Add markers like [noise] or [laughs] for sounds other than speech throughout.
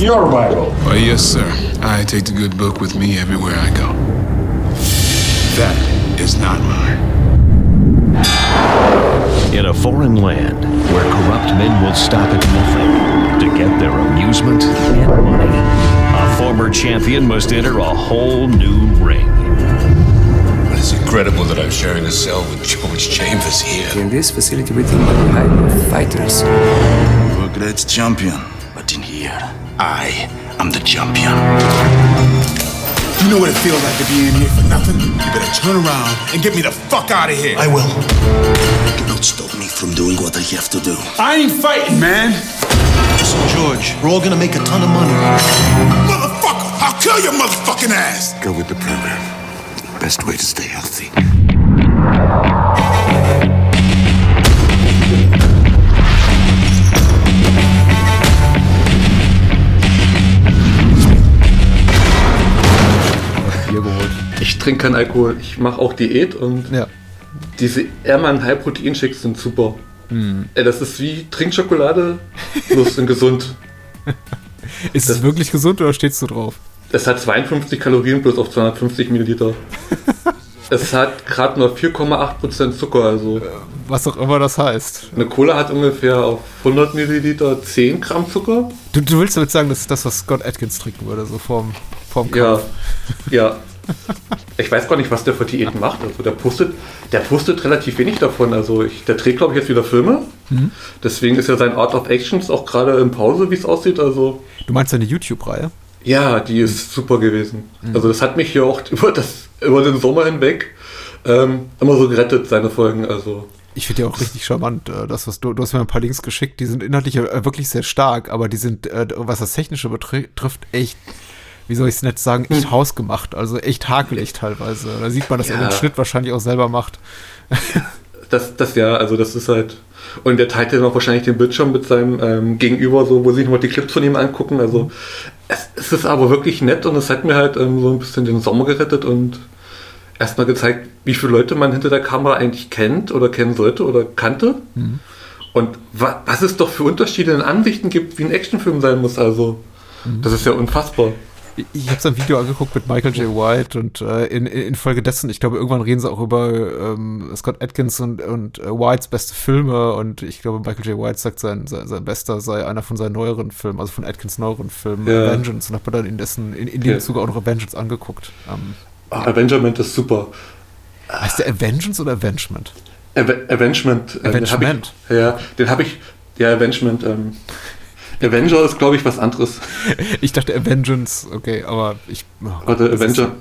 This is your Bible. Oh, yes, sir. I take the good book with me everywhere I go. That is not mine. In a foreign land where corrupt men will stop at nothing to get their amusement and money, a former champion must enter a whole new ring. It's incredible that I'm sharing a cell with George Chambers here. In this facility, we think very highly of fighters. You're a great champion. But in here, I am the champion. You know what it feels like to be in here for nothing? You better turn around and get me the fuck out of here. I will. Do not stop me from doing what I have to do. I ain't fighting, man. Listen, George, we're all gonna make a ton of money. Motherfucker, I'll kill your motherfucking ass. Go with the program. Best way to stay healthy. Ich trinke keinen Alkohol, ich mache auch Diät und Ja. diese Ehrmann High Protein Shakes sind super. Hm. Ey, das ist wie Trinkschokolade, bloß in gesund. [laughs] Ist es wirklich gesund oder stehst du drauf? Es hat 52 Kalorien bloß auf 250 Milliliter. [laughs] es hat gerade nur 4,8% Zucker, also Was auch immer das heißt. eine Cola hat ungefähr auf 100 Milliliter 10 Gramm Zucker. Du, du willst damit sagen, das ist das, was Scott Atkins trinken würde, so vorm, vorm Ja, Kampf. ja. [laughs] Ich weiß gar nicht, was der für Diäten macht. Also der postet, der postet relativ wenig davon. Also ich, der dreht, glaube ich, jetzt wieder Filme. Mhm. Deswegen ist ja sein Art of Actions auch gerade in Pause, wie es aussieht. Also Du meinst deine YouTube-Reihe? ja, die ist super gewesen. Also das hat mich hier auch [laughs] über, das, über den Sommer hinweg ähm, immer so gerettet, seine Folgen. Also Ich finde ja auch richtig charmant, äh, das, was du, du hast mir ein paar Links geschickt, die sind inhaltlich äh, wirklich sehr stark, aber die sind, äh, was das Technische betrifft, echt, wie soll ich es nett sagen, echt Hm. hausgemacht, also echt hakelig teilweise. Da sieht man, dass er Ja. den Schnitt wahrscheinlich auch selber macht. das, das ja, also das ist halt. Und der teilt dann auch wahrscheinlich den Bildschirm mit seinem ähm, Gegenüber, so, wo sie sich nochmal die Clips von ihm angucken. Also es, es ist aber wirklich nett und es hat mir halt ähm, so ein bisschen den Sommer gerettet und erstmal gezeigt, wie viele Leute man hinter der Kamera eigentlich kennt oder kennen sollte oder kannte. Und wa was es doch für Unterschiede in Ansichten gibt, wie ein Actionfilm sein muss. Also, das ist ja unfassbar. Ich- habe so ein Video angeguckt mit Michael J. White und äh, in, Folge dessen, ich glaube, irgendwann reden sie auch über ähm, Scott Atkins und, und äh, Whites beste Filme und ich glaube, Michael J. White sagt, sein, sein, sein bester sei einer von seinen neueren Filmen, also von Atkins neueren Filmen, Ja. Avengers und habe dann in, dessen, in, in dem Ja. Zuge auch noch Avengers angeguckt. Ähm, Ah, Avengement ist super. heißt der Avengers oder Avengement? Ava Avengement. äh, den hab Avengement. Ich, ja, den habe ich. Ja, Avengement. Ähm, Avenger ist, glaube ich, was anderes. [laughs] Ich dachte Avengers, okay, aber ich. oh Gott, Warte, ist- Avenger.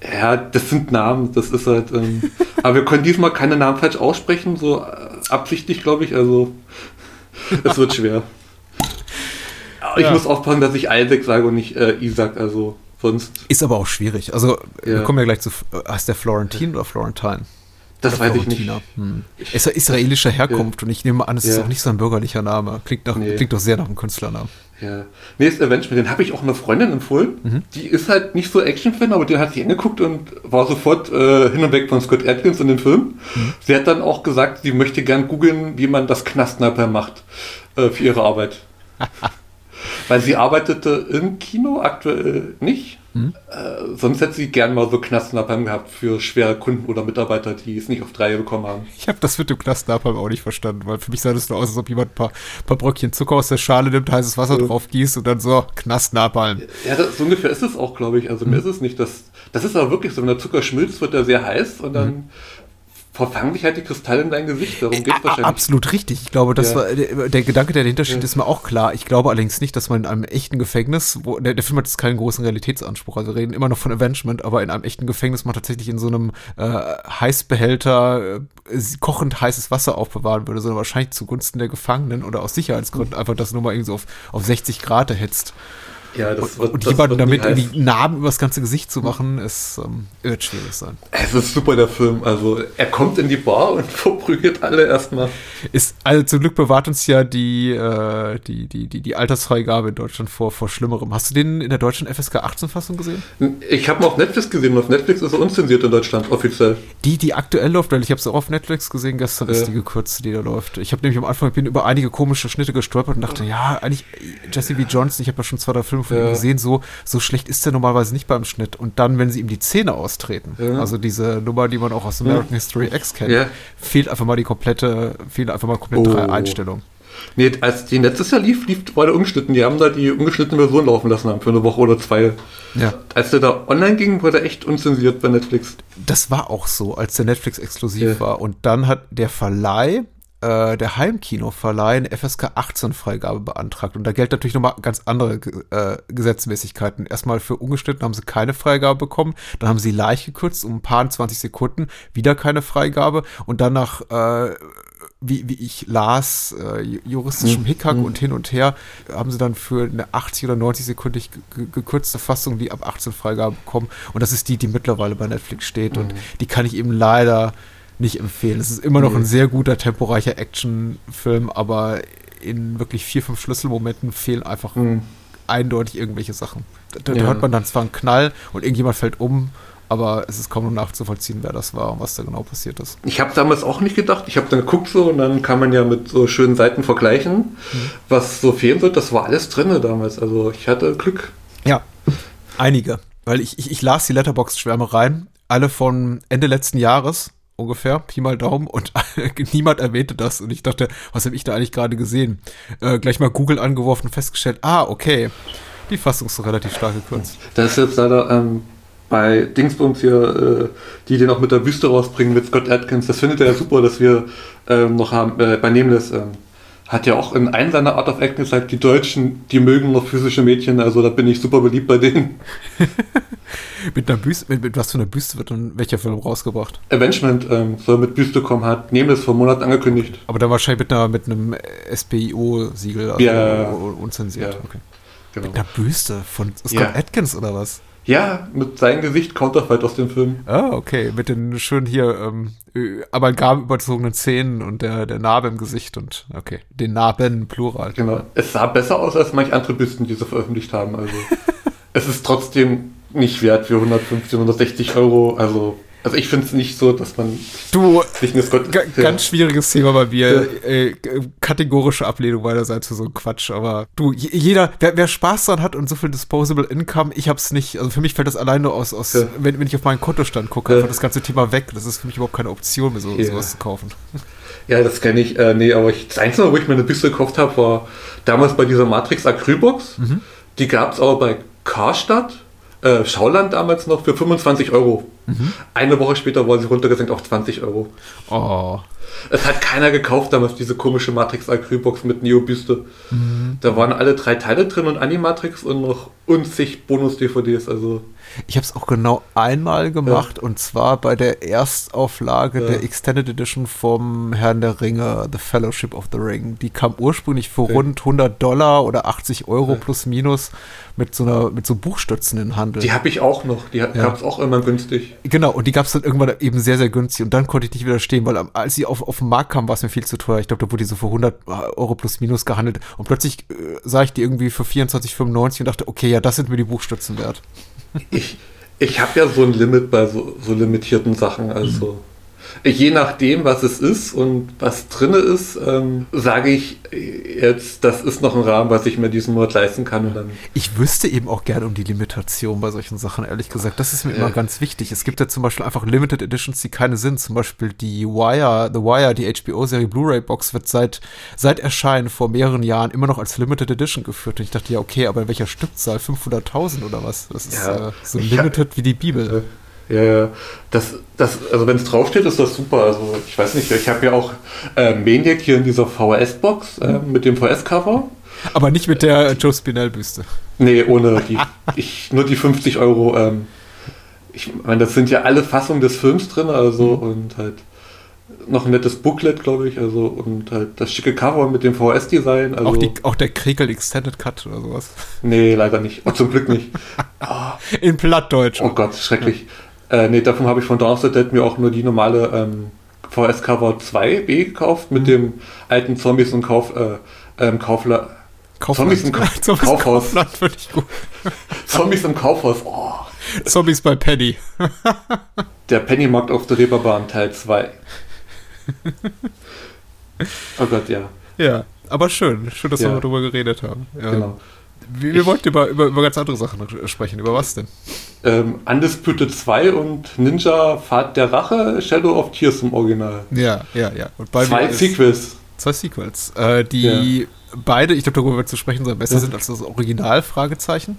Ja, das sind Namen, das ist halt. Ähm, [laughs] aber wir können diesmal keine Namen falsch aussprechen, so äh, absichtlich, glaube ich. Also, es wird schwer. [laughs] Ich Ja. muss aufpassen, dass ich Isaac sage und nicht äh, Isaac, also sonst. Ist aber auch schwierig. Also, wir Ja. kommen ja gleich zu. äh, Heißt der Florentin oder Florentine? Das weiß ich nicht. Hm. Ist er israelischer Herkunft und ich nehme an, es ist Ja. auch nicht so ein bürgerlicher Name. Klingt, nach, Nee. klingt doch sehr nach einem Künstlernamen. Ja. Nee, ist Avengement, den habe ich auch einer Freundin empfohlen. Mhm. Die ist halt nicht so Action-Fan, aber den hat sie angeguckt und war sofort äh, hin und weg von Scott Atkins in den Film. Mhm. Sie hat dann auch gesagt, sie möchte gern googeln, wie man das Knastnapper macht äh, für ihre Arbeit. [laughs] Weil sie arbeitete im Kino, aktuell nicht. Mhm. Äh, sonst hätte sie gern mal so Knastnapalm gehabt für schwere Kunden oder Mitarbeiter, die es nicht auf drei bekommen haben. Ich habe das mit dem Knastnapalm auch nicht verstanden, weil für mich sah das nur aus, als ob jemand ein paar, paar Bröckchen Zucker aus der Schale nimmt, heißes Wasser drauf gießt und dann so, Knastnapalm. Ja, das, so ungefähr ist es auch, glaube ich. Also mir ist es nicht. Das, das ist aber wirklich so, wenn der Zucker schmilzt, wird er sehr heiß und dann verfangen sich halt die Kristalle in dein Gesicht. Darum geht es A- wahrscheinlich. Absolut richtig. Ich glaube, das Ja. war, der, der Gedanke, der dahinter steht, Ja. ist mir auch klar. Ich glaube allerdings nicht, dass man in einem echten Gefängnis, wo der, der Film hat jetzt keinen großen Realitätsanspruch, also wir reden immer noch von Avengement, aber in einem echten Gefängnis man tatsächlich in so einem äh, Heißbehälter äh, kochend heißes Wasser aufbewahren würde, sondern wahrscheinlich zugunsten der Gefangenen oder aus Sicherheitsgründen einfach das nur mal irgendwie so auf, auf 60 Grad erhitzt. Ja, das und, wird- und das jemanden damit irgendwie Narben über das ganze Gesicht zu machen, ist, ähm, wird schwierig sein. Es ist super, der Film. Also, er kommt in die Bar und [laughs] verprügelt alle erstmal. Ist, also zum Glück bewahrt uns ja die, äh, die, die, die, die Altersfreigabe in Deutschland vor, vor Schlimmerem. Hast du den in der deutschen FSK 18-Fassung gesehen? Ich habe ihn auf Netflix gesehen. Auf Netflix ist er unzensiert in Deutschland, offiziell. Die, die aktuell läuft, weil ich habe es auch auf Netflix gesehen, gestern Ja. ist die gekürzte, die da läuft. Ich habe nämlich am Anfang, ich bin über einige komische Schnitte gestolpert und dachte, ja, eigentlich Jesse V. Johnson, ich habe ja schon zwei, drei Filme von ihm Ja. gesehen, so, so schlecht ist der normalerweise nicht beim Schnitt. Und dann, wenn sie ihm die Zähne austreten, Ja. also diese Nummer, die man auch aus American History X kennt, Ja. fehlt einfach mal die komplette, fehlen einfach mal komplett Oh. drei Einstellungen. Nee, als die letztes Jahr lief, lief war der ungeschnitten. Die haben da die ungeschnittene Version laufen lassen haben für eine Woche oder zwei. Ja. Als der da online ging, war der echt unzensiert bei Netflix. Das war auch so, als der Netflix exklusiv Ja. war. Und dann hat der Verleih, äh, der Heimkinoverleih, eine FSK 18 Freigabe beantragt. Und da gelten natürlich nochmal ganz andere äh, Gesetzmäßigkeiten. Erstmal für ungeschnitten haben sie keine Freigabe bekommen. Dann haben sie leicht gekürzt um ein paar 20 Sekunden, wieder keine Freigabe. Und dann nach, äh, wie, wie ich las, äh, ju- juristischem Hickhack und hin und her, haben sie dann für eine 80 oder 90 sekundig ge- ge- gekürzte Fassung die ab 18 Freigabe bekommen. Und das ist die, die mittlerweile bei Netflix steht. Und die kann ich eben leider nicht empfehlen. Es ist immer noch ein sehr guter, temporeicher Actionfilm, aber in wirklich vier, fünf Schlüsselmomenten fehlen einfach eindeutig irgendwelche Sachen. Da, da Ja. hört man dann zwar einen Knall und irgendjemand fällt um, aber es ist kaum noch nachzuvollziehen, wer das war und was da genau passiert ist. Ich habe damals auch nicht gedacht. Ich habe dann geguckt so und dann kann man ja mit so schönen Seiten vergleichen, was so fehlen wird. Das war alles drinne damals. Also ich hatte Glück. Ja, einige. Weil ich, ich, ich las die Letterboxd-Schwärme rein, alle von Ende letzten Jahres ungefähr, Pi mal Daumen, und [laughs] niemand erwähnte das. Und ich dachte, was habe ich da eigentlich gerade gesehen? Äh, gleich mal Google angeworfen festgestellt, ah, okay, die Fassung ist relativ stark gekürzt. Das ist jetzt leider ähm, bei Dingsbums hier, äh, die den auch mit der Wüste rausbringen, mit Scott Atkins. Das findet er ja super, dass wir ähm, noch haben. Äh, bei Nameless ähm, hat ja auch in einem seiner Art of Acting gesagt, die Deutschen, die mögen noch physische Mädchen. Also da bin ich super beliebt bei denen. [laughs] Mit einer Büste, mit, mit was für einer Büste wird dann welcher Film rausgebracht? Avengement ähm, soll mit Büste kommen, hat Nameless vor Monaten angekündigt. Aber dann wahrscheinlich mit, einer, mit einem SPIO-Siegel, also Ja. un- unzensiert. Ja. Okay. Genau. Mit einer Büste von Scott Ja. Atkins oder was? Ja, mit seinem Gesicht Counterfeit aus dem Film. Ah, okay. Mit den schönen hier ähm, äh, Amalgam überzogenen Zähnen und der, der Narbe im Gesicht und okay. Den Narben, Plural. Genau. Es sah besser aus als manche andere Büsten, die sie veröffentlicht haben. Also [laughs] es ist trotzdem nicht wert für 150, 160 Euro. Also, also ich finde es nicht so, dass man Du, sich eine Scott. Ja. ganz schwieriges Thema bei mir. Äh, g- kategorische Ablehnung meinerseits für so einen Quatsch. Aber du, je- jeder, wer, wer Spaß daran hat und so viel Disposable Income, ich hab's nicht. Also für mich fällt das allein nur aus, aus Ja. wenn, wenn ich auf meinen Kontostand gucke, Ja. einfach das ganze Thema weg. Das ist für mich überhaupt keine Option, mir so, Ja. sowas zu kaufen. Ja, das kenne ich. Äh, nee, aber ich, das Einzige, wo ich mir eine Büste gekauft habe, war damals bei dieser Matrix Acrylbox. Mhm. Die gab es aber bei Karstadt, äh, Schauland damals noch, für 25 Euro. Mhm. Eine Woche später war sie runtergesenkt auf 20 Euro. Oh. Es hat keiner gekauft damals, diese komische Matrix Acrylbox mit Neo-Büste. Mhm. Da waren alle drei Teile drin und Animatrix und noch unzig Bonus-DVDs. Also, Ich habe es auch genau einmal gemacht und zwar bei der Erstauflage Ja. der Extended Edition vom Herrn der Ringe, The Fellowship of the Ring. Die kam ursprünglich für Okay. rund 100 Dollar oder 80 Euro plus minus mit so einer mit so Buchstützen in Handel. die habe ich auch noch. Die gab es auch immer günstig. Genau, und die gab es dann irgendwann eben sehr, sehr günstig. Und dann konnte ich nicht widerstehen, weil als sie auf, auf den Markt kam, war es mir viel zu teuer. Ich glaube, da wurde die so für 100 Euro plus minus gehandelt. Und plötzlich äh, sah ich die irgendwie für 24,95 und dachte, okay, ja, das sind mir die Buchstützen wert. Ich, ich habe ja so ein Limit bei so, so limitierten Sachen. Also je nachdem, was es ist und was drinne ist, ähm, sage ich jetzt, das ist noch ein Rahmen, was ich mir diesen Monat leisten kann. Ich wüsste eben auch gerne um die Limitation bei solchen Sachen, ehrlich gesagt. Das ist mir Ja. immer ganz wichtig. Es gibt ja zum Beispiel einfach Limited Editions, die keine sind. Zum Beispiel die Wire, The Wire, die HBO-Serie Blu-ray-Box wird seit, seit Erscheinen vor mehreren Jahren immer noch als Limited Edition geführt. Und ich dachte, ja, okay, aber in welcher Stückzahl? 500.000 oder was? Das ist Ja. äh, so limited wie die Bibel. ja, ja, das, das, also wenn es draufsteht, ist das super. Also ich weiß nicht, ich habe ja auch äh, Maniac hier in dieser VHS-Box äh, mit dem VS-Cover. Aber nicht mit der Joe Spinell-Büste. Nee, ohne die. [laughs] Ich, nur die 50 Euro. Ähm, ich meine, das sind ja alle Fassungen des Films drin, also und halt noch ein nettes Booklet, glaube ich, also und halt das schicke Cover mit dem VS-Design. Also, auch, die, auch der Krekel Extended Cut oder sowas. Nee, leider nicht. Oh, zum Glück nicht. [laughs] In Plattdeutsch. Oh Gott, schrecklich. Äh, nee, davon habe ich von the Dead mir auch nur die normale ähm, VS-Cover 2B gekauft mit dem alten Zombies und Kauf, äh, ähm, Kaufler. Kaufland. Zombies im Ka Zombies Kaufhaus. Zombies [laughs] im [laughs] Kaufhaus. Oh, Zombies bei Penny. [laughs] der Pennymarkt auf der Reeperbahn Teil 2. Oh Gott, ja. Ja, aber schön. Schön, dass Ja. wir darüber geredet haben. Ja. Genau. Wir, wir wollten über, über, über ganz andere Sachen sprechen. Über was denn? Ähm, Undisputed 2 und Ninja Pfad der Rache, Shadow of Tears im Original. Ja, ja, ja. Und bei Zwei Sequels. Zwei Sequels, äh, die beide, ich glaube, darüber wird zu sprechen sein, besser Ja. sind als das Original, Fragezeichen.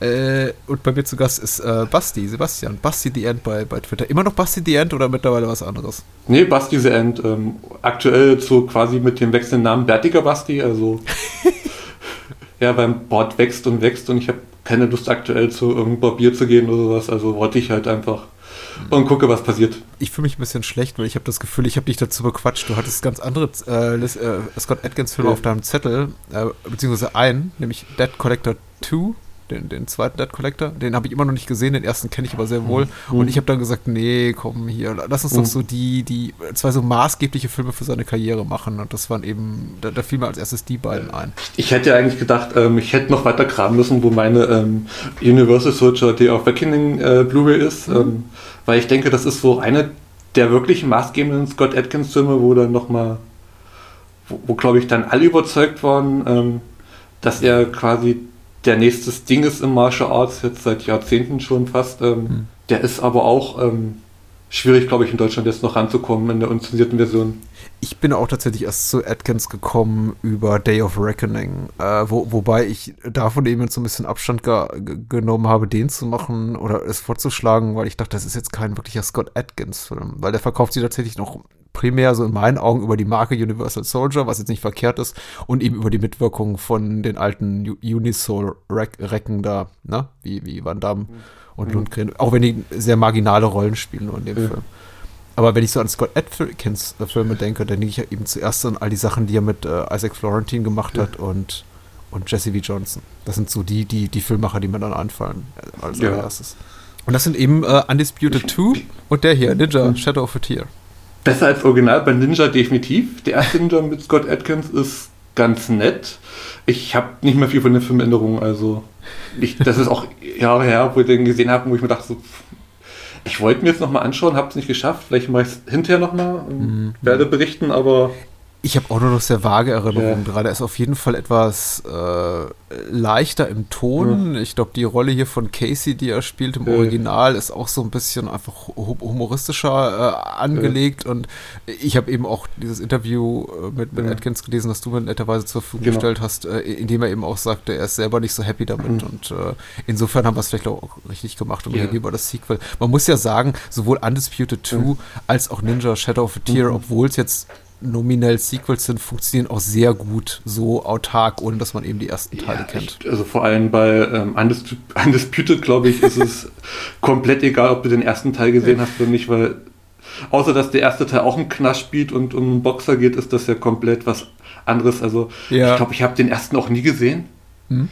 Äh, und bei mir zu Gast ist äh, Basti, Sebastian. Basti the End bei, bei Twitter. Immer noch Basti the End oder mittlerweile was anderes? Nee, Basti the End. Ähm, aktuell so quasi mit dem wechselnden Namen Bärtiger Basti. Also [laughs] ja, beim Board wächst und wächst und ich habe keine Lust aktuell zu irgendeinem Barbier zu gehen oder sowas. Also wollte ich halt einfach und gucke, was passiert. Ich fühle mich ein bisschen schlecht, weil ich habe das Gefühl, ich habe dich dazu bequatscht. Du hattest ganz andere äh, äh, Scott Atkins-Filme Ja. auf deinem Zettel, äh, beziehungsweise einen, nämlich Dead Collector 2. Den, den zweiten Dead Collector, den habe ich immer noch nicht gesehen, den ersten kenne ich aber sehr wohl. Und ich habe dann gesagt, nee, komm hier, lass uns doch Mhm. so die, die zwei so maßgebliche Filme für seine Karriere machen. Und das waren eben, da, da fiel mir als erstes die beiden ein. Ich hätte ja eigentlich gedacht, ähm, ich hätte noch weiter kramen müssen, wo meine ähm, Universal Soldier Day of Reckoning äh, Blu-ray ist, ähm, weil ich denke, das ist so eine der wirklich maßgebenden Scott Atkins Filme, wo dann nochmal, wo, wo glaube ich dann alle überzeugt waren, ähm, dass er quasi der nächste Ding ist im Martial Arts, jetzt seit Jahrzehnten schon fast. Ähm, Der ist aber auch ähm, schwierig, glaube ich, in Deutschland jetzt noch ranzukommen in der unzensierten Version. Ich bin auch tatsächlich erst zu Atkins gekommen über Day of Reckoning, äh, wo, wobei ich davon eben jetzt so ein bisschen Abstand ge ge- genommen habe, den zu machen oder es vorzuschlagen, weil ich dachte, das ist jetzt kein wirklicher Scott Atkins-Film, weil der verkauft sich tatsächlich noch primär so in meinen Augen über die Marke Universal Soldier, was jetzt nicht verkehrt ist, und eben über die Mitwirkung von den alten U- Unisol-Recken da, ne? wie, wie Van Damme und Lundgren, auch wenn die sehr marginale Rollen spielen nur in dem Ja. Film. Aber wenn ich so an Scott Atkins äh, Filme denke, dann denke ich ja eben zuerst an all die Sachen, die er mit äh, Isaac Florentine gemacht hat und, und Jesse V. Johnson. Das sind so die, die, die Filmmacher, die mir dann anfallen äh, als Ja. allererstes. Und das sind eben äh, Undisputed 2 und der hier, Ninja, Shadow of a Tear. Besser als Original bei Ninja definitiv. Der erste Ninja mit Scott Atkins ist ganz nett. Ich habe nicht mehr viel von den Filmänderungen, also ich, das ist auch Jahre her, wo ich den gesehen habe, wo ich mir dachte, so, ich wollte mir jetzt nochmal anschauen, habe es nicht geschafft. Vielleicht mache ich es hinterher nochmal und werde berichten, aber Ich habe auch nur noch sehr vage Erinnerungen Ja. dran. Er ist auf jeden Fall etwas äh, leichter im Ton. Ich glaube, die Rolle hier von Casey, die er spielt im Ja. Original, ist auch so ein bisschen einfach hu humoristischer äh, angelegt. Und ich habe eben auch dieses Interview äh, mit, mit Ja. Atkins gelesen, das du mir netterweise zur Verfügung Genau. gestellt hast, äh, in dem er eben auch sagte, er ist selber nicht so happy damit. Und äh, insofern haben wir es vielleicht auch richtig gemacht und Ja. reden über das Sequel. Man muss ja sagen, sowohl Undisputed 2 als auch Ninja Shadow of a Tear, Mhm. obwohl es jetzt nominell Sequels sind, funktionieren auch sehr gut so autark, ohne dass man eben die ersten Teile Ja, kennt. ich, also vor allem bei ähm, Undis [laughs] Undisputed, glaube ich, ist es [laughs] komplett egal, ob du den ersten Teil gesehen hast oder nicht, weil außer dass der erste Teil auch im Knast spielt und um einen Boxer geht, ist das ja komplett was anderes. Also Ja. ich glaube, ich habe den ersten auch nie gesehen. Hm?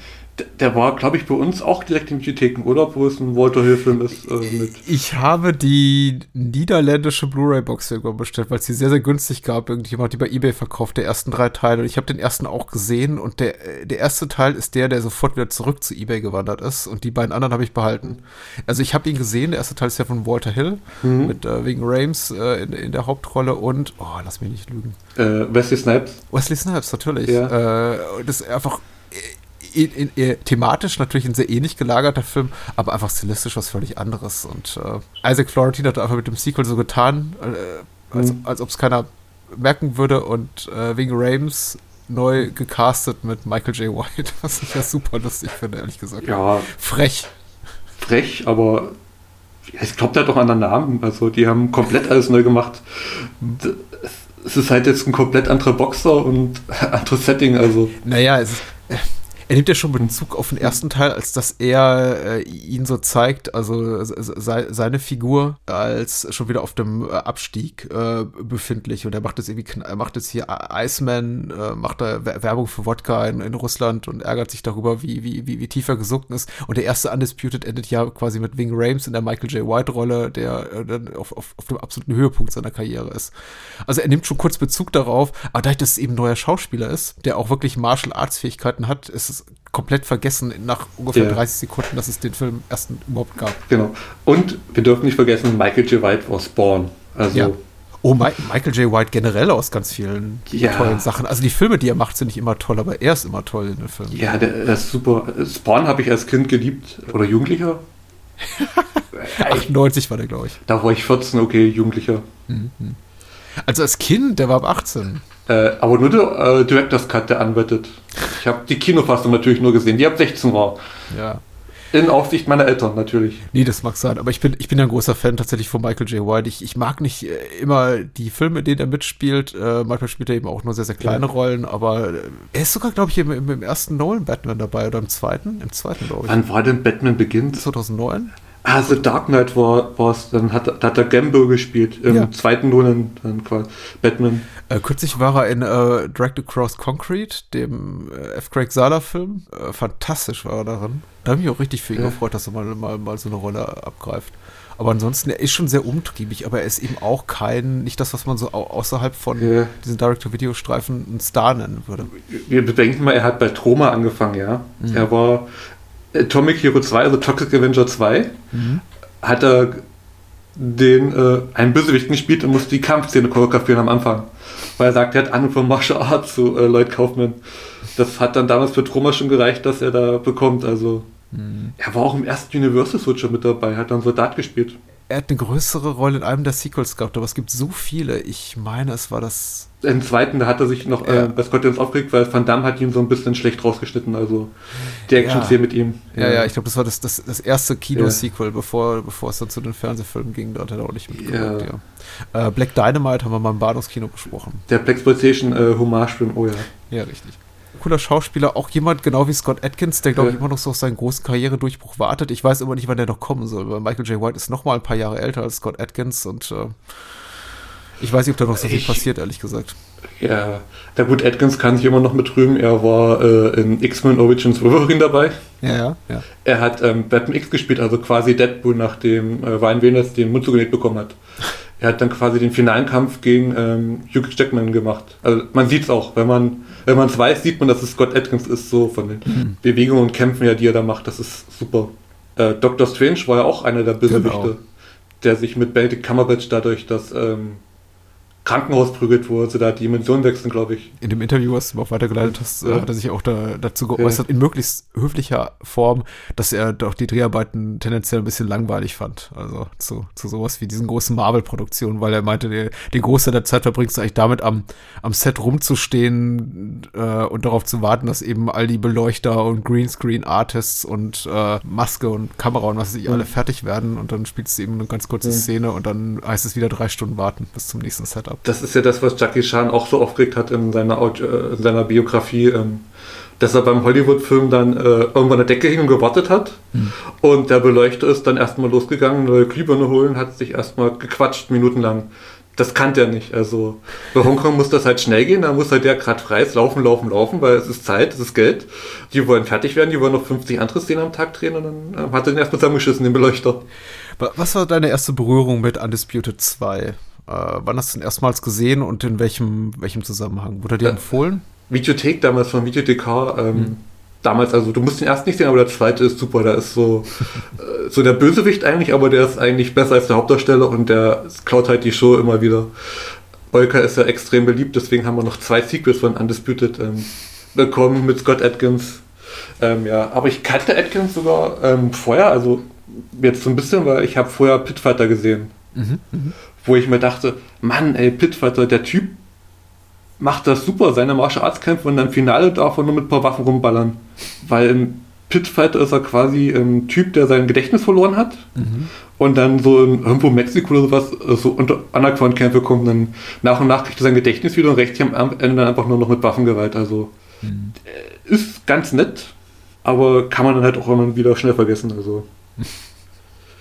Der war, glaube ich, bei uns auch direkt in Videotheken, oder? Wo es ein Walter Hill-Film ist äh, mit. Ich habe die niederländische Blu-ray-Box irgendwann bestellt, weil es sie sehr, sehr günstig gab. Irgendjemand hat die bei Ebay verkauft, der ersten drei Teile. Und ich habe den ersten auch gesehen. Und der, äh, der erste Teil ist der, der sofort wieder zurück zu Ebay gewandert ist. Und die beiden anderen habe ich behalten. Also ich habe ihn gesehen. Der erste Teil ist ja von Walter Hill mit äh, wegen Rames äh, in, in der Hauptrolle. Und, oh, lass mich nicht lügen. Äh, Wesley Snipes. Wesley Snipes, natürlich. Ja. Äh, das ist einfach in, in, in, thematisch natürlich ein sehr ähnlich gelagerter Film, aber einfach stilistisch was völlig anderes. Und äh, Isaac Florentine hat einfach mit dem Sequel so getan, äh, als, Mhm. als ob es keiner merken würde und äh, wegen Rames neu gecastet mit Michael J. White, [laughs] was ich ja super lustig finde, ehrlich gesagt. Ja, Frech. frech, aber ich glaube, der hat doch einen anderen Namen. Also die haben komplett alles neu gemacht. Es ist halt jetzt ein komplett anderer Boxer und [laughs] anderes Setting. Also Naja, es ist, äh, Er nimmt ja schon Bezug auf den ersten Teil, als dass er äh, ihn so zeigt, also se seine Figur als schon wieder auf dem äh, Abstieg äh, befindlich. Und er macht jetzt irgendwie, macht jetzt hier Iceman, äh, macht da Werbung für Wodka in, in, Russland und ärgert sich darüber, wie, wie, wie, wie tief er gesunken ist. Und der erste Undisputed endet ja quasi mit Wing Rames in der Michael J. White-Rolle, der äh, dann auf, auf, auf dem absoluten Höhepunkt seiner Karriere ist. Also er nimmt schon kurz Bezug darauf, aber dadurch, dass es eben ein neuer Schauspieler ist, der auch wirklich Martial Arts Fähigkeiten hat, ist es komplett vergessen nach ungefähr ja. 30 Sekunden, dass es den Film erst überhaupt gab. Genau. Und wir dürfen nicht vergessen, Michael J. White war Spawn. Also ja. Oh, Ma Michael J. White generell aus ganz vielen ja. tollen Sachen. Also die Filme, die er macht, sind nicht immer toll, aber er ist immer toll in den Filmen. Ja, der, der ist super. Spawn habe ich als Kind geliebt oder Jugendlicher. [laughs] 98 war der, glaube ich. Da war ich 14, okay, Jugendlicher. Mhm. Also als Kind, der war ab 18. Äh, aber nur der äh, Director's Cut, der anwettet. Ich habe die Kinofassung natürlich nur gesehen, die ab 16 war. Ja. In Aufsicht meiner Eltern natürlich. Nee, das mag sein, aber ich bin, ich bin ein großer Fan tatsächlich von Michael J. White. Ich, ich mag nicht äh, immer die Filme, in denen er mitspielt. Äh, manchmal spielt er eben auch nur sehr, sehr kleine ja. Rollen, aber äh, er ist sogar, glaube ich, im, im, ersten Nolan Batman dabei oder im zweiten? Im zweiten, glaube ich. Wann war denn Batman beginnt? 2009? Ah, The Dark Knight war es, dann hat, da hat er Gambo gespielt, im ja. zweiten Nolan, dann quasi Batman. Äh, kürzlich war er in äh, Dragged Across Concrete, dem äh, F. Craig Sala Film. Äh, fantastisch war er darin. Da habe ich mich auch richtig für ihn ja. gefreut, dass er mal, mal, mal so eine Rolle abgreift. Aber ansonsten, er ist schon sehr umtriebig, aber er ist eben auch kein, nicht das, was man so außerhalb von ja. diesen Direct-to-Video-Streifen einen Star nennen würde. Wir bedenken mal, er hat bei Troma angefangen, ja. Mhm. Er war Atomic Hero 2, also Toxic Avenger 2, mhm. hat er den äh, einen Bösewicht gespielt und musste die Kampfszene choreografieren am Anfang. Weil er sagt, er hat Ahnung von Martial Arts zu äh, Lloyd Kaufman. Das hat dann damals für Troma schon gereicht, dass er da bekommt. Also mhm. er war auch im ersten Universal Switcher mit dabei, hat dann Soldat gespielt er hat eine größere Rolle in einem der Sequels gehabt, aber es gibt so viele. Ich meine, es war das. Im zweiten, da hat er sich noch ja. äh, bei Scorpions aufgeregt, weil Van Damme hat ihn so ein bisschen schlecht rausgeschnitten, also die Action-Szene ja. mit ihm. Ja, ja, ich glaube, das war das, das, das erste Kino-Sequel, ja. bevor, bevor es dann zu den Fernsehfilmen ging, dort hat er auch nicht mitgemacht, ja. Äh, Black Dynamite haben wir mal im Bahnhofskino besprochen. Der Black Exploitation äh, Hommage-Film, oh ja. Ja, richtig cooler Schauspieler, auch jemand genau wie Scott Atkins, der glaube ich immer noch so auf seinen großen Karrieredurchbruch wartet. Ich weiß immer nicht, wann der noch kommen soll, weil Michael J. White ist noch mal ein paar Jahre älter als Scott Atkins und äh, ich weiß nicht, ob da noch so viel ich, passiert, ehrlich gesagt. Ja, der gut Atkins kann sich immer noch mit rühmen. Er war äh, in X-Men Origins Wolverine dabei. Ja, ja, ja. Er hat ähm, Batman X gespielt, also quasi Deadpool, nachdem äh, Ryan Reynolds den Mund zugenäht bekommen hat. Er hat dann quasi den finalen Kampf gegen ähm, Hugh Jackman gemacht. Also man sieht es auch, wenn man wenn man es weiß, sieht man, dass es Scott Atkins ist, so von den mhm. Bewegungen und Kämpfen, ja, die er da macht. Das ist super. Äh, Doctor Strange war ja auch einer der Bösewichte, genau. der sich mit Benedict Cumberbatch dadurch, dass ähm, Krankenhaus prügelt, wo sie da die Dimension wechseln, glaube ich. In dem Interview, was du auch weitergeleitet hast, ja. hat er sich auch da, dazu geäußert, ja. in möglichst höflicher Form, dass er doch die Dreharbeiten tendenziell ein bisschen langweilig fand. Also zu, zu sowas wie diesen großen Marvel-Produktionen, weil er meinte, der, den Großteil der Zeit verbringst du eigentlich damit, am, am Set rumzustehen äh, und darauf zu warten, dass eben all die Beleuchter und Greenscreen-Artists und äh, Maske und Kamera und was weiß ich mhm. alle fertig werden und dann spielst du eben eine ganz kurze mhm. Szene und dann heißt es wieder drei Stunden warten bis zum nächsten Setup habe. Das ist ja das, was Jackie Chan auch so aufgeregt hat in seiner, äh, in seiner Biografie, ähm, dass er beim Hollywood-Film dann äh, irgendwann eine Decke hing und gewartet hat. Mhm. Und der Beleuchter ist dann erstmal losgegangen, neue Glühbirne holen, hat sich erstmal gequatscht, minutenlang. Das kannte er nicht. Also bei Hongkong muss das halt schnell gehen, da muss halt der gerade frei ist, laufen, laufen, laufen, weil es ist Zeit, es ist Geld. Die wollen fertig werden, die wollen noch 50 andere Szenen am Tag drehen und dann äh, hat er den erstmal zusammengeschissen, den Beleuchter. Was war deine erste Berührung mit Undisputed 2? Äh, wann hast du den erstmals gesehen und in welchem, welchem Zusammenhang? Wurde dir äh, empfohlen? Videothek damals von Videothek. Ähm, hm. Damals, also du musst den ersten nicht sehen, aber der zweite ist super. Da ist so, äh, so der Bösewicht eigentlich, aber der ist eigentlich besser als der Hauptdarsteller und der klaut halt die Show immer wieder. Bolker ist ja extrem beliebt, deswegen haben wir noch zwei Sequels von Undisputed ähm, bekommen mit Scott Atkins. Ähm, ja, aber ich kannte Atkins sogar ähm, vorher, also jetzt so ein bisschen, weil ich habe vorher Pitfighter gesehen. Mhm, mh wo ich mir dachte, Mann, ey, Pitfighter, der Typ macht das super, seine Martial Arts Kämpfe und dann im Finale darf er nur mit ein paar Waffen rumballern. Weil im Pitfighter ist er quasi ein Typ, der sein Gedächtnis verloren hat mhm. und dann so in, irgendwo in Mexiko oder sowas äh, so unter Underground-Kämpfe kommt, dann nach und nach kriegt er sein Gedächtnis wieder und recht am Ende dann einfach nur noch mit Waffengewalt. Also mhm. ist ganz nett, aber kann man dann halt auch immer wieder schnell vergessen. Also. [laughs]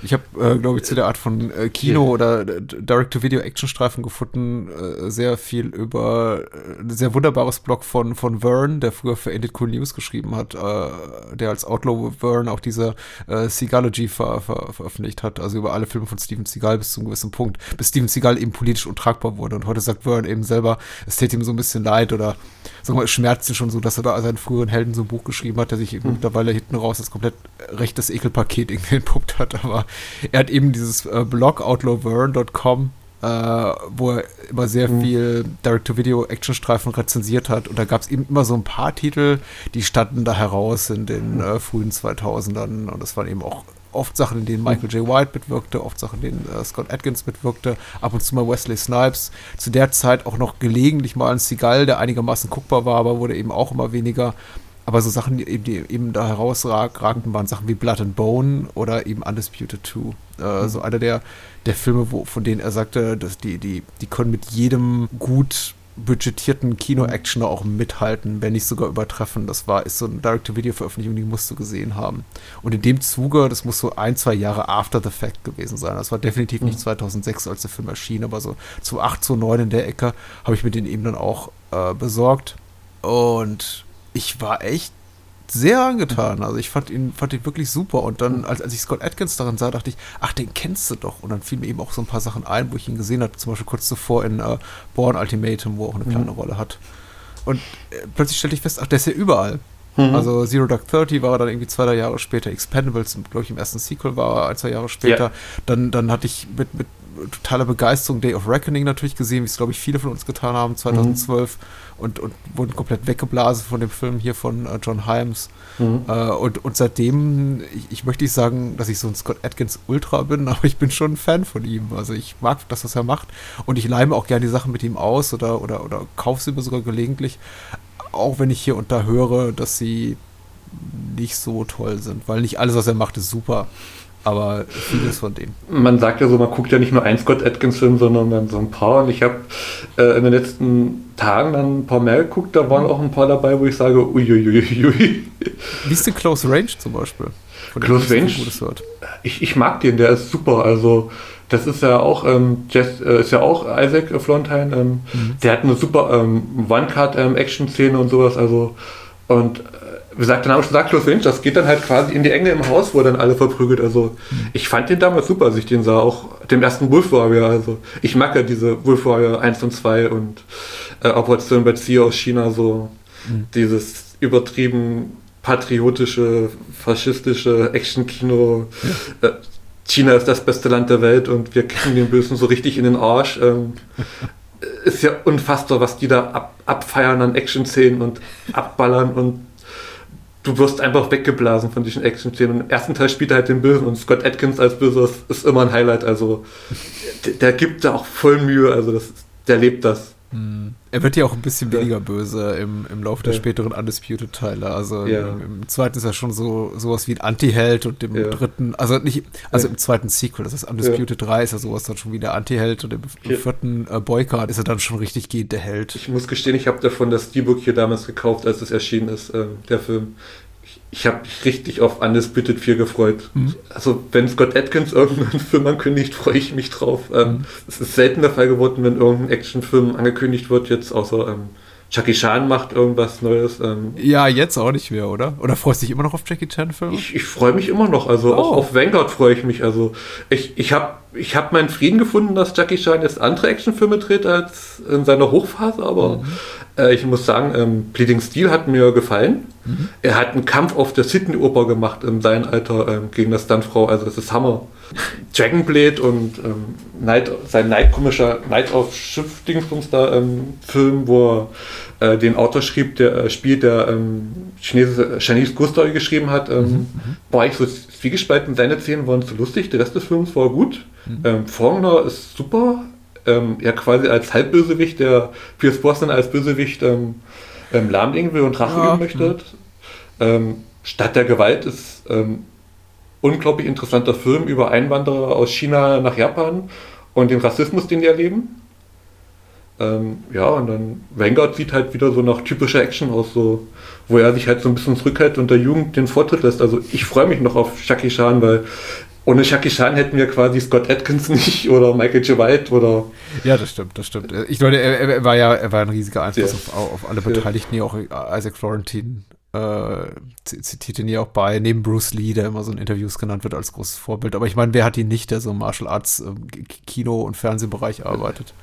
Ich habe, äh, glaube ich, zu der Art von äh, Kino- oder Direct-to-Video-Action-Streifen gefunden, äh, sehr viel über äh, ein sehr wunderbares Blog von, von Vern, der früher für Ended Cool News geschrieben hat, äh, der als Outlaw Vern auch diese äh, Seagalogy ver ver veröffentlicht hat, also über alle Filme von Steven Seagal bis zu einem gewissen Punkt, bis Steven Seagal eben politisch untragbar wurde. Und heute sagt Vern eben selber, es täte ihm so ein bisschen leid oder sagen wir, es schmerzt ihn schon so, dass er da seinen früheren Helden so ein Buch geschrieben hat, der sich eben mhm. mittlerweile hinten raus das komplett rechtes Ekelpaket irgendwie entpuppt hat, aber er hat eben dieses äh, Blog outlawvern.com, äh, wo er immer sehr mhm. viel Direct-to-Video-Actionstreifen rezensiert hat. Und da gab es eben immer so ein paar Titel, die standen da heraus in den äh, frühen 2000ern. Und das waren eben auch oft Sachen, in denen Michael J. White mitwirkte, oft Sachen, in denen äh, Scott Atkins mitwirkte, ab und zu mal Wesley Snipes. Zu der Zeit auch noch gelegentlich mal ein Seagal, der einigermaßen guckbar war, aber wurde eben auch immer weniger. Aber so Sachen, die eben, die eben da herausragten, waren Sachen wie Blood and Bone oder eben Undisputed 2. Äh, mhm. So einer der, der Filme, wo, von denen er sagte, dass die, die, die können mit jedem gut budgetierten Kino-Actioner auch mithalten, wenn nicht sogar übertreffen. Das war, ist so eine Direct-to-Video-Veröffentlichung, die musst du gesehen haben. Und in dem Zuge, das muss so ein, zwei Jahre after the fact gewesen sein. Das war definitiv nicht 2006, mhm. als der Film erschien, aber so zu 8, zu 9 in der Ecke habe ich mir den eben dann auch äh, besorgt. Und ich war echt sehr angetan. Also ich fand ihn, fand ihn wirklich super. Und dann, als, als ich Scott Atkins darin sah, dachte ich, ach, den kennst du doch. Und dann fielen mir eben auch so ein paar Sachen ein, wo ich ihn gesehen hatte. Zum Beispiel kurz zuvor in uh, Born Ultimatum, wo er auch eine kleine mhm. Rolle hat. Und äh, plötzlich stellte ich fest, ach, der ist ja überall. Mhm. Also Zero Dark Thirty war er dann irgendwie zwei, drei Jahre später. Expendables, glaube ich, im ersten Sequel war er ein, zwei Jahre später. Ja. Dann, dann hatte ich mit, mit totaler Begeisterung Day of Reckoning natürlich gesehen, wie es, glaube ich, viele von uns getan haben, 2012. Mhm. Und, und wurden komplett weggeblasen von dem Film hier von uh, John Himes. Mhm. Uh, und, und seitdem, ich, ich, möchte nicht sagen, dass ich so ein Scott Atkins Ultra bin, [laughs] aber ich bin schon ein Fan von ihm. Also ich mag das, was er macht. Und ich leime auch gerne die Sachen mit ihm aus oder, oder, oder kaufe sie mir sogar gelegentlich. Auch wenn ich hier und da höre, dass sie nicht so toll sind, weil nicht alles, was er macht, ist super aber vieles von dem. Man sagt ja so, man guckt ja nicht nur einen Scott Atkins-Film, sondern dann so ein paar. Und ich habe äh, in den letzten Tagen dann ein paar mehr geguckt, da waren auch ein paar dabei, wo ich sage, uiuiuiui. Wie ist denn Close Range zum Beispiel? Close Range? Ich, ich mag den, der ist super. Also das ist ja auch, ähm, Jess, äh, ist ja auch Isaac Florentine. Ähm, mhm. Der hat eine super ähm, One-Card-Action-Szene ähm, und sowas. Also und wie sagt der Name schon sagt, Close Range, das geht dann halt quasi in die Enge im Haus, wo er dann alle verprügelt. Also mhm. ich fand den damals super, als ich den sah, auch dem ersten Wolf Warrior. Also ich mag ja diese Wolf Warrior 1 und 2 und äh, Operation Bezia aus China, so mhm. dieses übertrieben patriotische, faschistische Action-Kino. Ja. Äh, China ist das beste Land der Welt und wir kicken den Bösen so richtig in den Arsch. Ähm, [laughs] ist ja unfassbar, was die da ab, abfeiern an Action-Szenen und abballern und du wirst einfach weggeblasen von diesen Action-Szenen. Im ersten Teil spielt er halt den Bösen und Scott Atkins als Böser ist immer ein Highlight. Also der, der gibt da auch voll Mühe, also das, der lebt das. Er wird ja auch ein bisschen weniger böse im, im Laufe der späteren Undisputed-Teile. Also ja. im, im, zweiten ist er schon so sowas wie ein Anti-Held und im ja. dritten, also nicht, also im zweiten Sequel, das ist Undisputed ja. 3, ist er sowas dann schon wie der Anti-Held und im, im vierten äh, Boycott ist er dann schon richtig gehend der Held. Ich muss gestehen, ich habe davon das Steelbook hier damals gekauft, als es erschienen ist, äh, der Film ich habe mich richtig auf Undisputed 4 gefreut. Mhm. Also wenn Scott Atkins irgendeinen [laughs] Film ankündigt, freue ich mich drauf. Ähm, mhm. Es ist selten der Fall geworden, wenn irgendein Actionfilm angekündigt wird, jetzt außer ähm, Jackie Chan macht irgendwas Neues. Ähm. Ja, jetzt auch nicht mehr, oder? Oder freust du dich immer noch auf Jackie Chan-Filme? Ich, ich freue mich immer noch. Also oh. auch auf Vanguard freue ich mich. Also ich, ich habe ich hab meinen Frieden gefunden, dass Jackie Chan jetzt andere Actionfilme dreht als in seiner Hochphase, aber mhm. Äh, ich muss sagen, ähm, Bleeding Steel hat mir gefallen. Mhm. Er hat einen Kampf auf der Sydney-Oper gemacht in seinem Alter ähm, gegen das Stuntfrau. Also das ist Hammer. Dragonblade und ähm, Night, sein Night-komischer Night of Schiff Dingsbums da ähm, Film, wo er äh, den Autor schrieb, der äh, spielt, der ähm, Chinese, Chinese Ghost Story geschrieben hat, ähm, mhm. war ich so zwiegespalten. Seine Szenen waren zu lustig, der Rest des Films war gut. Mhm. Ähm, Faulkner ist super, ähm, ja quasi als Halbbösewicht, der Pierce Brosnan als Bösewicht ähm, ähm, lahmlegen will und Rache ja. möchte. Ähm, Stadt der Gewalt ist ähm, unglaublich interessanter Film über Einwanderer aus China nach Japan und den Rassismus, den die erleben. Ähm, ja, und dann Vanguard sieht halt wieder so nach typischer Action aus, so, wo er sich halt so ein bisschen zurückhält und der Jugend den Vortritt lässt. Also ich freue mich noch auf Shaki Chan, weil ohne Shaki Chan hätten wir quasi Scott Atkins nicht [laughs] oder Michael J. White oder. Ja, das stimmt, das stimmt. Ich glaube, er, er, war ja er war ein riesiger Einfluss ja. auf, auf, alle Beteiligten, ja. auch Isaac Florentine äh, zitiert ihn ja auch bei, neben Bruce Lee, der immer so in Interviews genannt wird als großes Vorbild. Aber ich meine, wer hat ihn nicht, der so im Martial Arts äh, Kino- und Fernsehbereich arbeitet?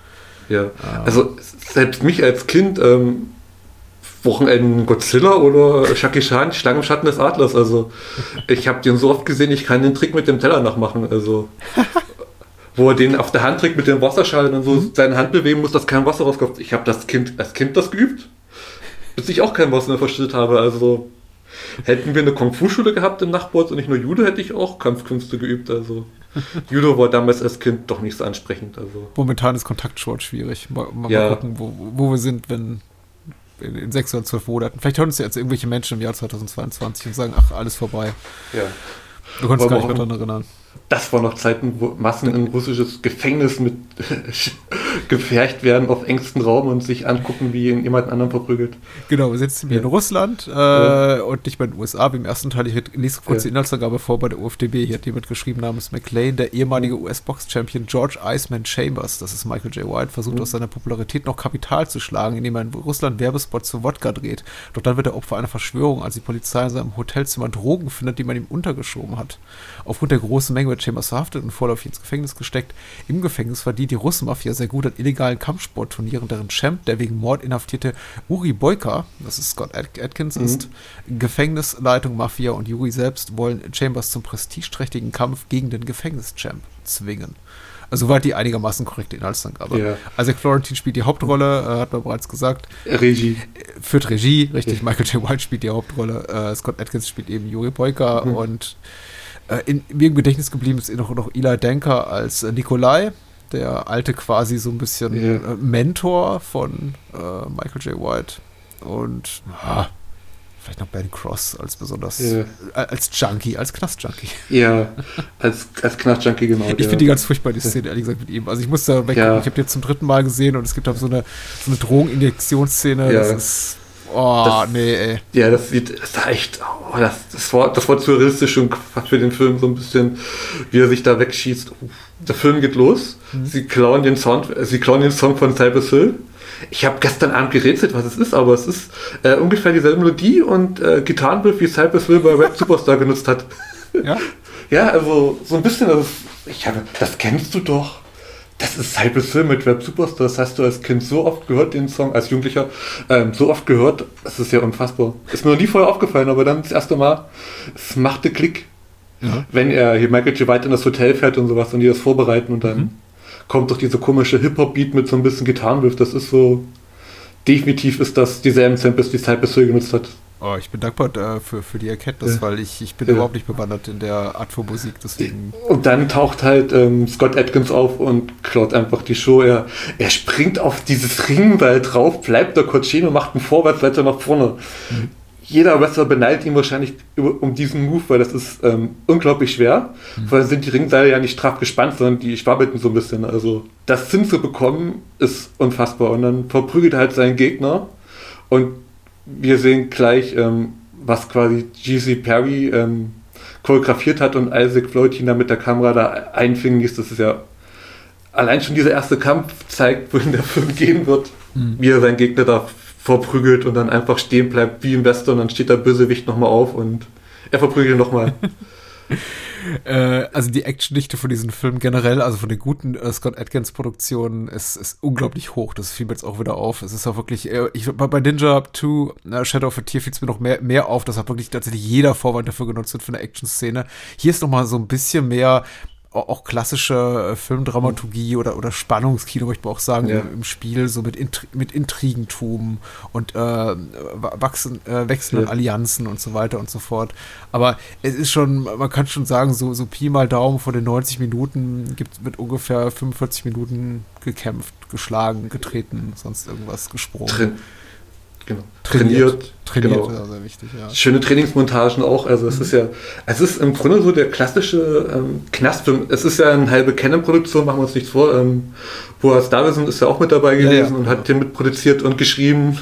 Ja, ähm. also selbst mich als Kind, ähm, Wochenenden Godzilla oder Shaki Chan, Schlange im Schatten des Adlers. Also ich habe den so oft gesehen, ich kann den Trick mit dem Teller nachmachen. Also [laughs] wo er den auf der Hand trägt mit dem Wasserschal und dann so mhm. seine Hand bewegen muss, dass kein Wasser rauskommt. Ich habe das Kind als Kind das geübt bis ich auch kein Boss mehr versteht habe. Also hätten wir eine Kung-Fu-Schule gehabt im Nachbarort und nicht nur Judo, hätte ich auch Kampfkünste geübt. Also [laughs] Judo war damals als Kind doch nicht so ansprechend. Also. Momentan ist Kontaktsport schwierig. Mal, mal, ja. mal gucken, wo, wo wir sind, wenn in, in, sechs oder zwölf Monaten. Vielleicht hören uns jetzt irgendwelche Menschen im Jahr 2022 und sagen, ach, alles vorbei. Ja. Du kannst gar nicht mehr daran erinnern. Das waren noch Zeiten, wo Massen in russisches Gefängnis mit [laughs] gefercht werden auf engstem Raum und sich angucken, wie jemand anderen verprügelt. Genau, wir sitzen hier ja. in Russland äh, ja. und nicht bei den USA, wie im ersten Teil. Ich lese kurz ja. die Inhaltsangabe vor bei der UFDB. Hier hat jemand geschrieben namens McLean, der ehemalige US-Box-Champion George Iceman Chambers, das ist Michael J. White, versucht mhm. aus seiner Popularität noch Kapital zu schlagen, indem er in Russland Werbespots für Wodka dreht. Doch dann wird er Opfer einer Verschwörung, als die Polizei in seinem Hotelzimmer Drogen findet, die man ihm untergeschoben hat. Aufgrund der großen Menge wird Chambers verhaftet und vorläufig ins Gefängnis gesteckt. Im Gefängnis verdient die Russenmafia sehr gut an illegalen Kampfsportturnieren, deren Champ, der wegen Mord inhaftierte Uri Boyka, das ist Scott Atkins, mhm. ist Gefängnisleitung, Mafia und Uri selbst wollen Chambers zum prestigeträchtigen Kampf gegen den Gefängnischamp zwingen. Also war die einigermaßen korrekte Inhaltsangabe. Ja. Isaac Florentine spielt die Hauptrolle, äh, hat man bereits gesagt. Regie. Führt Regie, richtig. Ja. Michael J. White spielt die Hauptrolle. Äh, Scott Atkins spielt eben Yuri Boyka mhm. und äh, in, mir im Gedächtnis geblieben ist noch, noch Eli Denker als äh, Nikolai, der alte quasi so ein bisschen yeah. äh, Mentor von äh, Michael J. White. Und ah, vielleicht noch Ben Cross als besonders, yeah. Äh, als Junkie, als Knast-Junkie. Ja, als, als Knast-Junkie, genau. Ich finde die ganz furchtbar, die Szene, ehrlich gesagt, mit ihm. Also ich muss da weg, ja. ich habe die jetzt zum dritten Mal gesehen und es gibt auch so eine, so eine Drogeninjektionsszene, ja. das ist Oh, das, nee, ey. Ja, das sieht, das ist echt, oh, das, das, war, das war zu realistisch und für den Film so ein bisschen, wie er sich da wegschießt. Der Film geht los. Mhm. Sie klauen den Sound, sie klauen den Song von Cypress Hill. Ich habe gestern Abend gerätselt, was es ist, aber es ist äh, ungefähr dieselbe Melodie und äh, Gitarrenbild, wie Cypress Hill bei Red Superstar [laughs] genutzt hat. Ja? ja, also so ein bisschen, also, ich habe, das kennst du doch das ist Cypress Hill mit Rap Superstar. Das hast du als Kind so oft gehört, den Song, als Jugendlicher, ähm, so oft gehört. Das ist ja unfassbar. Ist mir noch nie vorher aufgefallen, aber dann das erste Mal, es machte Klick. Ja. Wenn er hier Michael J. White in das Hotel fährt und sowas und die das vorbereiten und dann mhm. kommt doch diese komische Hip-Hop-Beat mit so ein bisschen Gitarrenriff. Das ist so, definitiv ist das dieselben Samples, die Cypress Hill genutzt hat. Oh, ich bin dankbar äh, für, für die Erkenntnis, ja. weil ich, ich bin ja. überhaupt nicht bewandert in der Art von Musik, deswegen. Und dann taucht halt ähm, Scott Atkins auf und klaut einfach die Show. Er, er springt auf dieses Ringseil drauf, bleibt stehen und macht einen Vorwärtsleiter nach vorne. Mhm. Jeder Wrestler beneidet ihn wahrscheinlich um diesen Move, weil das ist ähm, unglaublich schwer, mhm. weil sind die Ringseile ja nicht straff gespannt, sondern die schwabbelten so ein bisschen. Also das Sinn zu bekommen ist unfassbar. Und dann verprügelt er halt seinen Gegner und wir sehen gleich, ähm, was quasi GC Perry ähm, choreografiert hat und Isaac Floyd ihn da mit der Kamera da einfingen ließ. Das ist ja allein schon dieser erste Kampf zeigt, wohin der Film gehen wird, mhm. wie er seinen Gegner da verprügelt und dann einfach stehen bleibt wie im Western und dann steht der Bösewicht nochmal auf und er verprügelt nochmal. [laughs] Äh, also die Actiondichte von diesem Film generell, also von den guten äh, Scott Atkins Produktionen, ist, ist unglaublich hoch. Das fiel mir jetzt auch wieder auf. Es ist auch wirklich, äh, ich, bei, bei Ninja 2, äh, Shadow of a Tear fiel es mir noch mehr, mehr auf, dass halt wirklich tatsächlich jeder Vorwand dafür genutzt wird für eine Action-Szene. Hier ist noch mal so ein bisschen mehr auch klassische äh, Filmdramaturgie oder, oder Spannungskino, möchte man auch sagen, ja. im, Spiel, so mit, Intri mit Intrigentum und äh, wachsen, äh, wechselnden ja. Allianzen und so weiter und so fort. Aber es ist schon, man kann schon sagen, so, so Pi mal Daumen vor den 90 Minuten gibt, wird ungefähr 45 Minuten gekämpft, geschlagen, getreten, sonst irgendwas gesprungen. Drin genau, Trainiert. Trainiert, genau. ja, sehr wichtig, ja. Schöne Trainingsmontagen auch. Also es ist ja, es ist im Grunde so der klassische ähm, Knastfilm. Es ist ja eine halbe Canon-Produktion, machen wir uns nichts vor. Ähm, Boas Davison ist ja auch mit dabei Ja, gewesen ja. und hat den mitproduziert und geschrieben.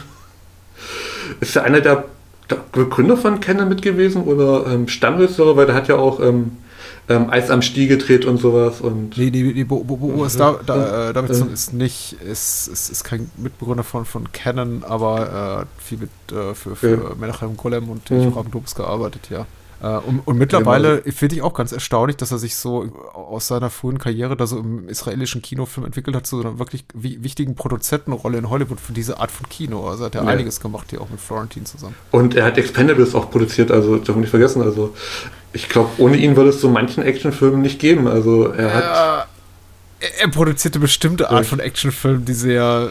Ist ja einer der, der Begründer von Canon mit gewesen oder ähm, Stammregisseur, weil der hat ja auch ähm, ähm, Eis am Stiel gedreht und sowas. Und Nee, nee, nee, Bo, Bo, Bo, ist da, da, äh, Davidson Ja. ist nicht, ist, ist, ist kein Mitbegründer von, von Canon, aber äh, viel mit äh, für, für Ja. Menachem Golem und Mhm. Lobes gearbeitet, ja. Äh, und, und mittlerweile finde ich auch ganz erstaunlich, dass er sich so aus seiner frühen Karriere da so im israelischen Kinofilm entwickelt hat, zu so einer wirklich wi wichtigen Produzentenrolle in Hollywood für diese Art von Kino. Also hat er Ja. einiges gemacht hier auch mit Florentine zusammen. Und er hat Expendables auch produziert, also darf man nicht vergessen. Also ich glaube, ohne ihn würde es so manchen Actionfilmen nicht geben. Also er hat. Ja, er, er produzierte bestimmte Art von Actionfilmen, die sehr,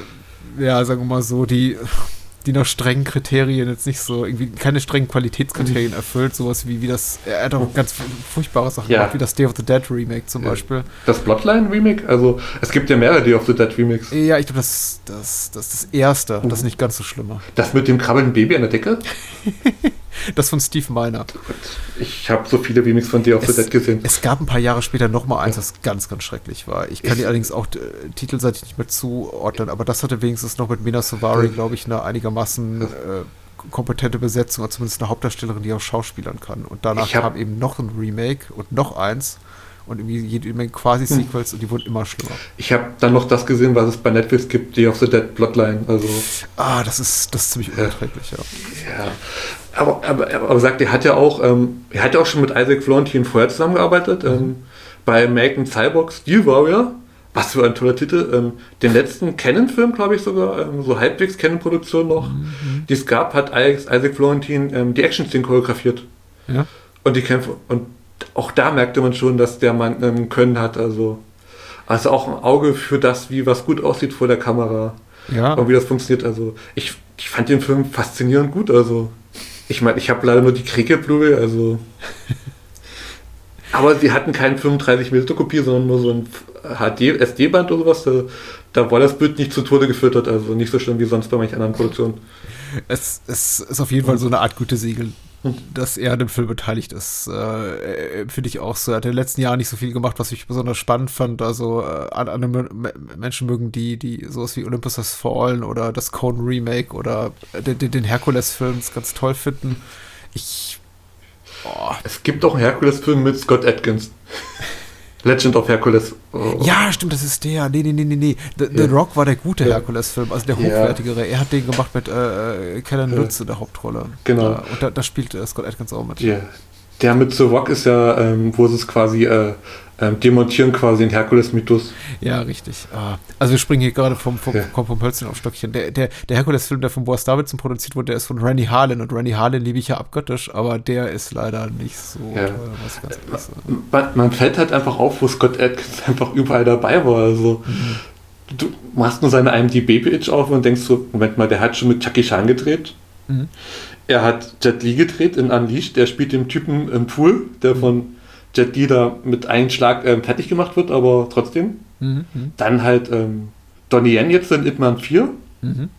ja, sagen wir mal so, die, die nach strengen Kriterien jetzt nicht so, irgendwie keine strengen Qualitätskriterien erfüllt, sowas wie, wie das, er hat auch ganz furchtbare Sachen Ja. gemacht, wie das Day of the Dead Remake zum Ja. Beispiel. Das Bloodline-Remake? Also, es gibt ja mehrere Day of the Dead Remakes. Ja, ich glaube, das, das, das ist das erste, Mhm. das ist nicht ganz so schlimme. Das mit dem krabbelnden Baby an der Decke? [laughs] Das von Steve Miner. Ich habe so viele Remakes von Day of the Dead gesehen. es gab ein paar Jahre später noch mal eins, das ganz, ganz schrecklich war. Ich kann die allerdings auch äh, titelseitig nicht mehr zuordnen, aber das hatte wenigstens noch mit Mina Savari, glaube ich, eine einigermaßen äh, kompetente Besetzung, oder zumindest eine Hauptdarstellerin, die auch Schauspielern kann. Und danach hab- kam eben noch ein Remake und noch eins und irgendwie jede Menge Quasi-Sequels und die wurden immer schlimmer. Ich habe dann noch das gesehen, was es bei Netflix gibt, Day of the Dead Bloodline. Also, Ah, das ist, das ist ziemlich unerträglich, ja. ja. Aber, aber, aber sagt, er hat ja auch, ähm, er hat ja auch schon mit Isaac Florentine vorher zusammengearbeitet. Ähm, bei American Cyborg Steel Warrior. Was für ein toller Titel. Ähm, den letzten Canon-Film, glaube ich sogar, ähm, so halbwegs Canon-Produktion noch, die es gab, hat Isaac, Isaac Florentine ähm, die Action-Szenen choreografiert. Ja, Und die Kämpfe. Und auch da merkte man schon, dass der Mann ähm, Können hat. Also, also auch ein Auge für das, wie was gut aussieht vor der Kamera. ja. Und wie das funktioniert. Also ich, ich fand den Film faszinierend gut. Also ich meine, ich habe leider nur die Kriege Blu-ray, also. [laughs] Aber sie hatten keinen 35 mm Kopie, sondern nur so ein HD, SD-Band oder sowas. Da, da war das Bild nicht zu Tode gefüttert, also nicht so schlimm wie sonst bei manchen anderen Produktionen. Es, es ist auf jeden Fall so eine Art Gütesiegel, dass er an dem Film beteiligt ist. Äh, Finde ich auch so. Er hat in den letzten Jahren nicht so viel gemacht, was ich besonders spannend fand. Also äh, an- andere Menschen mögen die, die sowas wie Olympus Has Fallen oder das Cone Remake oder den, den- den Herkules-Film ganz toll finden. Ich. Oh, Es gibt auch einen Herkules-Film mit Scott Atkins. [laughs] Legend of Hercules. Oh. ja, stimmt, das ist der. Nee, nee, nee, nee, nee. The, The Ja. Rock war der gute Ja. Herkules-Film, also der Ja. hochwertigere. Er hat den gemacht mit äh, äh, Kellen Ja. Lutz in der Hauptrolle. Genau. Und da, da spielt äh, Scott Atkins auch mit. Ja. Der mit The Rock ist ja, ähm, wo sie es quasi äh, ähm, demontieren, quasi den Herkules-Mythos. Ja, richtig. Ah, also wir springen hier gerade vom, vom, Ja. vom Hölzchen auf Stöckchen. Der, der, der Herkules-Film, der von Boris Davidson produziert wurde, der ist von Randy Harlan und Randy Harlan liebe ich ja abgöttisch, aber der ist leider nicht so Ja. toll, ich ganz sagen. Man, man fällt halt einfach auf, wo Scott Atkins [laughs] einfach überall dabei war. Also, du machst nur seine IMDb-Page auf und denkst so, Moment mal, der hat schon mit Chucky Chan gedreht. Mhm. Er hat Jet Li gedreht in Unleashed. Der spielt den Typen im Pool, der Mhm. von Jet Li da mit einem Schlag ähm, fertig gemacht wird, aber trotzdem. Mhm, mhm, Dann halt ähm, Donnie Yen jetzt in Ip Man 4. mhm.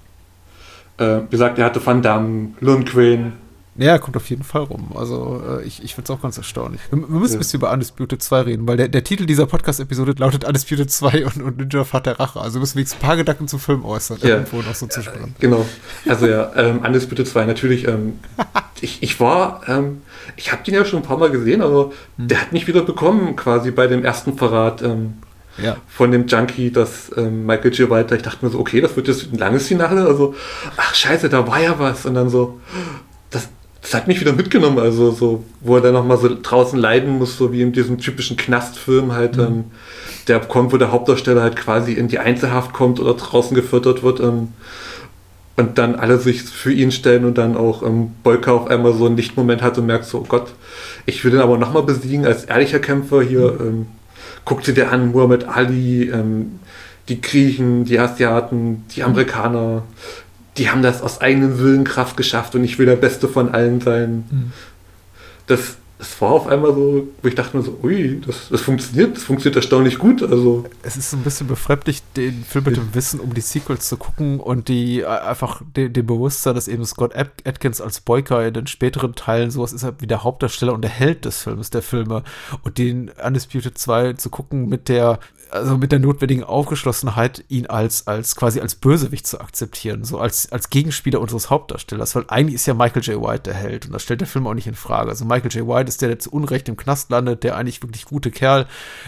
Äh, wie gesagt, er hatte Van Damme, Lundgren. Ja, kommt auf jeden Fall rum. Also äh, ich, ich finde es auch ganz erstaunlich. Wir, wir müssen Ja. ein bisschen über Undisputed 2 reden, weil der, der Titel dieser Podcast-Episode lautet Undisputed 2 und, und Ninja Fahrt der Rache. Also wir müssen wenigstens ein paar Gedanken zum Film äußern, Ja. irgendwo noch so zwischendrin. Genau. Also ja, ähm, Undisputed 2 natürlich. Ähm, ich, ich war, ähm, ich habe den ja schon ein paar Mal gesehen, aber der hat mich wieder bekommen quasi bei dem ersten Verrat ähm, Ja. von dem Junkie, das ähm, Michael J. Walter. Ich dachte mir so, okay, das wird jetzt ein langes Finale. Also, ach scheiße, da war ja was. Und dann so, das, hat mich wieder mitgenommen. Also so, wo er dann nochmal so draußen leiden muss, so wie in diesem typischen Knastfilm halt, ähm, der kommt, wo der Hauptdarsteller halt quasi in die Einzelhaft kommt oder draußen gefüttert wird. Ähm, und dann alle sich für ihn stellen und dann auch ähm, Bolka auf einmal so einen Lichtmoment hat und merkt so, oh Gott, ich will den aber nochmal besiegen als ehrlicher Kämpfer hier. Ähm, guckt sie dir an, Muhammad Ali, ähm, die Griechen, die Asiaten, die Amerikaner, die haben das aus eigenem Willen Kraft geschafft und ich will der Beste von allen sein. Das, das war auf einmal so, wo ich dachte mir so, ui, das, das funktioniert, das funktioniert erstaunlich gut. Also es ist ein bisschen befremdlich, den Film mit dem Wissen um die Sequels zu gucken und die äh, einfach dem de Bewusstsein, dass eben Scott Atkins als Boyka in den späteren Teilen sowas ist halt wie der Hauptdarsteller und der Held des Films, der Filme und den Undisputed 2 zu gucken mit der also mit der notwendigen Aufgeschlossenheit, ihn als, als quasi als Bösewicht zu akzeptieren, so als, als Gegenspieler unseres Hauptdarstellers, weil eigentlich ist ja Michael J. White der Held und das stellt der Film auch nicht in Frage. Also Michael J. White ist der, der zu Unrecht im Knast landet, der eigentlich wirklich gute Kerl,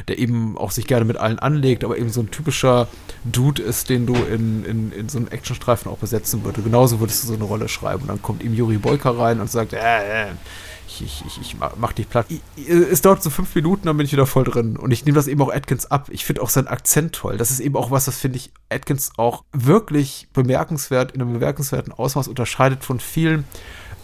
der eben auch sich gerne mit allen anlegt, aber eben so ein typischer Dude ist, den du in, in, in so einem Actionstreifen auch besetzen würdest. Genauso würdest du so eine Rolle schreiben und dann kommt ihm Yuri Boyka rein und sagt, äh, äh, ich, ich, ich mach dich platt. Es dauert so fünf Minuten, dann bin ich wieder voll drin. Und ich nehme das eben auch Atkins ab. Ich finde auch seinen Akzent toll. Das ist eben auch was, das finde ich Atkins auch wirklich bemerkenswert, in einem bemerkenswerten Ausmaß unterscheidet von vielen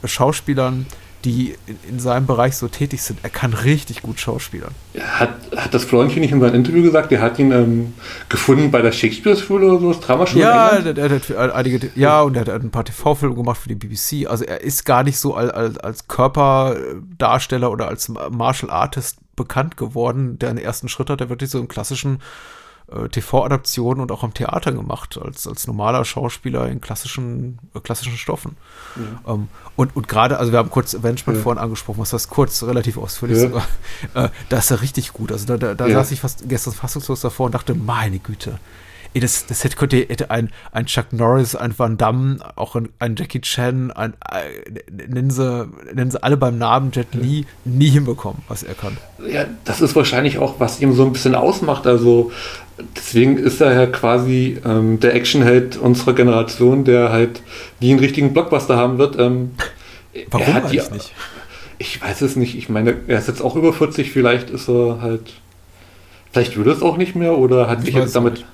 Schauspielern, die in, in, seinem Bereich so tätig sind. Er kann richtig gut schauspielern. Hat, hat das Florentine nicht in seinem Interview gesagt? Der hat ihn ähm, gefunden bei der Shakespeare-Schule oder sowas, Dramaschule? Ja, der, der, der, hat einige, ja, und er hat ein paar TV-Filme gemacht für die BBC. Also er ist gar nicht so als, als, als Körperdarsteller oder als Martial Artist bekannt geworden. Der einen ersten Schritt hat, der wirklich so im klassischen äh, TV-Adaptionen und auch am Theater gemacht, als, als normaler Schauspieler in klassischen, äh, klassischen Stoffen. Ja. Ähm, und und gerade, also wir haben kurz Avengement ja. vorhin angesprochen, was das kurz, relativ ausführlich ja. sogar, äh, da ist er richtig gut. Also da, da, da saß ich fast gestern fassungslos davor und dachte, meine Güte, ey, das, das hätte, könnte hätte ein, ein Chuck Norris, ein Van Damme, auch ein, ein Jackie Chan, ein, ein, nennen, sie, nennen sie alle beim Namen Jet Li, nie hinbekommen, was er kann. Ja, das ist wahrscheinlich auch, was ihm so ein bisschen ausmacht. Also deswegen ist er ja quasi ähm, der Actionheld unserer Generation, der halt nie einen richtigen Blockbuster haben wird. Ähm, Warum hat die, nicht? Ich weiß es nicht. Ich meine, er ist jetzt auch über 40, vielleicht ist er halt. Vielleicht will er es auch nicht mehr oder hat sich jetzt damit. Nicht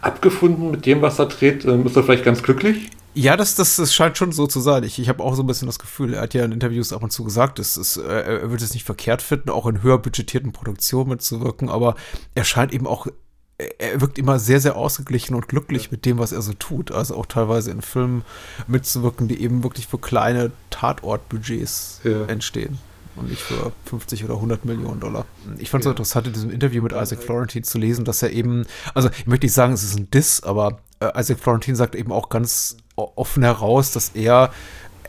abgefunden mit dem, was er dreht? Ähm, ist er vielleicht ganz glücklich? Ja, das, das, das scheint schon so zu sein. Ich, ich habe auch so ein bisschen das Gefühl, er hat ja in Interviews ab und zu gesagt, es ist, er wird es nicht verkehrt finden, auch in höher budgetierten Produktionen mitzuwirken, aber er scheint eben auch, er wirkt immer sehr, sehr ausgeglichen und glücklich mit dem, was er so tut. Also auch teilweise in Filmen mitzuwirken, die eben wirklich für kleine Tatortbudgets ja. entstehen und nicht für 50 oder 100 Millionen Dollar. Ich fand es ja. so interessant, in diesem Interview mit Isaac Florentine zu lesen, dass er eben, also ich möchte nicht sagen, es ist ein Diss, aber äh, Isaac Florentine sagt eben auch ganz offen heraus, dass er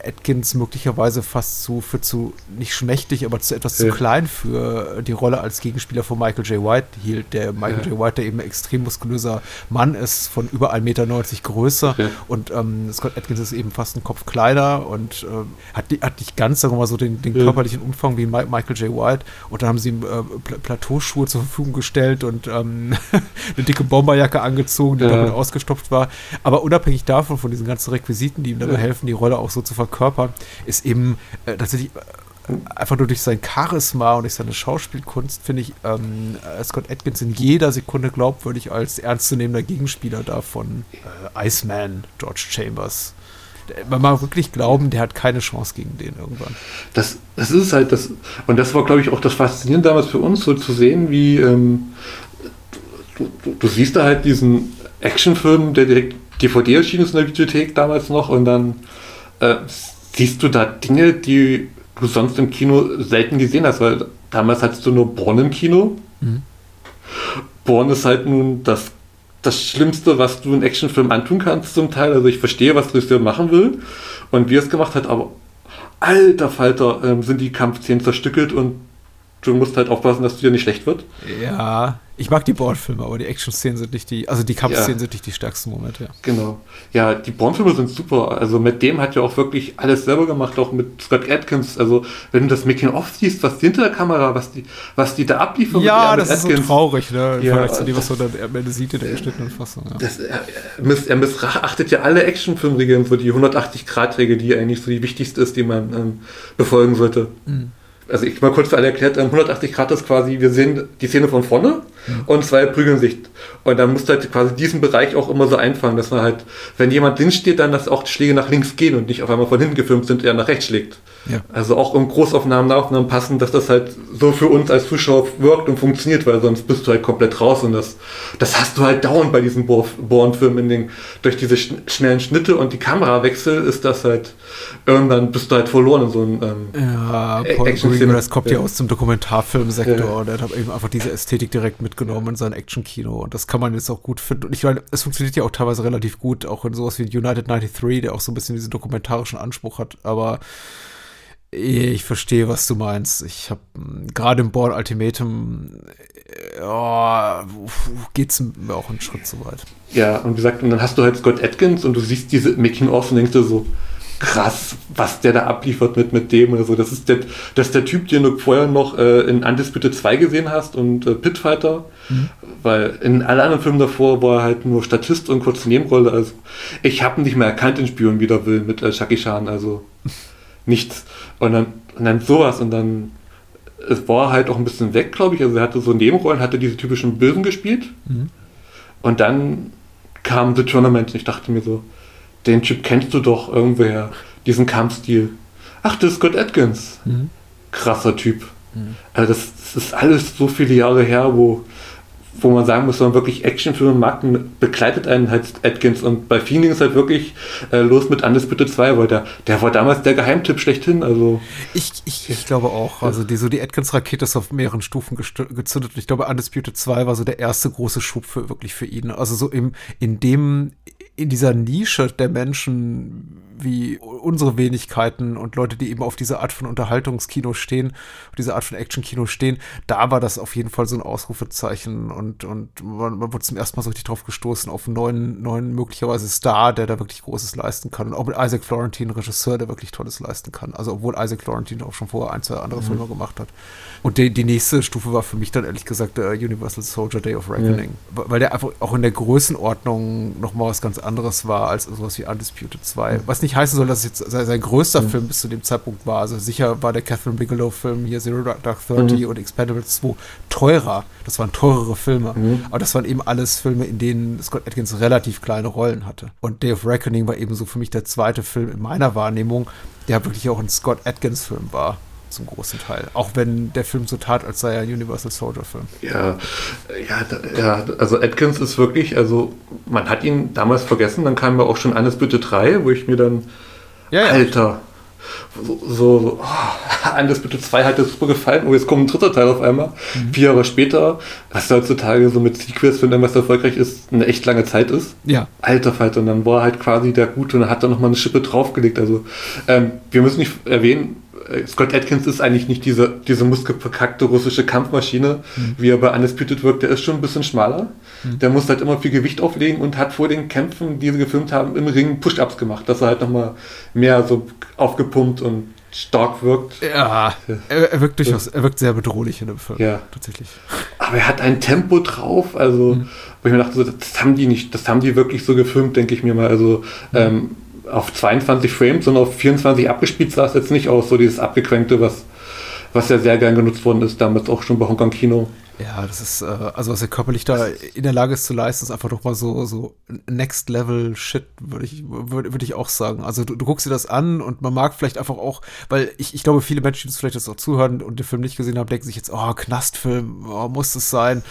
Atkins möglicherweise fast zu, für zu, nicht schmächtig, aber zu etwas ja. zu klein für die Rolle als Gegenspieler von Michael J. White hielt. Der Michael ja. J. White, der eben ein extrem muskulöser Mann ist, von über 1,90 Meter größer. Ja. Und ähm, Scott Atkins ist eben fast einen Kopf kleiner und äh, hat, hat nicht ganz, sagen wir mal so, den, den körperlichen Umfang wie Michael J. White. Und dann haben sie ihm äh, Pla Plateauschuhe zur Verfügung gestellt und ähm, [laughs] eine dicke Bomberjacke angezogen, die damit ausgestopft war. Aber unabhängig davon, von diesen ganzen Requisiten, die ihm dabei helfen, die Rolle auch so zu verkörpern, Körper ist eben äh, tatsächlich äh, einfach nur durch sein Charisma und durch seine Schauspielkunst finde ich ähm, Scott Atkins in jeder Sekunde glaubwürdig als ernstzunehmender Gegenspieler da von äh, Iceman, George Chambers. Man mag wirklich glauben, der hat keine Chance gegen den irgendwann. Das, das ist halt das, und das war, glaube ich, auch das Faszinierende damals für uns, so zu sehen, wie ähm, du, du, du, siehst da halt diesen Actionfilm, der direkt DVD erschienen ist in der Bibliothek damals noch, und dann äh, siehst du da Dinge, die du sonst im Kino selten gesehen hast, weil damals hattest du nur Born im Kino. Mhm. Born ist halt nun das, das Schlimmste, was du in Actionfilm antun kannst zum Teil. Also ich verstehe, was Regisseur machen will und wie er es gemacht hat, aber alter Falter ähm, sind die Kampfszenen zerstückelt und du musst halt aufpassen, dass dir nicht schlecht wird. Ja, ich mag die Bond-Filme, aber die Action-Szenen sind nicht die, also die Kampfszenen ja. sind nicht die stärksten Momente. Ja. Genau. Ja, die Bond-Filme sind super. Also mit dem hat er auch wirklich alles selber gemacht, auch mit Scott Atkins. Also wenn du das Making-of siehst, was hinter der Kamera, was die, was die da abliefern. Ja, das ist Atkins. so traurig, ne? Im ja, Vergleich zu dem, was man dann am Ende sieht in der geschnittenen Fassung. Ja. Das, er, er missachtet ja alle Action-Filmregeln, so die 180-Grad-Regel, die eigentlich so die wichtigste ist, die man ähm, befolgen sollte. Mhm also ich mal kurz für alle erklärt, 180 ähm, Grad ist quasi, wir sehen die Szene von vorne und zwei prügeln sich. Und dann musst du halt quasi diesen Bereich auch immer so einfangen, dass man halt, wenn jemand links steht, dann dass auch die Schläge nach links gehen und nicht auf einmal von hinten gefilmt sind, der nach rechts schlägt. Ja. Also auch im Großaufnahmen, Nahaufnahmen passen, dass das halt so für uns als Zuschauer wirkt und funktioniert, weil sonst bist du halt komplett raus und das, das hast du halt dauernd bei diesen Bourne-Filmen in den, durch diese schn schnellen Schnitte und die Kamerawechsel ist das halt, irgendwann bist du halt verloren in so einem ähm, Ja, Paul. Greengrass kommt ja Ja. aus dem Dokumentarfilmsektor Ja. und er hat eben einfach diese Ästhetik direkt mitgenommen in sein Actionkino und das kann man jetzt auch gut finden. Und ich meine, es funktioniert ja auch teilweise relativ gut, auch in sowas wie United 93, der auch so ein bisschen diesen dokumentarischen Anspruch hat, aber ich verstehe, was du meinst. Ich habe gerade im Born Ultimatum äh, ja, geht's mir auch einen Schritt zu weit. Ja, und wie gesagt, und dann hast du halt Scott Atkins und du siehst diese Making-of und denkst dir so, krass, was der da abliefert mit, mit dem oder so. Das ist der, das ist der Typ, den du vorher noch äh, in Undisputed 2 gesehen hast und äh, Pitfighter. Weil in allen anderen Filmen davor war er halt nur Statist und kurze Nebenrolle. Also ich habe ihn nicht mehr erkannt in Spion wider Willen mit äh, Chucky Chan, also [laughs] nichts. Und dann, und dann sowas und dann es war halt auch ein bisschen weg, glaube ich. Also er hatte so Nebenrollen, hatte diese typischen Bösen gespielt. Und dann kam The Tournament und ich dachte mir so, den Typ kennst du doch irgendwoher, diesen Kampfstil. Ach, das ist Scott Atkins. Krasser Typ. Also das, das ist alles so viele Jahre her, wo, wo man sagen muss, wenn man wirklich Actionfilme mag, begleitet einen halt Atkins und bei vielen ging es halt wirklich äh, los mit Undisputed 2, weil der, der war damals der Geheimtipp schlechthin, also Ich, ich, ich glaube auch. Also die, so die Atkins-Rakete ist auf mehreren Stufen gezündet. Und ich glaube, Undisputed 2 war so der erste große Schub für wirklich für ihn. Also so im, in dem, in dieser Nische der Menschen wie unsere Wenigkeiten und Leute, die eben auf diese Art von Unterhaltungskino stehen, auf diese Art von Actionkino stehen, da war das auf jeden Fall so ein Ausrufezeichen und, und man, man wurde zum ersten Mal so richtig drauf gestoßen auf einen neuen, neuen möglicherweise Star, der da wirklich Großes leisten kann. Und auch mit Isaac Florentine, Regisseur, der wirklich Tolles leisten kann. Also obwohl Isaac Florentine auch schon vorher ein, zwei andere Filme gemacht hat. Und die, die nächste Stufe war für mich dann ehrlich gesagt der Universal Soldier Day of Reckoning. Weil weil der einfach auch in der Größenordnung nochmal was ganz anderes war als sowas wie Undisputed 2. Was nicht heißen soll, dass es jetzt sein, größter Film bis zu dem Zeitpunkt war. Also sicher war der Catherine Bigelow-Film hier Zero Dark Thirty und Expendables 2 teurer. Das waren teurere Filme. Aber das waren eben alles Filme, in denen Scott Atkins relativ kleine Rollen hatte. Und Day of Reckoning war eben so für mich der zweite Film in meiner Wahrnehmung, der wirklich auch ein Scott Atkins-Film war. Zum großen Teil. Auch wenn der Film so tat, als sei er ein Universal Soldier-Film. Ja, ja, da- ja, also Atkins ist wirklich, also man hat ihn damals vergessen, dann kam ja auch schon Alles Bitte 3, wo ich mir dann, Ja, ja. Alter, so, so, so oh, Alles Bitte 2 hat dir super gefallen, oh, jetzt kommt ein dritter Teil auf einmal, Mhm. vier Jahre später, was heutzutage so mit Sequels, wenn was erfolgreich ist, eine echt lange Zeit ist. Ja. Alter Falter, und dann war er halt quasi der Gute und hat dann nochmal eine Schippe draufgelegt. Also, ähm, wir müssen nicht erwähnen, äh, Scott Atkins ist eigentlich nicht diese, diese muskelverkackte russische Kampfmaschine, wie er bei Undisputed wirkt. Der ist schon ein bisschen schmaler. Der muss halt immer viel Gewicht auflegen und hat vor den Kämpfen, die sie gefilmt haben, im Ring Push-Ups gemacht, dass er halt nochmal mehr so aufgepumpt und stark wirkt. Ja, er, wirkt durchaus, er wirkt sehr bedrohlich in dem Film. Ja. Tatsächlich. Aber er hat ein Tempo drauf, also wo ich mir dachte, so, das haben die nicht, das haben die wirklich so gefilmt, denke ich mir mal. Also ähm, auf 22 Frames, sondern auf 24 abgespielt sah es jetzt nicht aus, so dieses abgequänkte, was, was ja sehr gern genutzt worden ist, damals auch schon bei Hongkong Kino. Ja, das ist, äh, also was er körperlich da in der Lage ist zu leisten, ist einfach doch mal so, so Next Level Shit, würde ich, würde würd ich auch sagen. Also du, du guckst dir das an und man mag vielleicht einfach auch, weil ich, ich glaube, viele Menschen, die uns vielleicht jetzt auch zuhören und den Film nicht gesehen haben, denken sich jetzt, oh, Knastfilm, oh, muss es sein?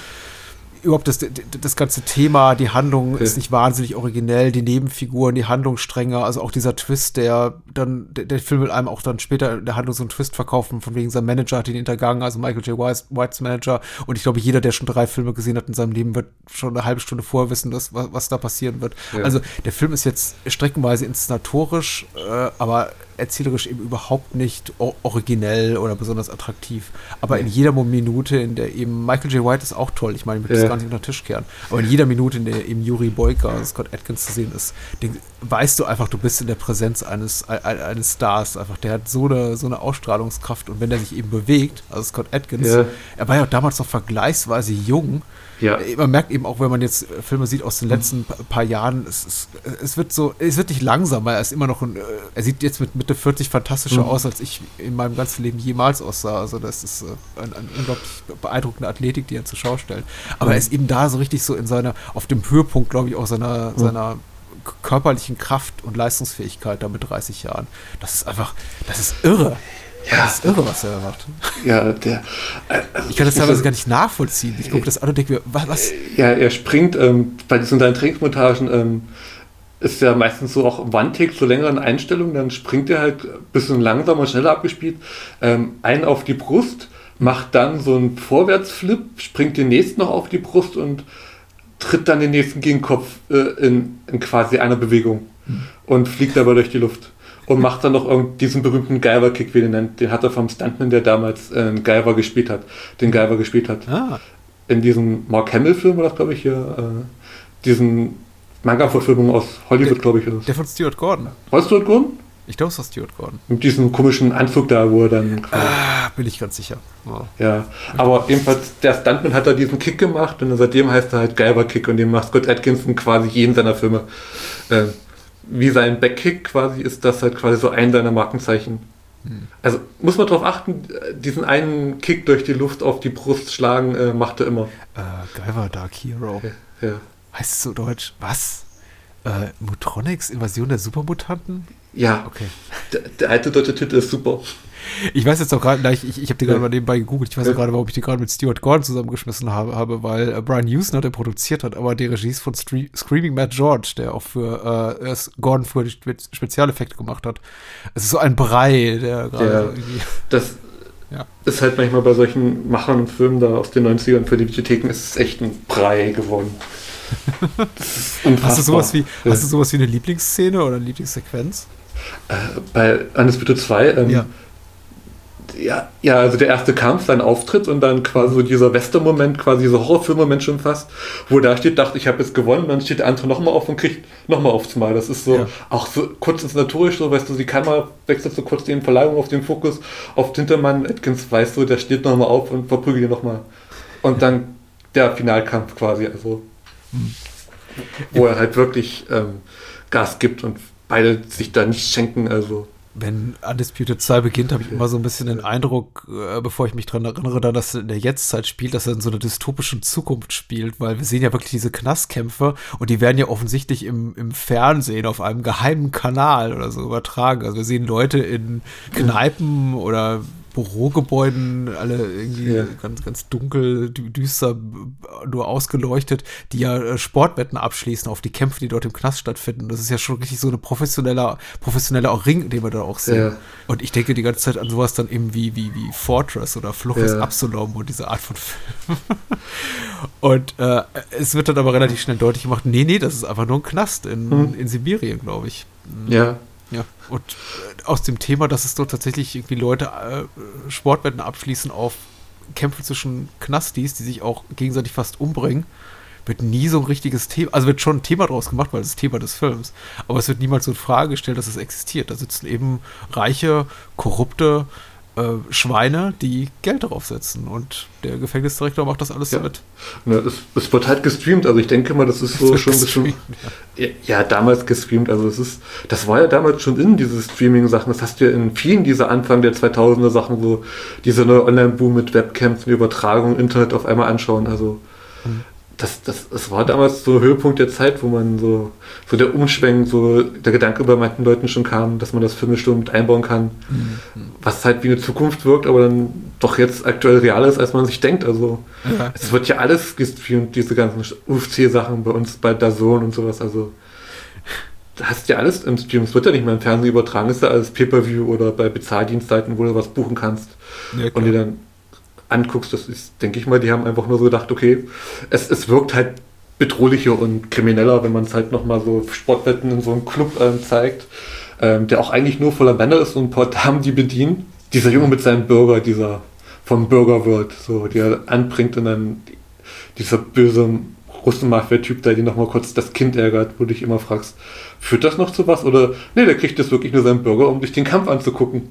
Überhaupt das, das ganze Thema, die Handlung ist nicht wahnsinnig originell, die Nebenfiguren, die Handlungsstränge, also auch dieser Twist, der dann, der, der Film will einem auch dann später in der Handlung so einen Twist verkaufen, von wegen sein Manager hat ihn hintergangen, also Michael J. Whites, Whites Manager. Und ich glaube, jeder, der schon drei Filme gesehen hat in seinem Leben, wird schon eine halbe Stunde vorher wissen, dass, was, was da passieren wird. Ja. Also der Film ist jetzt streckenweise inszenatorisch, äh, aber erzählerisch eben überhaupt nicht originell oder besonders attraktiv. Aber in jeder Minute, in der eben Michael J. White ist auch toll, ich meine, ich möchte das gar nicht unter den Tisch kehren, aber in jeder Minute, in der eben Yuri Boyka, Scott Atkins zu sehen ist, den, weißt du einfach, du bist in der Präsenz eines, ein- eines Stars einfach. Der hat so eine, so eine Ausstrahlungskraft und wenn der sich eben bewegt, also Scott Atkins, Ja. er war ja damals noch vergleichsweise jung, Ja. äh, Man merkt eben auch, wenn man jetzt äh, Filme sieht aus den letzten pa- paar Jahren, es, es, es wird so, es wird nicht langsamer, er ist immer noch ein, äh, er sieht jetzt mit, mit Schritte 40 fantastischer Mhm. aus, als ich in meinem ganzen Leben jemals aussah. Also das ist äh, ein, unglaublich beeindruckende Athletik, die er zur Schau stellt. Aber er ist eben da so richtig so in seiner, auf dem Höhepunkt, glaube ich, auch seiner, seiner k- körperlichen Kraft und Leistungsfähigkeit da mit 30 Jahren. Das ist einfach, das ist irre. Ja. Das ist irre, was er da macht. Ja, der. äh, Ich kann das teilweise gar nicht nachvollziehen. Ich gucke das an und denke mir, was? Ja, er springt ähm, bei diesen seinen Trainingsmontagen ähm, ist ja meistens so auch One-Take zu längeren Einstellungen, dann springt er halt ein bisschen langsamer, schneller abgespielt, ähm, einen auf die Brust, macht dann so einen Vorwärtsflip, springt den nächsten noch auf die Brust und tritt dann den nächsten Gegenkopf äh, in, in quasi einer Bewegung und fliegt dabei durch die Luft. Und macht dann noch diesen berühmten Guyver-Kick, wie den nennt. Den hat er vom Stuntman, der damals äh, Guyver gespielt hat. Den Guyver gespielt hat Ah, in diesem Mark Hamill-Film war das, glaube ich, hier, äh, diesen Manga-Verfilmung aus Hollywood, glaube ich, ist der von Stuart Gordon. Weißt du, Gordon? Ich glaube, es war Stuart Gordon. Mit diesem komischen Anzug da, wo er dann Ah, bin ich ganz sicher. Ja. ja. Aber jedenfalls, der Stuntman hat da diesen Kick gemacht und seitdem heißt er halt Guyver-Kick und den macht Scott Atkinson quasi jeden seiner Filme. Äh, wie sein Backkick quasi ist das halt quasi so ein seiner Markenzeichen. Also muss man darauf achten, diesen einen Kick durch die Luft auf die Brust schlagen, äh, macht er immer. Äh, Guyver Dark Hero. Ja. Heißt es so deutsch? Was? Äh, Mutronics, Invasion der Supermutanten? Ja, Okay. der, der alte deutsche Titel ist super. Ich weiß jetzt auch gerade, gleich, ich, ich habe die gerade mal nebenbei gegoogelt. Ich weiß auch gerade, warum ich die gerade mit Stuart Gordon zusammengeschmissen habe, habe weil äh, Brian Houston, der produziert hat, aber die Regie ist von Stre Screaming Mad George, der auch für äh, Gordon früher die Spe Spezialeffekte gemacht hat. Es ist so ein Brei, der gerade Ja. Das [laughs] Ja. ist halt manchmal bei solchen Machern und Filmen da aus den 90ern für die Videotheken ist es echt ein Brei geworden. [laughs] Hast du sowas wie, Ja. hast du sowas wie eine Lieblingsszene oder eine Lieblingssequenz? bei Undisputed 2, ähm, ja. Ja. Ja, also der erste Kampf, sein Auftritt und dann quasi so dieser Western-Moment, quasi dieser Horrorfilm-Moment schon fast, wo da steht, dachte ich habe jetzt gewonnen, dann steht der andere nochmal auf und kriegt nochmal aufs Mal. Das ist so, Ja. auch so kurz inszenatorisch, so, weißt du, die Kamera wechselt so kurz die Verleihung auf den Fokus, auf den Hintermann, Atkins, weißt du, der steht nochmal auf und verprügelt ihn nochmal. Und dann der Finalkampf quasi, also, wo er halt wirklich ähm, Gas gibt und beide sich da nicht schenken, also. Wenn Undisputed 2 beginnt, habe ich immer so ein bisschen den Eindruck, äh, bevor ich mich dran erinnere, dann, dass er in der Jetztzeit spielt, dass er in so einer dystopischen Zukunft spielt, weil wir sehen ja wirklich diese Knastkämpfe und die werden ja offensichtlich im, im Fernsehen auf einem geheimen Kanal oder so übertragen. Also wir sehen Leute in Kneipen oder Bürogebäuden, alle irgendwie Ja. ganz, ganz dunkel, dü- düster, nur ausgeleuchtet, die ja äh, Sportwetten abschließen auf die Kämpfe, die dort im Knast stattfinden. Das ist ja schon richtig so eine professionelle, professionelle Ring, den wir da auch sehen. Ja. Und ich denke die ganze Zeit an sowas dann eben wie, wie, wie Fortress oder Flucht des Ja. Absalom und diese Art von Film. [laughs] und äh, es wird dann aber relativ schnell deutlich gemacht, nee, nee, das ist einfach nur ein Knast in, Hm. in Sibirien, glaube ich. Ja, Ja, und äh, aus dem Thema, dass es dort tatsächlich irgendwie Leute äh, Sportwetten abschließen auf Kämpfe zwischen Knastis, die sich auch gegenseitig fast umbringen, wird nie so ein richtiges Thema, also wird schon ein Thema draus gemacht, weil das ist Thema des Films, aber es wird niemals so in Frage gestellt, dass es existiert. Da sitzen eben reiche, korrupte äh, Schweine, die Geld darauf setzen und der Gefängnisdirektor macht das alles Ja. so mit. es, es wird halt gestreamt, also ich denke mal, das ist so schon ein bisschen. Ja, ja, damals gestreamt, also es ist, das war ja damals schon in diese Streaming-Sachen, das hast du ja in vielen dieser Anfang der 2000er Sachen, so diese neue Online-Boom mit Webcams und Übertragung, Internet auf einmal anschauen, also das, das, das war damals so Höhepunkt der Zeit, wo man so, so der Umschwenk, so der Gedanke bei manchen Leuten schon kam, dass man das schon mit einbauen kann, was halt wie eine Zukunft wirkt, aber dann doch jetzt aktuell realer ist, als man sich denkt. Also Ja. es wird ja alles gestreamt, diese ganzen UFC-Sachen bei uns bei DAZN und sowas. Also da hast ja alles im Stream. Es wird ja nicht mehr im Fernsehen übertragen, ist ja alles Pay-Per-View oder bei Bezahldienstseiten, wo du was buchen kannst Ja, und dir dann anguckst. Das ist, denke ich mal, die haben einfach nur so gedacht, okay, es, es wirkt halt bedrohlicher und krimineller, wenn man es halt nochmal so Sportwetten in so einem Club ähm, zeigt, ähm, der auch eigentlich nur voller Männer ist und ein paar Damen, die bedienen. Dieser Junge mit seinem Burger, dieser vom Burger World, so, der anbringt und dann dieser böse Russen-Mafia-Typ, der dir nochmal kurz das Kind ärgert, wo du dich immer fragst, führt das noch zu was? Oder nee, der kriegt jetzt wirklich nur seinen Burger, um sich den Kampf anzugucken.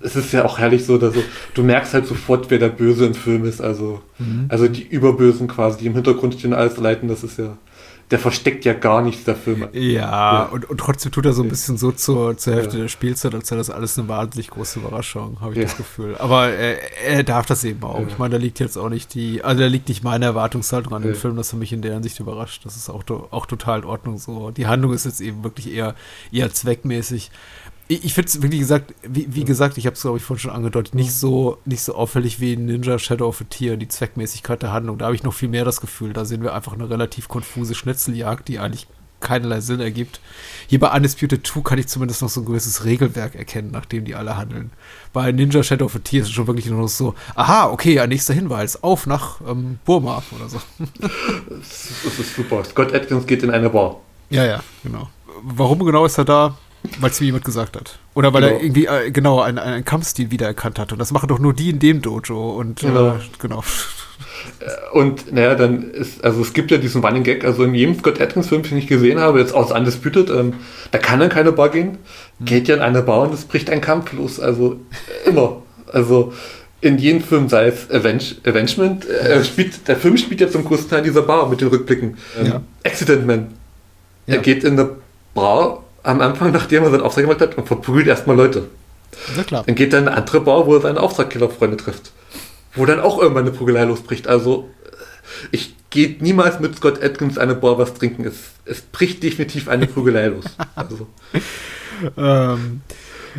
Es ist ja auch herrlich so, dass so, du merkst halt sofort, wer der Böse im Film ist. Also, also die Überbösen quasi, die im Hintergrund stehen, alles leiten, das ist ja der versteckt ja gar nichts, der Film. Ja, ja. Und, und trotzdem tut er so ein bisschen so zur, zur Hälfte ja. der Spielzeit, als wäre das alles eine wahnsinnig große Überraschung, habe ich ja. das Gefühl. Aber er, er, darf das eben auch. Ich meine, da liegt jetzt auch nicht die, also da liegt nicht meine Erwartungshaltung an den Film, das für mich in der Hinsicht überrascht. Das ist auch, auch total in Ordnung so. Die Handlung ist jetzt eben wirklich eher, eher zweckmäßig ich, ich finde es, wie gesagt, wie, wie gesagt, ich habe es, glaube ich, vorhin schon angedeutet, nicht so, nicht so auffällig wie Ninja Shadow of a Tear, die Zweckmäßigkeit der Handlung. Da habe ich noch viel mehr das Gefühl. Da sehen wir einfach eine relativ konfuse Schnitzeljagd, die eigentlich keinerlei Sinn ergibt. Hier bei Undisputed 2 kann ich zumindest noch so ein gewisses Regelwerk erkennen, nachdem die alle handeln. Bei Ninja Shadow of a Tear ist es schon wirklich nur noch so, aha, okay, ja, nächster Hinweis, auf nach ähm, Burma oder so. [laughs] das ist super. Scott Atkins geht in eine Bar. Ja, ja, genau. Warum genau ist er da? Weil es mir jemand gesagt hat. Oder weil genau. er irgendwie, äh, genau, einen, einen Kampfstil wiedererkannt hat. Und das machen doch nur die in dem Dojo. Und genau. Äh, genau. Äh, und naja, dann ist, also es gibt ja diesen Running Gag, also in jedem Scott Atkins-Film, den ich gesehen habe, jetzt aus Undisputed, ähm, da kann er keine Bar gehen, hm. geht ja in eine Bar und es bricht ein Kampf los. Also immer. Also in jedem Film, sei es Avenge, Avengement, äh, spielt, der Film spielt ja zum größten Teil dieser Bar mit den Rückblicken. Ähm, ja. Accident Man. Ja. Er geht in eine Bar am Anfang, nachdem er seinen Auftrag gemacht hat, und verprügelt erstmal Leute. Na klar. Dann geht er in eine andere Bar, wo er seine Auftragskillerfreunde trifft. Wo dann auch irgendwann eine Prügelei losbricht. Also, ich gehe niemals mit Scott Atkins eine Bar was trinken. Es, es bricht definitiv eine Prügelei los. [laughs] Also. ähm,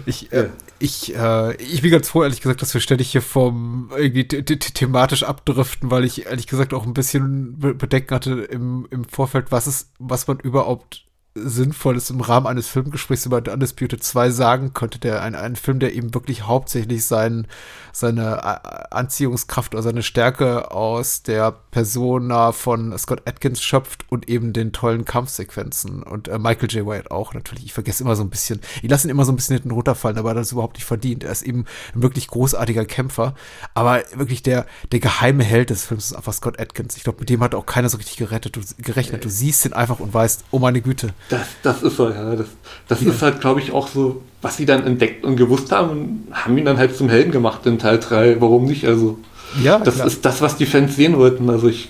ich, äh, ich, äh, ich bin ganz froh, ehrlich gesagt, dass wir ständig hier vom irgendwie thematisch abdriften, weil ich ehrlich gesagt auch ein bisschen Bedenken hatte im, im Vorfeld, was ist, was man überhaupt Sinnvolles im Rahmen eines Filmgesprächs über The Undisputed 2 sagen könnte, der ein, ein Film, der eben wirklich hauptsächlich sein, seine äh, Anziehungskraft oder seine Stärke aus der Persona von Scott Atkins schöpft und eben den tollen Kampfsequenzen und äh, Michael J. White auch natürlich. Ich vergesse immer so ein bisschen, ich lasse ihn immer so ein bisschen hinten runterfallen, aber das ist überhaupt nicht verdient. Er ist eben ein wirklich großartiger Kämpfer, aber wirklich der, der geheime Held des Films ist einfach Scott Atkins. Ich glaube, mit dem hat auch keiner so richtig gerettet, gerechnet. Du siehst ihn einfach und weißt, oh meine Güte. Das, das ist so, ja. Das, das ja. ist halt, glaube ich, auch so, was sie dann entdeckt und gewusst haben und haben ihn dann halt zum Helden gemacht in Teil 3. Warum nicht? Also, ja, das klar. ist das, was die Fans sehen wollten. Also ich,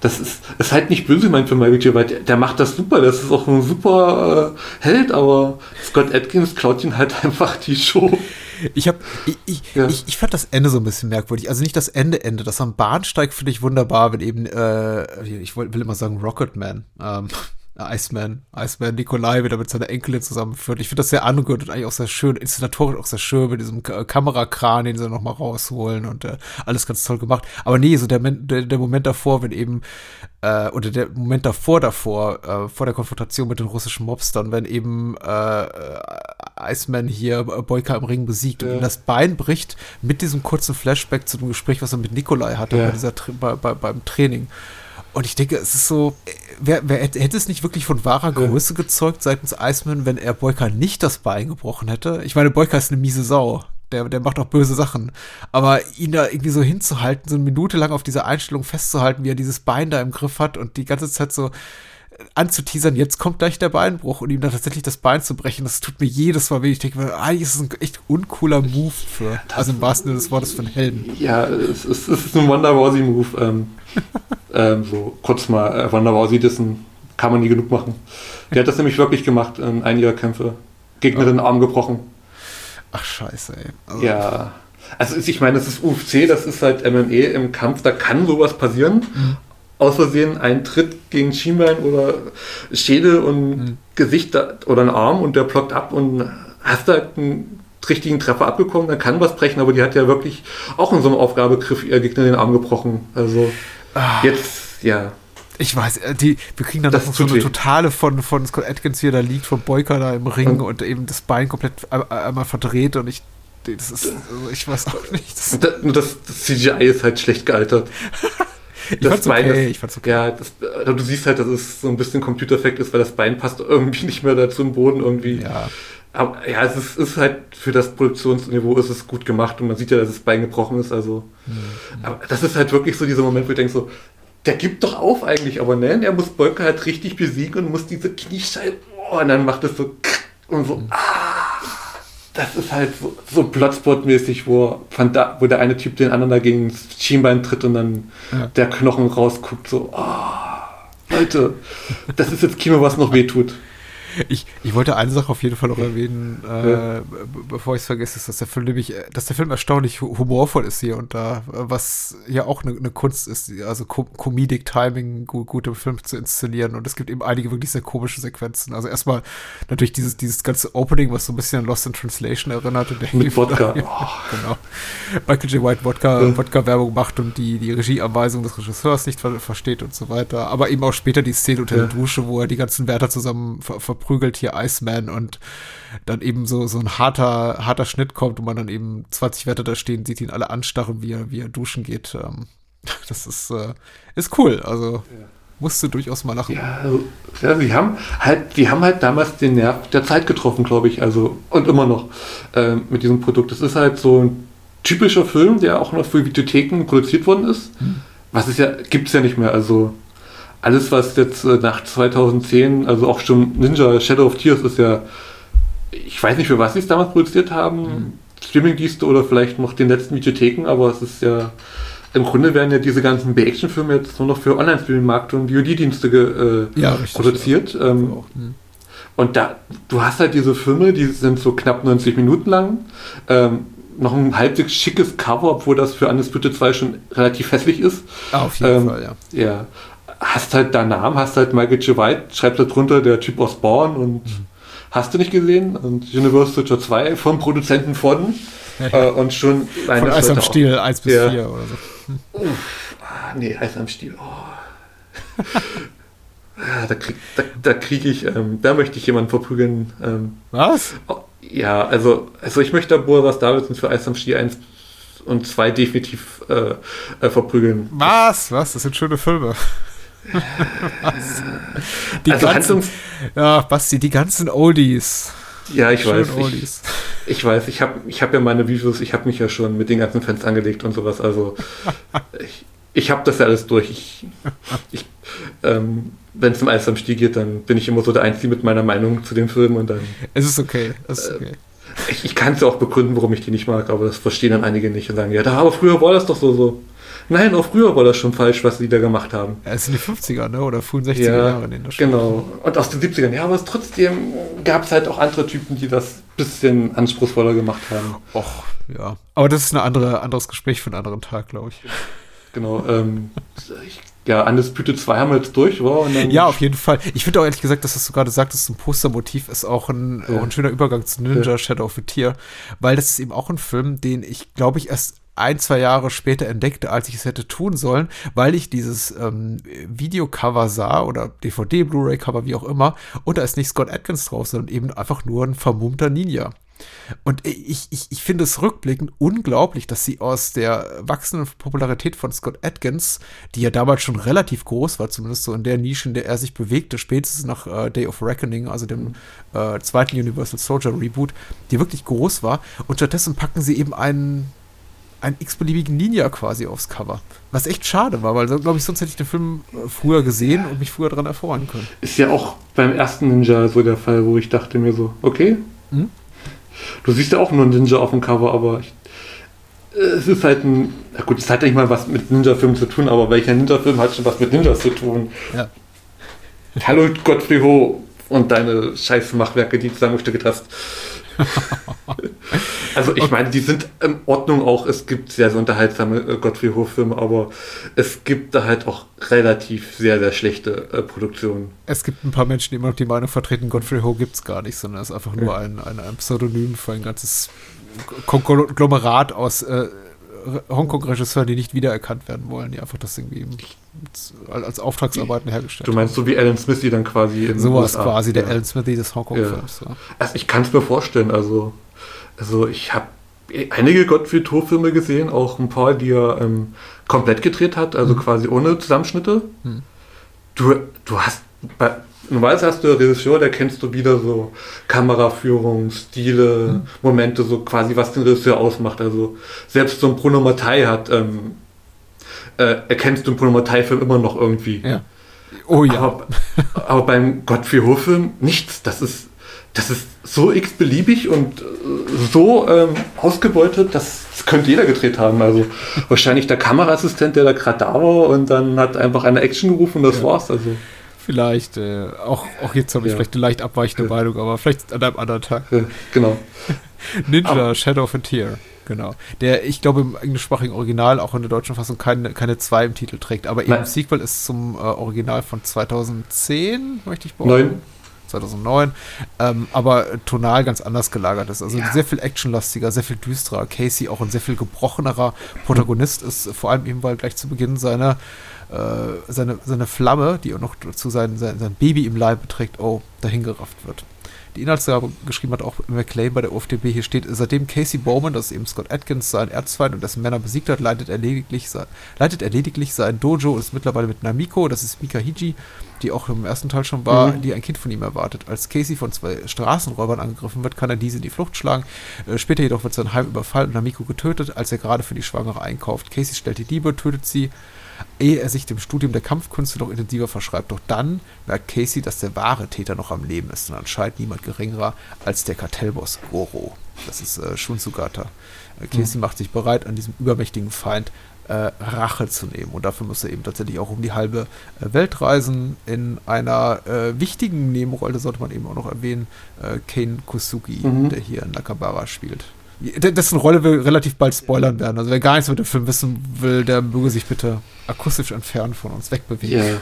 das ist, ist halt nicht böse mein für Michael J. White. Der, der, macht das super. Das ist auch ein super äh, Held, aber Scott Atkins klaut ihn halt [laughs] einfach die Show. Ich habe, ich, ich, ja. ich, ich, fand das Ende so ein bisschen merkwürdig. Also nicht das Ende, Ende. Das am Bahnsteig finde ich wunderbar, wenn eben, äh, ich will, will immer sagen Rocketman. Ähm, Iceman, Iceman Nikolai wieder mit seiner Enkelin zusammenführt. Ich finde das sehr angerührt und eigentlich auch sehr schön, inszenatorisch auch sehr schön mit diesem Kamerakran, den sie nochmal rausholen und äh, alles ganz toll gemacht. Aber nee, so der, der, der Moment davor, wenn eben, äh, oder der Moment davor, davor, äh, vor der Konfrontation mit den russischen Mobstern, wenn eben äh, äh Iceman hier äh, Boyka im Ring besiegt ja. und ihm das Bein bricht mit diesem kurzen Flashback zu dem Gespräch, was er mit Nikolai hatte ja. bei dieser, bei, bei, beim Training. Und ich denke, es ist so, wer, wer hätte es nicht wirklich von wahrer Größe gezeugt seitens Iceman, wenn er Boyka nicht das Bein gebrochen hätte? Ich meine, Boyka ist eine miese Sau. Der, der macht auch böse Sachen. Aber ihn da irgendwie so hinzuhalten, so eine Minute lang auf dieser Einstellung festzuhalten, wie er dieses Bein da im Griff hat und die ganze Zeit so anzuteasern, jetzt kommt gleich der Beinbruch und ihm dann tatsächlich das Bein zu brechen, das tut mir jedes Mal weh. Ich denke, eigentlich ist es ein echt uncooler Move für, also im wahrsten Sinne des Wortes für einen Helden. Ja, es ist, es ist ein Wonder Warsy Move. Ähm, [laughs] ähm, so kurz mal äh, Wonder Warsy dissen, kann man nie genug machen. Der hat das nämlich wirklich gemacht in einiger Kämpfe. Gegnerin Arm gebrochen. Ach scheiße, ey. Also. Ja. Also ich meine, das ist UFC, das ist halt MMA im Kampf, da kann sowas passieren. Mhm aus Versehen ein Tritt gegen Schienbein oder Schädel und mhm. Gesicht oder ein Arm und der blockt ab und hast da einen richtigen Treffer abgekommen, dann kann was brechen, aber die hat ja wirklich auch in so einem Aufgabegriff ihr Gegner den Arm gebrochen. Also ah. jetzt, ja. Ich weiß, äh, die, wir kriegen dann das noch so eine weh. totale von, von Scott Atkins, wie er da liegt, vom Boyka da im Ring und, und eben das Bein komplett einmal verdreht und ich das ist, also ich weiß auch nicht. Das, das, das CGI ist halt schlecht gealtert. [laughs] ich das fand's Bein okay, ist, ich fand's okay. Ja, das, also du siehst halt, dass es so ein bisschen Computereffekt ist, weil das Bein passt irgendwie [laughs] nicht mehr dazu im Boden irgendwie. Ja. Aber ja, es ist, ist, halt für das Produktionsniveau ist es gut gemacht und man sieht ja, dass das Bein gebrochen ist. Also, mhm. aber das ist halt wirklich so dieser Moment, wo ich denke so, der gibt doch auf eigentlich, aber nein, er muss Bolker halt richtig besiegen und muss diese Kniescheibe, oh, und dann macht es so und so, mhm. ah das ist halt so, so Bloodsport-mäßig, wo, wo der eine Typ den anderen dagegen ins Schienbein tritt und dann ja. der Knochen rausguckt, so, oh. Leute, das ist jetzt Kino, was noch wehtut. Ich, ich wollte eine Sache auf jeden Fall noch erwähnen, äh, Ja. be- bevor ich es vergesse, ist, dass der Film nämlich, äh, dass der Film erstaunlich hu- humorvoll ist hier und da, äh, was ja auch eine eine Kunst ist, also Co Comedic Timing, gu gute Filme zu inszenieren und es gibt eben einige wirklich sehr komische Sequenzen. Also erstmal natürlich dieses, dieses ganze Opening, was so ein bisschen an Lost in Translation erinnert. Und der Mit Wodka. [laughs] Ja, genau. Michael J. White Wodka, Wodka-Werbung macht und die, die Regieanweisung des Regisseurs nicht ver versteht und so weiter. Aber eben auch später die Szene unter Ja. der Dusche, wo er die ganzen Wärter zusammen ver verprügelt, hier Iceman und dann eben so, so ein harter, harter Schnitt kommt und man dann eben 20 Wärter da stehen, sieht ihn alle anstarren, wie er, wie er duschen geht. Ähm, [laughs] das ist, äh, ist cool. Also musste durchaus mal lachen. Ja, also, ja, sie haben halt, die haben halt damals den Nerv der Zeit getroffen, glaube ich, also und immer noch ähm, mit diesem Produkt. Das ist halt so ein typischer Film, der auch noch für Videotheken produziert worden ist. Was es ja gibt es ja nicht mehr. Also alles, was jetzt äh, nach 2010, also auch schon Ninja Shadow of Tears ist ja, ich weiß nicht für was sie es damals produziert haben, Streamingdienste oder vielleicht noch den letzten Videotheken, aber es ist ja im Grunde werden ja diese ganzen B-Action-Filme jetzt nur noch für Online-Streaming-Markt und VOD-Dienste äh, Ja, produziert. ja. Ähm, Auch, hm. und da, du hast halt diese Filme, die sind so knapp 90 Minuten lang. Ähm, noch ein halbwegs schickes Cover, obwohl das für Undisputed 2 schon relativ hässlich ist. Ah, auf jeden Ähm, Fall, ja. Ja. Hast halt da Namen, hast halt Michael J. White, schreibt da drunter der Typ aus Born und Mhm. hast du nicht gesehen? Und Universal Soldier 2 vom Produzenten von äh, und schon allein Von Eis am Stiel 1 bis Ja. 4 oder so. Ah, nee, Eis am Stiel. Oh. [laughs] Ah, da krieg, da, da krieg ich, ähm, da möchte ich jemanden verprügeln. Ähm, Was? oh, ja, also, also ich möchte Boris Davidson für Eis am Stiel 1 und 2 definitiv äh, äh, verprügeln. Was? Was? Das sind schöne Filme. [laughs] Die Also ganzen, ja, Basti, die ganzen Oldies. Ja, ich Schön weiß. Ich, Oldies. ich weiß, ich habe ich hab ja meine Videos, ich habe mich ja schon mit den ganzen Fans angelegt und sowas. Also [laughs] ich, ich habe das ja alles durch. Ich, ich, ähm, Wenn es um Eis am Stiel geht, dann bin ich immer so der Einzige mit meiner Meinung zu dem Film und dann Es ist okay. Es ist okay. Ich, ich kann es ja auch begründen, warum ich die nicht mag, aber das verstehen dann einige nicht und sagen, ja, da, aber früher war das doch so so. Nein, auch früher war das schon falsch, was sie da gemacht haben. Ja, es sind die 50er, ne? Oder frühen 60er Ja, Jahre das spielt. genau. Und aus den 70ern, ja, aber trotzdem gab es halt auch andere Typen, die das ein bisschen anspruchsvoller gemacht haben. Och, ja. Aber das ist ein andere, anderes Gespräch für einen anderen Tag, glaube ich. Genau. Ähm, ich, ja, Undisputed 2 haben wir jetzt durch, war? Und dann Ja, auf jeden Fall. Ich finde auch ehrlich gesagt, dass das du gerade sagtest, ein Postermotiv ist auch ein, Ja. auch ein schöner Übergang zu Ninja Ja. Shadow of the Tear, weil das ist eben auch ein Film, den ich, glaube ich, erst ein, zwei Jahre später entdeckte, als ich es hätte tun sollen, weil ich dieses ähm, Videocover sah oder DVD, Blu-ray-Cover, wie auch immer, und da ist nicht Scott Atkins drauf, sondern eben einfach nur ein vermummter Ninja. Und ich, ich, ich finde es rückblickend unglaublich, dass sie aus der wachsenden Popularität von Scott Atkins, die ja damals schon relativ groß war, zumindest so in der Nische, in der er sich bewegte, spätestens nach äh, Day of Reckoning, also dem äh, zweiten Universal Soldier Reboot, die wirklich groß war. Und stattdessen packen sie eben einen, einen x-beliebigen Ninja quasi aufs Cover. Was echt schade war, weil, glaube ich, sonst hätte ich den Film äh, früher gesehen und mich früher daran erfreuen können. ist ja auch beim ersten Ninja so der Fall, wo ich dachte mir so, okay. Mhm. Du siehst ja auch nur einen Ninja auf dem Cover, aber ich, äh, es ist halt ein, na gut, es hat nicht mal was mit Ninja-Filmen zu tun, aber welcher Ninja-Film hat schon was mit Ninjas zu tun? Ja. Hallo Gottfried Ho und deine scheiß Machwerke, die du zusammengestückelt hast. [laughs] also ich meine, die sind in Ordnung auch. Es gibt sehr, sehr unterhaltsame äh, Gottfried Ho-Filme, aber es gibt da halt auch relativ sehr, sehr schlechte äh, Produktionen. Es gibt ein paar Menschen, die immer noch die Meinung vertreten, Godfrey Ho gibt es gar nicht, sondern es ist einfach nur ein, ein, ein Pseudonym für ein ganzes Konglomerat aus äh, Hongkong-Regisseuren, die nicht wiedererkannt werden wollen, die einfach das irgendwie als als Auftragsarbeiten hergestellt Du meinst so wie Alan Smithy dann quasi in. Sowas USA. quasi, der ja. Alan Smithy des Hongkong-Films. Ja. Also ich kann es mir vorstellen, also, also ich habe einige Gottfried Ho-Filme gesehen, auch ein paar, die er ähm, komplett gedreht hat, also quasi ohne Zusammenschnitte. Du, du hast, bei, normalerweise hast du einen Regisseur, der kennst du wieder so Kameraführung, Stile, Momente, so quasi was den Regisseur ausmacht. Also selbst so ein Bruno Mattei hat, ähm, äh, erkennst du im Bruno Mattei-Film immer noch irgendwie. ja. Oh ja. Aber, aber beim Godfrey Ho-Film nichts. Das ist, das ist so x-beliebig und äh, so ähm, ausgebeutet, dass das könnte jeder gedreht haben. Also wahrscheinlich der Kameraassistent, der da gerade da war und dann hat einfach eine Action gerufen und das war's. Also Vielleicht, äh, auch, auch jetzt habe ich Ja. vielleicht eine leicht abweichende Meinung, aber vielleicht an einem anderen Tag. Genau. [laughs] Ninja, Shadow of a Tear. Genau. Der, ich glaube, im englischsprachigen Original, auch in der deutschen Fassung, keine, keine 2 im Titel trägt. Aber eben Nein. Sequel ist zum äh, Original von 2010, möchte ich behaupten. Neun. 2009, ähm, aber tonal ganz anders gelagert ist. Also sehr viel actionlastiger, sehr viel düsterer. Casey auch ein sehr viel gebrochenerer Protagonist ist, vor allem eben, weil gleich zu Beginn seine, äh, seine, seine Flamme, die auch noch dazu sein, sein, sein Baby im Leibe trägt, oh, dahingerafft wird. Die Inhaltsangabe geschrieben hat auch McLean bei der UFDB. Hier steht, seitdem Casey Bowman, das ist eben Scott Atkins, seinen Erzfeind und dessen Männer besiegt hat, leitet er lediglich, sein, leitet er lediglich sein Dojo und ist mittlerweile mit Namiko, das ist Mika Hiji, die auch im ersten Teil schon war, Mhm. die ein Kind von ihm erwartet. Als Casey von zwei Straßenräubern angegriffen wird, kann er diese in die Flucht schlagen. Äh, später jedoch wird sein Heim überfallen und Namiko getötet, als er gerade für die Schwangere einkauft. Casey stellt die Diebe, tötet sie, ehe er sich dem Studium der Kampfkünste noch intensiver verschreibt. Doch dann merkt Casey, dass der wahre Täter noch am Leben ist und anscheinend niemand geringerer als der Kartellboss Goro. Das ist äh, Shun-Sugata. Äh, Casey macht sich bereit, an diesem übermächtigen Feind äh, Rache zu nehmen. Und dafür muss er eben tatsächlich auch um die halbe äh, Welt reisen. In einer äh, wichtigen Nebenrolle sollte man eben auch noch erwähnen, äh, Kane Kusugi, Mhm. der hier in Nakabara spielt. Dessen Rolle wir relativ bald spoilern werden. Also wer gar nichts mit dem Film wissen will, der möge sich bitte akustisch entfernen von uns wegbewegen. Ja.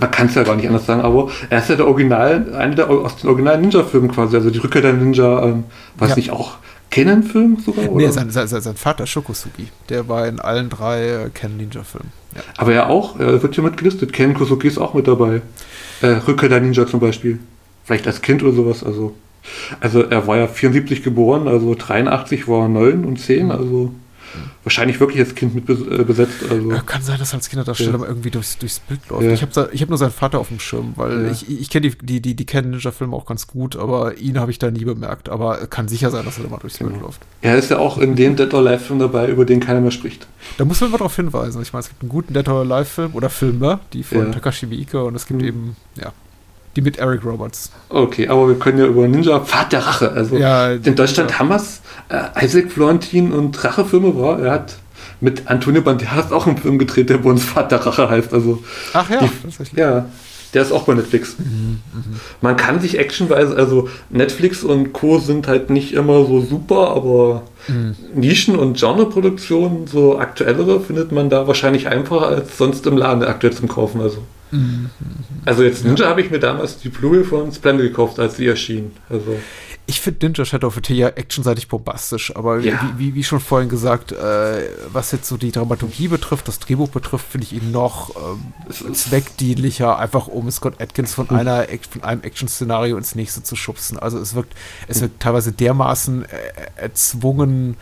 Man kann es ja gar nicht anders sagen, aber er ist ja der Original, einer der aus den originalen Ninja-Filmen quasi, also die Rückkehr der Ninja, ähm, weiß Ja. nicht, auch Canon-Film sogar? Nee, oder? sein, sein, sein sein Vater Shokosugi, der war in allen drei äh, Ken Ninja-Filmen. Ja. Aber er auch, er wird hier mit gelistet. Ken Kusuki ist auch mit dabei. Äh, Rückkehr der Ninja zum Beispiel. Vielleicht als Kind oder sowas, also. Also er war ja 74 geboren, also 83 war er 9 und 10, also wahrscheinlich wirklich als Kind mit äh, besetzt. Also. Kann sein, dass er als Kinderdarsteller Ja. mal irgendwie durchs, durchs Bild läuft. Ja. Ich habe hab nur seinen Vater auf dem Schirm, weil Ja. ich, ich kenne die, die, die, die Ken Ninja-Filme auch ganz gut, aber ihn habe ich da nie bemerkt. Aber kann sicher sein, dass er da mal durchs Bild Genau. läuft. Er ist ja auch in dem Dead or Alive Film dabei, über den keiner mehr spricht. Da muss man mal darauf hinweisen. Ich meine, es gibt einen guten Dead or Alive-Film oder Filme, die von. Takashi Miike und es gibt Mhm. eben, ja, die mit Eric Roberts. Okay, aber wir können ja über Ninja Pfad der Rache. Also Ja, in Deutschland haben wir es. Äh, Isaac Florentin und Rachefilme war. Er hat mit Antonio Banderas auch einen Film gedreht, der bei uns Pfad der Rache heißt. Also Ach ja, Die- ja, der ist auch bei Netflix. Man kann sich actionweise, also Netflix und Co. sind halt nicht immer so super, aber Nischen- und Genreproduktionen, so aktuellere, findet man da wahrscheinlich einfacher als sonst im Laden aktuell zum Kaufen. Also, also jetzt Ninja habe ich mir damals die Blu-ray von Splendid gekauft, als sie erschien. Also Ich finde Ninja Shadow of the Tear actionseitig bombastisch, aber Ja. wie, wie, wie schon vorhin gesagt, äh, was jetzt so die Dramaturgie betrifft, das Drehbuch betrifft, finde ich ihn noch ähm, zweckdienlicher, einfach um Scott Atkins von einer von einem Action-Szenario ins nächste zu schubsen. Also es wirkt, es wirkt teilweise dermaßen äh, erzwungen,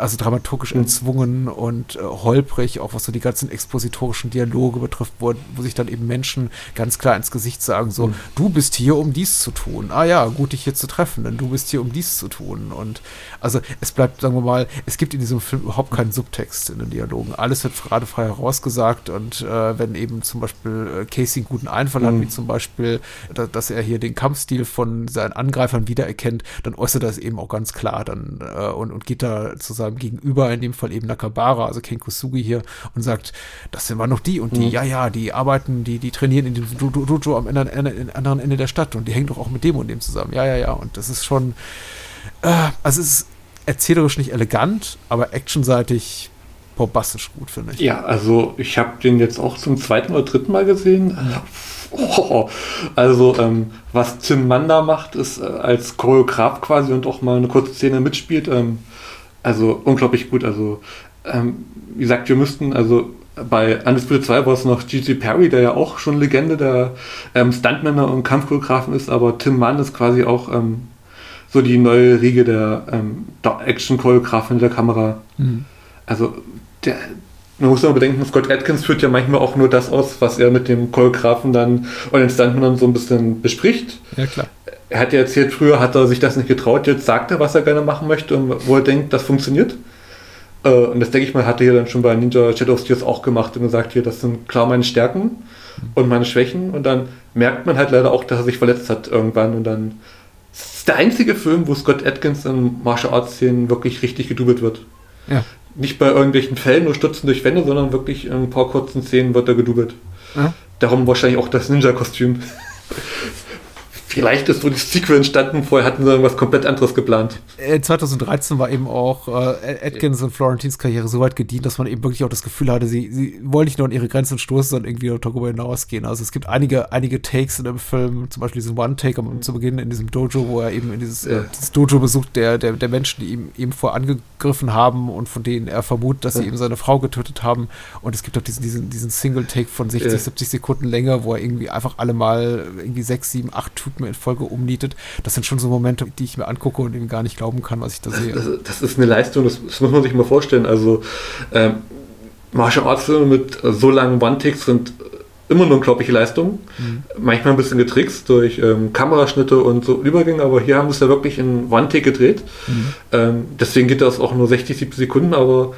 also dramaturgisch erzwungen und äh, holprig, auch was so die ganzen expositorischen Dialoge betrifft, wo, wo sich dann eben Menschen ganz klar ins Gesicht sagen, so, du bist hier, um dies zu tun. Ah ja, gut, dich hier zu treffen, denn du bist hier, um dies zu tun. Und also es bleibt, sagen wir mal, es gibt in diesem Film überhaupt keinen Subtext in den Dialogen. Alles wird gerade frei herausgesagt und äh, wenn eben zum Beispiel äh, Casey einen guten Einfall hat, Mhm. wie zum Beispiel, da, dass er hier den Kampfstil von seinen Angreifern wiedererkennt, dann äußert er es eben auch ganz klar dann äh, und, und geht da zu seinem Gegenüber, in dem Fall eben Nakabara, also Ken Kusugi hier, und sagt, das sind wir noch die und die, ja, ja, die arbeiten, die, die trainieren in dem Do- Do- Dojo am anderen anderen Ende der Stadt und die hängen doch auch mit dem und dem zusammen. Ja, ja, ja. Und das ist schon, äh, also es ist erzählerisch nicht elegant, aber actionseitig bombastisch gut, finde ich. Ja, also ich habe den jetzt auch zum zweiten oder dritten Mal gesehen. Oh, [laughs] also ähm, was Tim Mann da macht, ist äh, als Choreograf quasi und auch mal eine kurze Szene mitspielt, ähm, also unglaublich gut. Also ähm, wie gesagt, wir müssten, also bei Undisputed 2 war es noch G.G. Perry, der ja auch schon Legende der ähm, Stuntmänner und Kampfchoreografen ist, aber Tim Mann ist quasi auch ähm, so die neue Riege der ähm, Action-Choreografen der Kamera. Also, der, man muss immer bedenken, Scott Atkins führt ja manchmal auch nur das aus, was er mit dem Choreografen dann und den Stuntmännern so ein bisschen bespricht. Ja, klar. Er hat ja erzählt, früher hat er sich das nicht getraut, jetzt sagt er, was er gerne machen möchte und wo er denkt, das funktioniert. Äh, Und das denke ich mal, hat er hier dann schon bei Ninja Shadow of Tears auch gemacht und gesagt, hier, das sind klar meine Stärken und meine Schwächen. Und dann merkt man halt leider auch, dass er sich verletzt hat irgendwann. Und dann das ist der einzige Film, wo Scott Atkins in Martial Arts Szenen wirklich richtig gedoubelt wird. Ja. Nicht bei irgendwelchen Fällen nur Stutzen durch Wände, sondern wirklich in ein paar kurzen Szenen wird er gedoubelt. Ja. darum wahrscheinlich auch das Ninja-Kostüm. Vielleicht ist so die Sequel entstanden, vorher hatten sie irgendwas komplett anderes geplant. 2013 war eben auch äh, Atkins und Florentines Karriere so weit gedient, dass man eben wirklich auch das Gefühl hatte, sie, sie wollen nicht nur an ihre Grenzen stoßen, sondern irgendwie darüber hinausgehen. Also es gibt einige, einige Takes in dem Film, zum Beispiel diesen One-Take am, zu Beginn in diesem Dojo, wo er eben in dieses, ja. äh, dieses Dojo besucht, der, der, der Menschen, die ihm eben vor angegriffen haben und von denen er vermutet, dass ja. sie eben seine Frau getötet haben. Und es gibt auch diesen, diesen, diesen Single-Take von 60, ja. 70 Sekunden Länge, wo er irgendwie einfach alle mal irgendwie sechs, sieben, acht Typen mir in Folge umnietet. Das sind schon so Momente, die ich mir angucke und eben gar nicht glauben kann, was ich da sehe. Das, das ist eine Leistung, das, das, muss man sich mal vorstellen. Also ähm, Martial Arts mit so langen One-Ticks sind immer eine unglaubliche Leistung. Mhm. Manchmal ein bisschen getrickst durch ähm, Kameraschnitte und so Übergänge, aber hier haben sie es ja wirklich in One-Tick gedreht. Mhm. Ähm, deswegen geht das auch nur 60, 70 Sekunden, aber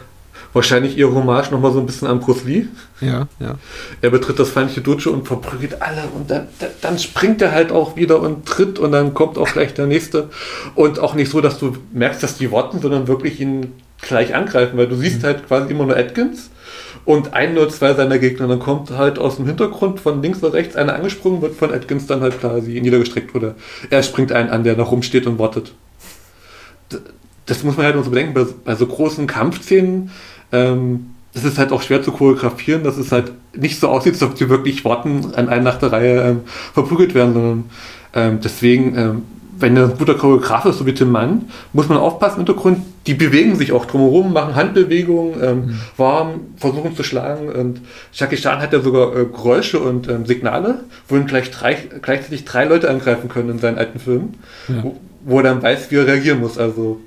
wahrscheinlich ihr Hommage nochmal so ein bisschen an Bruce Lee. Ja, ja. Er betritt das feindliche Dojo und verprügelt alle und dann, dann springt er halt auch wieder und tritt und dann kommt auch gleich der nächste. Und auch nicht so, dass du merkst, dass die warten, sondern wirklich ihn gleich angreifen, weil du siehst mhm. halt quasi immer nur Atkins und ein oder zwei seiner Gegner. Dann kommt halt aus dem Hintergrund von links oder rechts einer angesprungen, wird von Atkins dann halt quasi niedergestreckt oder er springt einen an, der noch rumsteht und wartet. Das muss man halt nur so bedenken, bei, bei so großen Kampfszenen ähm, das ist halt auch schwer zu choreografieren, dass es halt nicht so aussieht, als ob die wirklich warten, an einer nach der Reihe ähm, verprügelt werden, sondern ähm, deswegen, ähm, wenn er ein guter Choreograf ist, so wie Tim Mann, muss man aufpassen im Hintergrund, die bewegen sich auch drumherum, machen Handbewegungen, ähm, mhm. warm, versuchen zu schlagen und Jackie Chan hat ja sogar äh, Geräusche und ähm, Signale, wo ihn gleich drei, gleichzeitig drei Leute angreifen können in seinen alten Filmen, ja. wo, wo er dann weiß, wie er reagieren muss, also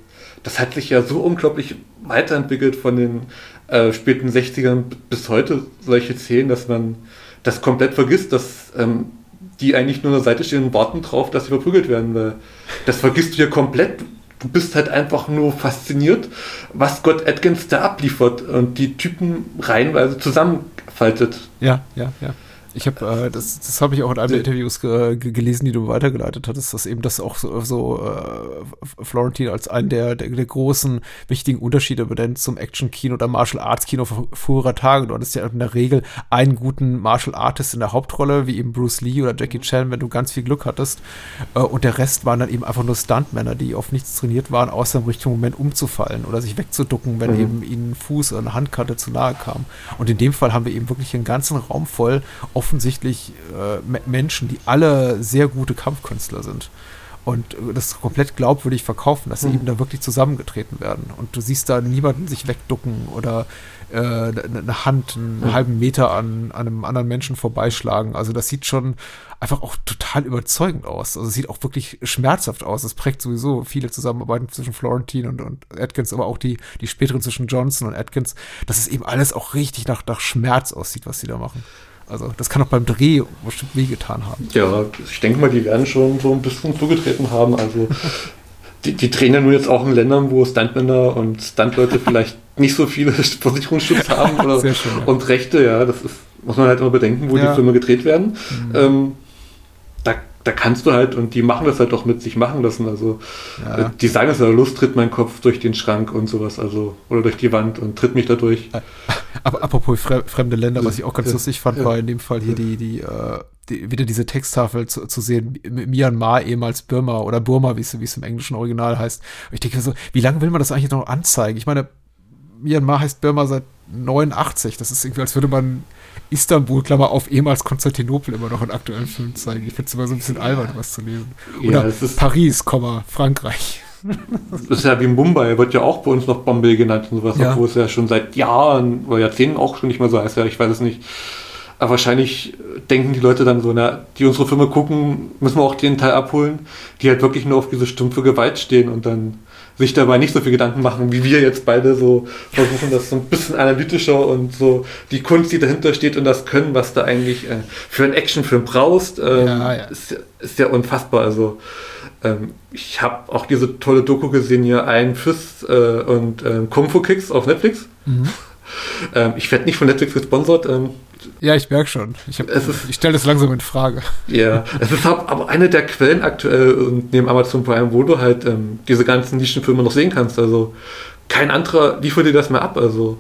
das hat sich ja so unglaublich weiterentwickelt von den äh, späten 60ern bis heute, solche Szenen, dass man das komplett vergisst, dass ähm, die eigentlich nur an der Seite stehen und warten drauf, dass sie verprügelt werden. Weil das vergisst du ja komplett. Du bist halt einfach nur fasziniert, was Gott Atkins da abliefert und die Typen reihenweise zusammenfaltet. Ja, ja, ja. Ich habe äh, das, das habe ich auch in einem der Interviews ge gelesen, die du weitergeleitet hattest, dass eben das auch so, so äh, Florentine als einen der, der, der, großen wichtigen Unterschiede benennt zum Action-Kino oder Martial Arts-Kino früherer Tage. Du hattest ja in der Regel einen guten Martial Artist in der Hauptrolle, wie eben Bruce Lee oder Jackie Chan, wenn du ganz viel Glück hattest. Äh, und der Rest waren dann eben einfach nur Stuntmänner, die auf nichts trainiert waren, außer im richtigen Moment umzufallen oder sich wegzuducken, wenn mhm. eben ihnen Fuß oder eine Handkarte zu nahe kam. Und in dem Fall haben wir eben wirklich einen ganzen Raum voll auf offensichtlich äh, Menschen, die alle sehr gute Kampfkünstler sind und äh, das komplett glaubwürdig verkaufen, dass sie mhm. eben da wirklich zusammengetreten werden. Und du siehst da niemanden sich wegducken oder äh, eine Hand einen mhm. halben Meter an, an, einem anderen Menschen vorbeischlagen. Also das sieht schon einfach auch total überzeugend aus. Also es sieht auch wirklich schmerzhaft aus. Es prägt sowieso viele Zusammenarbeiten zwischen Florentine und, und Atkins, aber auch die, die späteren zwischen Johnson und Atkins, dass es eben alles auch richtig nach, nach Schmerz aussieht, was sie da machen. Also das kann auch beim Dreh bestimmt wehgetan haben. Ja, ich denke mal, die werden schon so ein bisschen zugetreten haben. Also die, die drehen ja nur jetzt auch in Ländern, wo Stuntmänner und Stuntleute vielleicht nicht so viele [laughs] Versicherungsschutz haben oder, schön, ja. und Rechte. Ja, das ist, muss man halt immer bedenken, wo ja. die Filme gedreht werden. Mhm. Ähm, da, kannst du halt, und die machen das halt auch mit sich machen lassen. Also ja. äh, die sagen es ja, Lust tritt mein Kopf durch den Schrank und sowas, also oder durch die Wand und tritt mich dadurch. Aber apropos fremde Länder, was ich auch ganz lustig fand, war in dem Fall hier die, die, äh, die wieder diese Texttafel zu, zu sehen, Myanmar, ehemals Burma oder Burma, wie es, wie es im englischen Original heißt. Und ich denke so, wie lange will man das eigentlich noch anzeigen? Ich meine, Myanmar heißt Burma seit 89. Das ist irgendwie, als würde man Istanbul, Klammer auf, ehemals Konstantinopel immer noch in aktuellen Filmen zeigen. Ich finde es immer so ein bisschen albern, was zu lesen. Oder ja, Paris, Frankreich. Das ist ja wie Mumbai, wird ja auch bei uns noch Bombay genannt und sowas, ja. obwohl es ja schon seit Jahren oder Jahrzehnten auch schon nicht mehr so heißt. Ja, ich weiß es nicht. Aber wahrscheinlich denken die Leute dann so, na, die unsere Filme gucken, müssen wir auch den Teil abholen, die halt wirklich nur auf diese stumpfe Gewalt stehen und dann sich dabei nicht so viel Gedanken machen, wie wir jetzt beide so versuchen, das so ein bisschen analytischer und so die Kunst, die dahinter steht und das Können, was da eigentlich äh, für einen Actionfilm brauchst, ähm, ja, ja. Ist, ist ja unfassbar. Also ähm, ich habe auch diese tolle Doku gesehen hier, ein Fist äh, und äh, Kung Fu Kicks auf Netflix. Mhm. Ähm, ich werde nicht von Netflix gesponsert. Ähm, ja, ich merke schon. Ich, ich stelle das langsam in Frage. Ja, es ist aber eine der Quellen aktuell und neben Amazon Prime, wo du halt ähm, diese ganzen Nischenfilme noch sehen kannst. Also kein anderer liefert dir das mehr ab. Also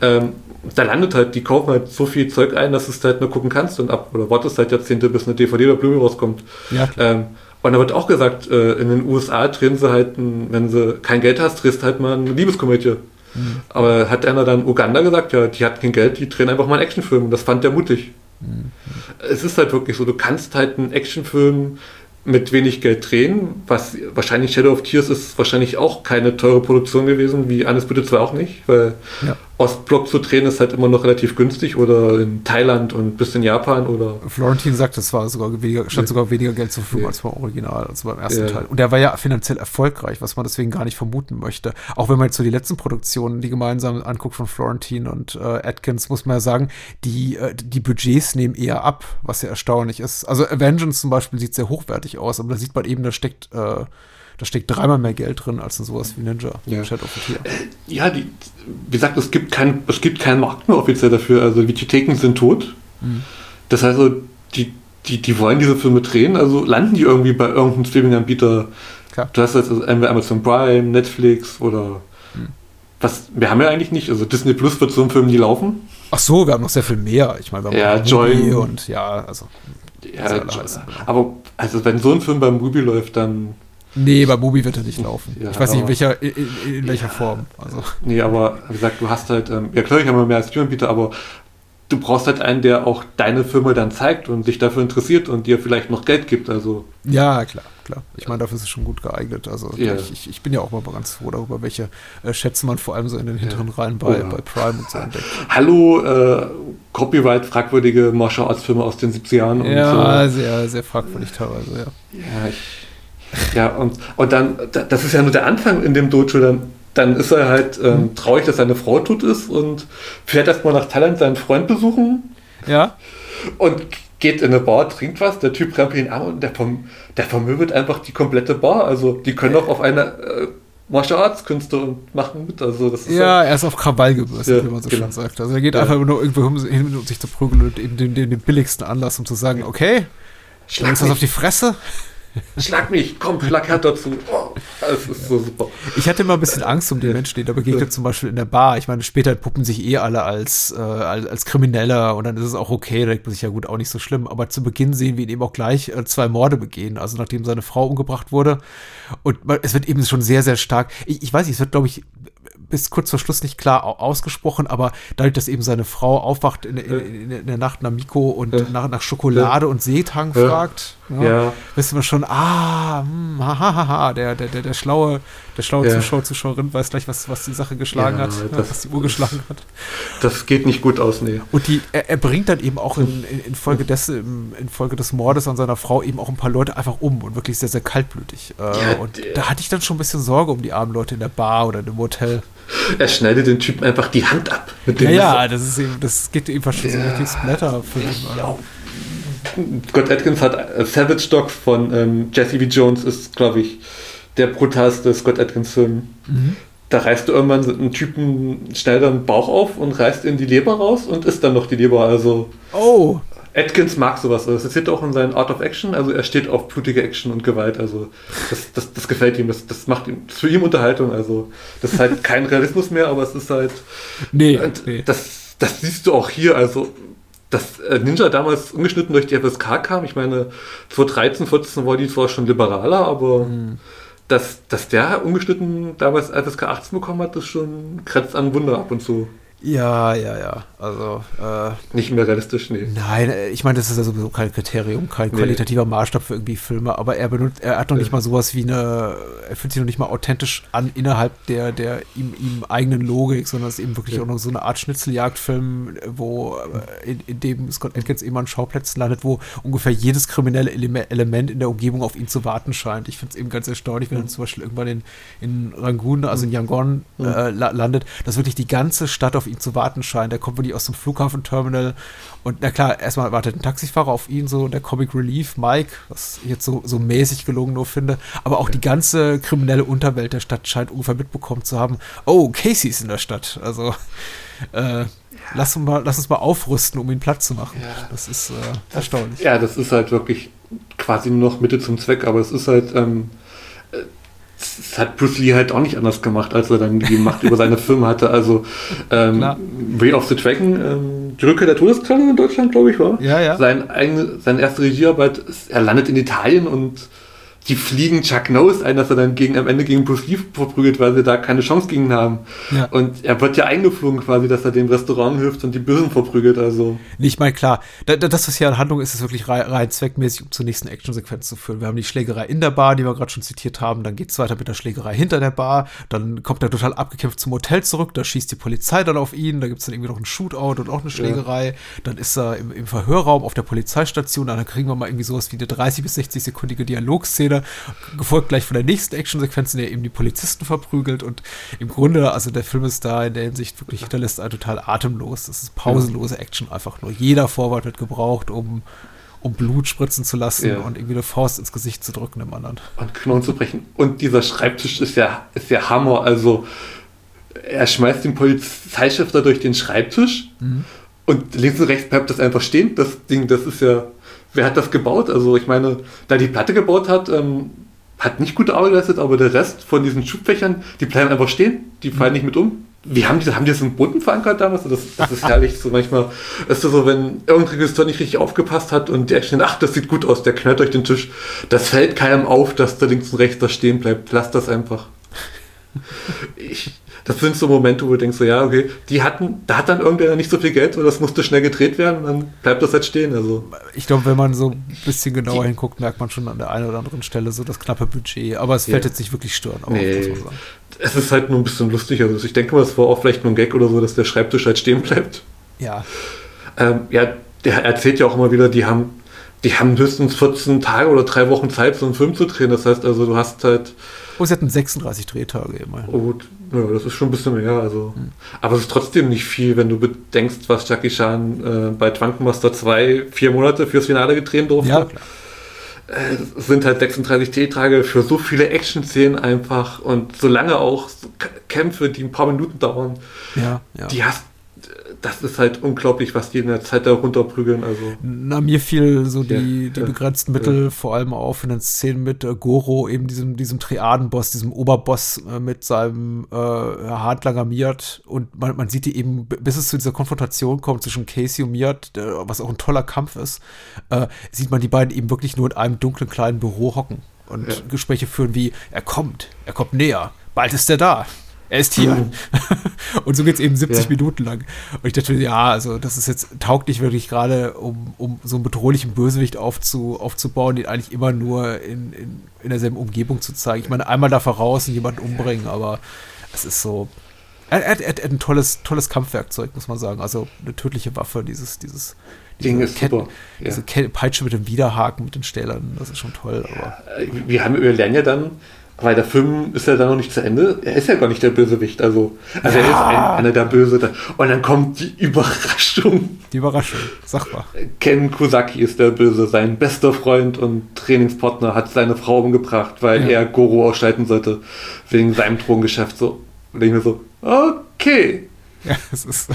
ähm, da landet halt, die kaufen halt so viel Zeug ein, dass du es halt nur gucken kannst und ab oder wartest halt Jahrzehnte, bis eine DVD oder Blu-ray rauskommt. Ja. Ähm, und da wird auch gesagt, äh, in den USA drehen sie halt, wenn sie kein Geld hast, drehst halt mal eine Liebeskomödie. Mhm. Aber hat einer dann Uganda gesagt, ja, die hat kein Geld, die drehen einfach mal einen Actionfilm. Das fand der mutig. Mhm. Es ist halt wirklich so, du kannst halt einen Actionfilm mit wenig Geld drehen, was wahrscheinlich Shadow of Tears ist wahrscheinlich auch keine teure Produktion gewesen, wie Alles bitte 2 auch nicht, weil Ja. Ostblock zu drehen ist halt immer noch relativ günstig oder in Thailand und bis in Japan oder Florentin sagt, es war sogar weniger, stand sogar weniger Geld zur Verfügung Ja. als beim Original, also beim ersten Ja. Teil. Und der war ja finanziell erfolgreich, was man deswegen gar nicht vermuten möchte. Auch wenn man jetzt so die letzten Produktionen, die gemeinsam anguckt von Florentin und äh, Atkins, muss man ja sagen, die, äh, die Budgets nehmen eher ab, was ja erstaunlich ist. Also Avengers zum Beispiel sieht sehr hochwertig aus, aber da sieht man eben, da steckt, äh, da steckt dreimal mehr Geld drin als in sowas wie Ninja. Ja. Shadow of the Tear. Ja, die, wie gesagt, es gibt, kein, es gibt keinen Markt mehr offiziell dafür. Also Videotheken sind tot. Das heißt, also, die, die, die wollen diese Filme drehen, also landen die irgendwie bei irgendeinem Streaming-Anbieter. Du hast jetzt also entweder Amazon Prime, Netflix oder was, wir haben ja eigentlich nicht, also Disney Plus wird so ein Film nie laufen. Ach so, wir haben noch sehr viel mehr. Ich meine, wir haben Ja. Mubi und ja, also Ja, genau. aber also wenn so ein Film beim Mubi läuft, dann Nee, bei Mobi wird er nicht laufen. Ja, ich weiß nicht, in welcher, in, in, welcher Form. Also, Nee, aber wie gesagt, du hast halt, ähm, ja klar, ich habe immer mehr als Streamanbieter, aber du brauchst halt einen, der auch deine Firma dann zeigt und sich dafür interessiert und dir vielleicht noch Geld gibt. Also ja, klar, klar. Ich meine, dafür ist es schon gut geeignet. Also Ja. ich, ich, ich bin ja auch mal ganz froh darüber, welche äh, Schätze man vor allem so in den hinteren Reihen bei, Oh ja. bei Prime und so entdeckt. Hallo, äh, Copyright fragwürdige Martial Arts Filme aus den 70er Jahren. Ja, äh, sehr, sehr fragwürdig teilweise, ja. ja, ich, ja und, und dann, da- das ist ja nur der Anfang in dem Dojo, dann, dann ist er halt ähm, traurig, dass seine Frau tot ist und fährt erstmal nach Thailand seinen Freund besuchen Ja? und geht in eine Bar, trinkt was, der Typ krempelt ihn an und der, verm der vermöbelt einfach die komplette Bar. Also die können auch auf eine äh, Martial Arts Künste und machen mit. Also das ist Ja, er ist auf Krawall gebürstet, Ja, wie man so genau. schön sagt. Also er geht Ja. einfach nur irgendwo hin, um sich zu prügeln und eben den, den, den billigsten Anlass, um zu sagen, okay, Schlag du das auf die Fresse? Schlag mich, komm, schlag härter zu. Oh, das ist so super. Ich hatte immer ein bisschen Angst um die Menschen, die da begegnet, zum Beispiel in der Bar. Ich meine, später puppen sich eh alle als, äh, als, als Krimineller und dann ist es auch okay, da denkt man sich ja gut, auch nicht so schlimm. Aber zu Beginn sehen wir ihn eben auch gleich äh, zwei Morde begehen, also nachdem seine Frau umgebracht wurde. Und man, es wird eben schon sehr, sehr stark. Ich, ich weiß nicht, es wird, glaube ich, bis kurz vor Schluss nicht klar au- ausgesprochen, aber dadurch, dass eben seine Frau aufwacht in, in, in, in der Nacht nach Miko und Ja. nach, nach Schokolade und Seetang Ja. fragt, Ja. wissen wir schon, ah, hm, haha, haha, der, der, der, der schlaue, der schlaue Ja. Zuschauer, Zuschauerin weiß gleich, was, was die Sache geschlagen Ja, hat, das- was die Uhr geschlagen hat. Das geht nicht gut aus, nee. Und die, er, er bringt dann eben auch in, in, in, Folge des, im- in Folge des Mordes an seiner Frau eben auch ein paar Leute einfach um und wirklich sehr, sehr kaltblütig. Äh, Ja, und der- da hatte ich dann schon ein bisschen Sorge um die armen Leute in der Bar oder im Hotel. Er schneidet den Typen einfach die Hand ab. Mit dem Ja, ja, das ist eben, das geht eben fast schon so Ja. richtig Splatter für ihn. Ja. Scott Atkins hat äh, Savage Dog von ähm, Jesse V. Jones ist, glaube ich, der brutalste Scott Atkins-Film. Mhm. Da reißt du irgendwann einen Typen schnell den Bauch auf und reißt in die Leber raus und isst dann noch die Leber. Also Oh, Atkins mag sowas. Also das steht auch in seinen Art of Action. Also er steht auf blutige Action und Gewalt. Also das, das, das gefällt ihm. Das, das macht ihm für ihn Unterhaltung. Also das ist halt kein Realismus mehr, aber es ist halt nee, und nee. das, das siehst du auch hier, also dass äh, Ninja damals ungeschnitten durch die FSK kam, ich meine, 2013, 14 war die zwar schon liberaler, aber Mhm. dass, dass der ungeschnitten damals FSK 18 bekommen hat, ist schon grenzt an Wunder ab und zu. Ja, ja, ja. Also, äh, Nicht mehr realistisch, nee. Nein, äh, ich meine, das ist ja sowieso kein Kriterium, kein Nee. qualitativer Maßstab für irgendwie Filme, aber er benutzt, er hat noch nicht mal sowas wie eine, er fühlt sich noch nicht mal authentisch an innerhalb der, der ihm, ihm eigenen Logik, sondern es ist eben wirklich Ja. auch noch so eine Art Schnitzeljagdfilm, wo, äh, in, in dem Scott Atkins eben an Schauplätzen landet, wo ungefähr jedes kriminelle Eleme- Element in der Umgebung auf ihn zu warten scheint. Ich finde es eben ganz erstaunlich, wenn er zum Beispiel irgendwann in, in Rangoon, also in Yangon, äh, la landet, dass wirklich die ganze Stadt auf ihn zu warten scheint. Der kommt wirklich aus dem Flughafenterminal und na klar, erstmal wartet ein Taxifahrer auf ihn, so der Comic Relief, Mike, was ich jetzt so, so mäßig gelungen nur finde, aber auch die ganze kriminelle Unterwelt der Stadt scheint ungefähr mitbekommen zu haben, oh, Casey ist in der Stadt, also äh, lass, uns mal, lass uns mal aufrüsten, um ihn platt zu machen. Ja. Das ist äh, erstaunlich. Ja, das ist halt wirklich quasi nur noch Mitte zum Zweck, aber es ist halt, ähm, äh, das hat Bruce Lee halt auch nicht anders gemacht, als er dann die Macht über seine Firma hatte. Also ähm. Way of the Dragon, ähm, die Rückkehr der Todesklasse in Deutschland, glaube ich, war. Ja, ja. Sein eigene, seine erste Regiearbeit, er landet in Italien und die fliegen Chuck Norris ein, dass er dann gegen, am Ende gegen Bruce Lee verprügelt, weil sie da keine Chance gegen ihn haben. Ja. Und er wird ja eingeflogen quasi, dass er dem Restaurant hilft und die Bösen verprügelt. Also Nicht mal klar. Da, da, das, was hier an Handlung ist, ist wirklich rein, rein zweckmäßig, um zur nächsten Actionsequenz zu führen. Wir haben die Schlägerei in der Bar, die wir gerade schon zitiert haben. Dann geht es weiter mit der Schlägerei hinter der Bar. Dann kommt er total abgekämpft zum Hotel zurück. Da schießt die Polizei dann auf ihn. Da gibt es dann irgendwie noch einen Shootout und auch eine Schlägerei. Dann ist er im, im Verhörraum auf der Polizeistation. Dann kriegen wir mal irgendwie sowas wie eine 30- bis 60-sekündige Dialogszene, gefolgt gleich von der nächsten Actionsequenz, in der eben die Polizisten verprügelt. Und im Grunde, also der Film ist da in der Hinsicht wirklich hinterlässt einen total atemlos. Das ist pausenlose Action einfach nur. Jeder Vorwort wird gebraucht, um, um Blut spritzen zu lassen Ja. und irgendwie eine Faust ins Gesicht zu drücken dem anderen. und Knochen zu brechen. Und dieser Schreibtisch ist ja, ist ja Hammer. Also er schmeißt den Polizeichef da durch den Schreibtisch und links und rechts bleibt das einfach stehen. Das Ding, das ist ja, wer hat das gebaut? Also ich meine, da die Platte gebaut hat, ähm, hat nicht gute Arbeit geleistet, aber der Rest von diesen Schubfächern, die bleiben einfach stehen, die fallen nicht mit um. Wie haben die, haben die das im Boden verankert damals? Das, das ist herrlich. So manchmal ist das so, wenn irgendein Regisseur nicht richtig aufgepasst hat und die Action, ach, das sieht gut aus, der knallt durch den Tisch. Das fällt keinem auf, dass da links und rechts da stehen bleibt. Lass das einfach. Ich, [laughs] das sind so Momente, wo du denkst, so, ja, okay, die hatten, da hat dann irgendwer nicht so viel Geld, oder das musste schnell gedreht werden und dann bleibt das halt stehen. Also, Ich glaube, wenn man so ein bisschen genauer hinguckt, merkt man schon an der einen oder anderen Stelle so das knappe Budget. Aber es fällt Ja. jetzt nicht wirklich stören. Nee. es ist halt nur ein bisschen lustig. Also, ich denke mal, es war auch vielleicht nur ein Gag oder so, dass der Schreibtisch halt stehen bleibt. Ja, Ähm, ja, der erzählt ja auch immer wieder, die haben, die haben höchstens 14 Tage oder drei Wochen Zeit, so einen Film zu drehen. Das heißt also, du hast halt, oh, sie hatten 36 Drehtage immerhin. oh gut, ja, das ist schon ein bisschen mehr. Also. Aber es ist trotzdem nicht viel, wenn du bedenkst, was Jackie Chan äh, bei Drunken 2 vier Monate fürs Finale gedreht durfte. Ja, klar. Es sind halt 36 Drehtage für so viele Action-Szenen einfach und solange auch so K- Kämpfe, die ein paar Minuten dauern, Ja, ja. die hast, das ist halt unglaublich, was die in der Zeit da runterprügeln. Also. Na, mir fiel so die, Ja, die ja, begrenzten Mittel vor allem auf in den Szenen mit äh, Goro, eben diesem, diesem Triadenboss, diesem Oberboss äh, mit seinem äh, Handlanger Miat. Und man, man sieht die eben, bis es zu dieser Konfrontation kommt zwischen Casey und Miat, was auch ein toller Kampf ist, äh, sieht man die beiden eben wirklich nur in einem dunklen kleinen Büro hocken und Ja. Gespräche führen wie, er kommt, er kommt näher, bald ist er da. Er ist hier. [laughs] und so geht es eben 70 Ja. Minuten lang. Und ich dachte, ja, also das ist jetzt taugt nicht wirklich gerade, um, um so einen bedrohlichen Bösewicht aufzu, aufzubauen, den eigentlich immer nur in, in, in derselben Umgebung zu zeigen. Ich meine, einmal da voraus und jemanden umbringen, aber es ist so. Er, er, er hat ein tolles, tolles Kampfwerkzeug, muss man sagen. Also eine tödliche Waffe, dieses, dieses Ding diese ist super. Ja. Diese Ke- Peitsche mit dem Widerhaken, mit den Stählern, das ist schon toll. Aber wir haben, wir lernen ja dann, weil der Film ist ja dann noch nicht zu Ende, er ist ja gar nicht der Bösewicht, also, also er ist ein, einer der Böse. Und dann kommt die Überraschung. die Überraschung, sag mal. Ken Kusaki ist der Böse, sein bester Freund und Trainingspartner hat seine Frau umgebracht, weil Ja. er Goro ausschalten sollte, wegen seinem Drogengeschäft. So, und ich mir so, okay. [laughs] Ja, es ist.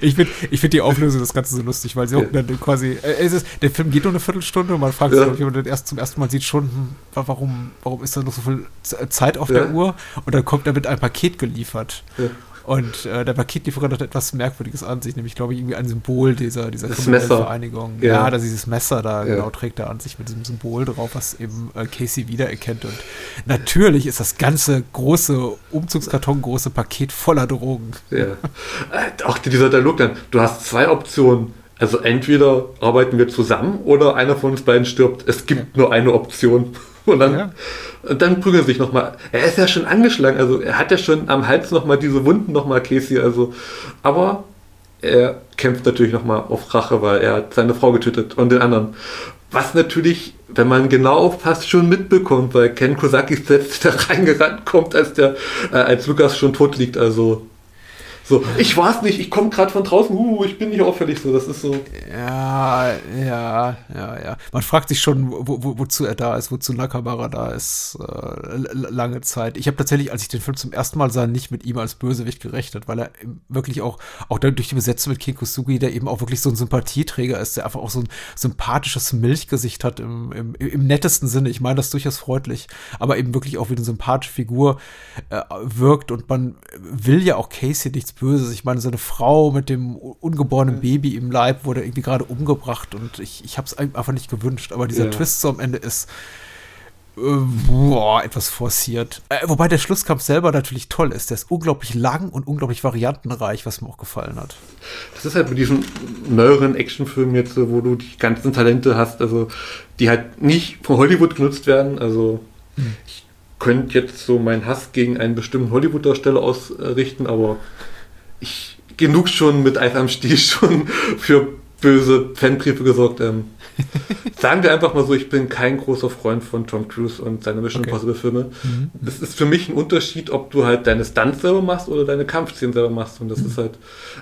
Ich finde ich find die Auflösung des Ganzen so lustig, weil sie Ja. auch dann quasi. äh, Es ist, der Film geht nur eine Viertelstunde und man fragt Ja. sich, ob jemand erst zum ersten Mal sieht, schon, hm, warum, warum ist da noch so viel Zeit auf Ja. der Uhr? Und dann kommt er mit einem Paket geliefert. Ja. Und äh, der Paketlieferant hat etwas Merkwürdiges an sich, nämlich, glaube ich, irgendwie ein Symbol dieser, dieser. Vereinigung. Ja. Ja, dass dieses Messer da Ja. genau trägt er an sich mit diesem Symbol drauf, was eben äh, Casey wiedererkennt. Und natürlich ist das ganze große Umzugskarton, große Paket voller Drogen. Ja. Äh, Auch dieser Dialog dann, du hast zwei Optionen. Also entweder arbeiten wir zusammen oder einer von uns beiden stirbt. Es gibt nur eine Option. [laughs] Und dann, Ja. und dann prügeln sie sich nochmal. Er ist ja schon angeschlagen, also er hat ja schon am Hals nochmal diese Wunden nochmal, Casey. Also, aber er kämpft natürlich nochmal auf Rache, weil er hat seine Frau getötet und den anderen. Was natürlich, wenn man genau aufpasst, schon mitbekommt, weil Ken Kosaki selbst [laughs] da reingerannt kommt, als der, äh, als Lukas schon tot liegt. Also So, ich war's nicht, ich komme gerade von draußen, uh, ich bin nicht auffällig, so, das ist so. Ja, ja, ja, ja. Man fragt sich schon, wo, wo, wozu er da ist, wozu Nakamura da ist, äh, lange Zeit. Ich habe tatsächlich, als ich den Film zum ersten Mal sah, nicht mit ihm als Bösewicht gerechnet, weil er wirklich auch, auch durch die Besetzung mit Ken Kusugi, der eben auch wirklich so ein Sympathieträger ist, der einfach auch so ein sympathisches Milchgesicht hat im, im, im nettesten Sinne. Ich meine das durchaus freundlich, aber eben wirklich auch wie eine sympathische Figur äh, wirkt und man will ja auch Casey nichts Böses. Ich meine, seine Frau mit dem ungeborenen Baby im Leib wurde irgendwie gerade umgebracht und ich, ich habe es einfach nicht gewünscht. Aber dieser ja. Twist so am Ende ist äh, boah, etwas forciert. Äh, wobei der Schlusskampf selber natürlich toll ist. Der ist unglaublich lang und unglaublich variantenreich, was mir auch gefallen hat. Das ist halt mit diesen neueren Actionfilmen jetzt, wo du die ganzen Talente hast, also die halt nicht von Hollywood genutzt werden. Also hm. ich könnte jetzt so meinen Hass gegen einen bestimmten Hollywood-Darsteller ausrichten, aber ich genug schon mit Eis am Stiel [laughs] schon für böse Fanbriefe gesorgt. Ähm, [laughs] sagen wir einfach mal so, ich bin kein großer Freund von Tom Cruise und seine Mission okay. Impossible Filme. Mhm. Das ist für mich ein Unterschied, ob du halt deine Stunts selber machst oder deine Kampfszenen selber machst. Und das mhm. ist halt,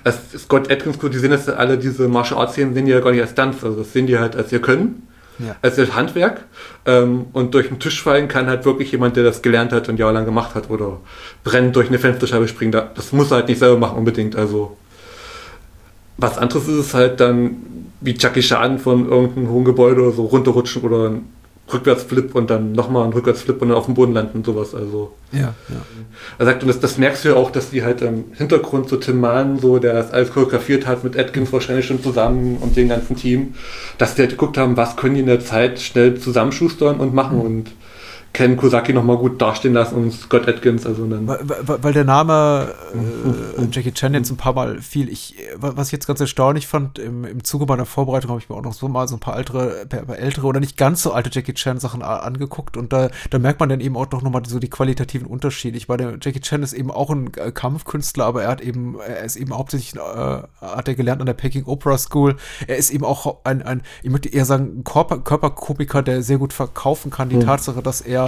als Scott Atkins, die sehen das alle, diese Martial Arts Szenen sehen die ja gar nicht als Stunts, also das sehen die halt als ihr Können ja. als Handwerk. Ähm, und durch den Tisch fallen kann halt wirklich jemand, der das gelernt hat und jahrelang gemacht hat oder brennt durch eine Fensterscheibe springen. Das muss er halt nicht selber machen unbedingt. Also was anderes ist es halt dann wie Jackie Chan von irgendeinem hohen Gebäude oder so runterrutschen oder Rückwärtsflip und dann nochmal ein Rückwärtsflip und dann auf dem Boden landen und sowas. Also. Ja, ja. Er sagt, und das, das merkst du ja auch, dass die halt im Hintergrund so Tim Mann, so, der das alles choreografiert hat, mit Atkins wahrscheinlich schon zusammen und dem ganzen Team, dass die halt geguckt haben, was können die in der Zeit schnell zusammenschustern und machen mhm. und Ken Kosaki nochmal gut dastehen lassen und Scott Atkins. Also dann weil, weil, weil der Name [laughs] äh, Jackie Chan jetzt ein paar Mal fiel. Ich, was ich jetzt ganz erstaunlich fand, im, im Zuge meiner Vorbereitung habe ich mir auch noch so mal so ein paar ältere, ältere oder nicht ganz so alte Jackie Chan Sachen angeguckt und da, da merkt man dann eben auch noch mal so die qualitativen Unterschiede. Ich meine, Jackie Chan ist eben auch ein äh, Kampfkünstler, aber er hat eben, er ist eben hauptsächlich, äh, hat er gelernt an der Peking Opera School. Er ist eben auch ein, ein ich möchte eher sagen, ein Körper, Körperkomiker, der sehr gut verkaufen kann. Die mhm. Tatsache, dass er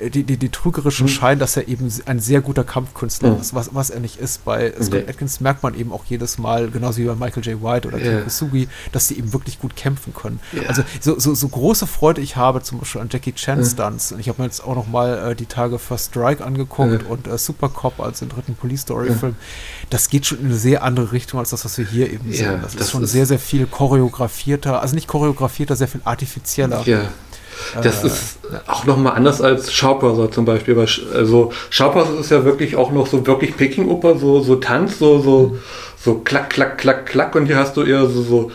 äh, die, die, die trügerischen mhm. Schein, dass er eben ein sehr guter Kampfkünstler mhm. ist, was, was er nicht ist. Bei Scott okay. Atkins merkt man eben auch jedes Mal, genauso wie bei Michael J. White oder yeah. Kisugi, dass sie eben wirklich gut kämpfen können. Yeah. Also so, so, so große Freude ich habe zum Beispiel an Jackie Chan mhm. Stunts. Und ich habe mir jetzt auch noch mal äh, die Tage First Strike angeguckt und äh, Super Cop als den dritten Police Story Film. Das geht schon in eine sehr andere Richtung als das, was wir hier eben sehen. Das, das ist schon ist sehr, sehr viel choreografierter, also nicht choreografierter, sehr viel artifizieller. Das äh, ist auch nochmal anders als Schaubörser zum Beispiel. Also Schaubörser ist ja wirklich auch noch so wirklich Peking-Oper, so, so Tanz, so, so, so klack, klack, klack, klack und hier hast du eher so, so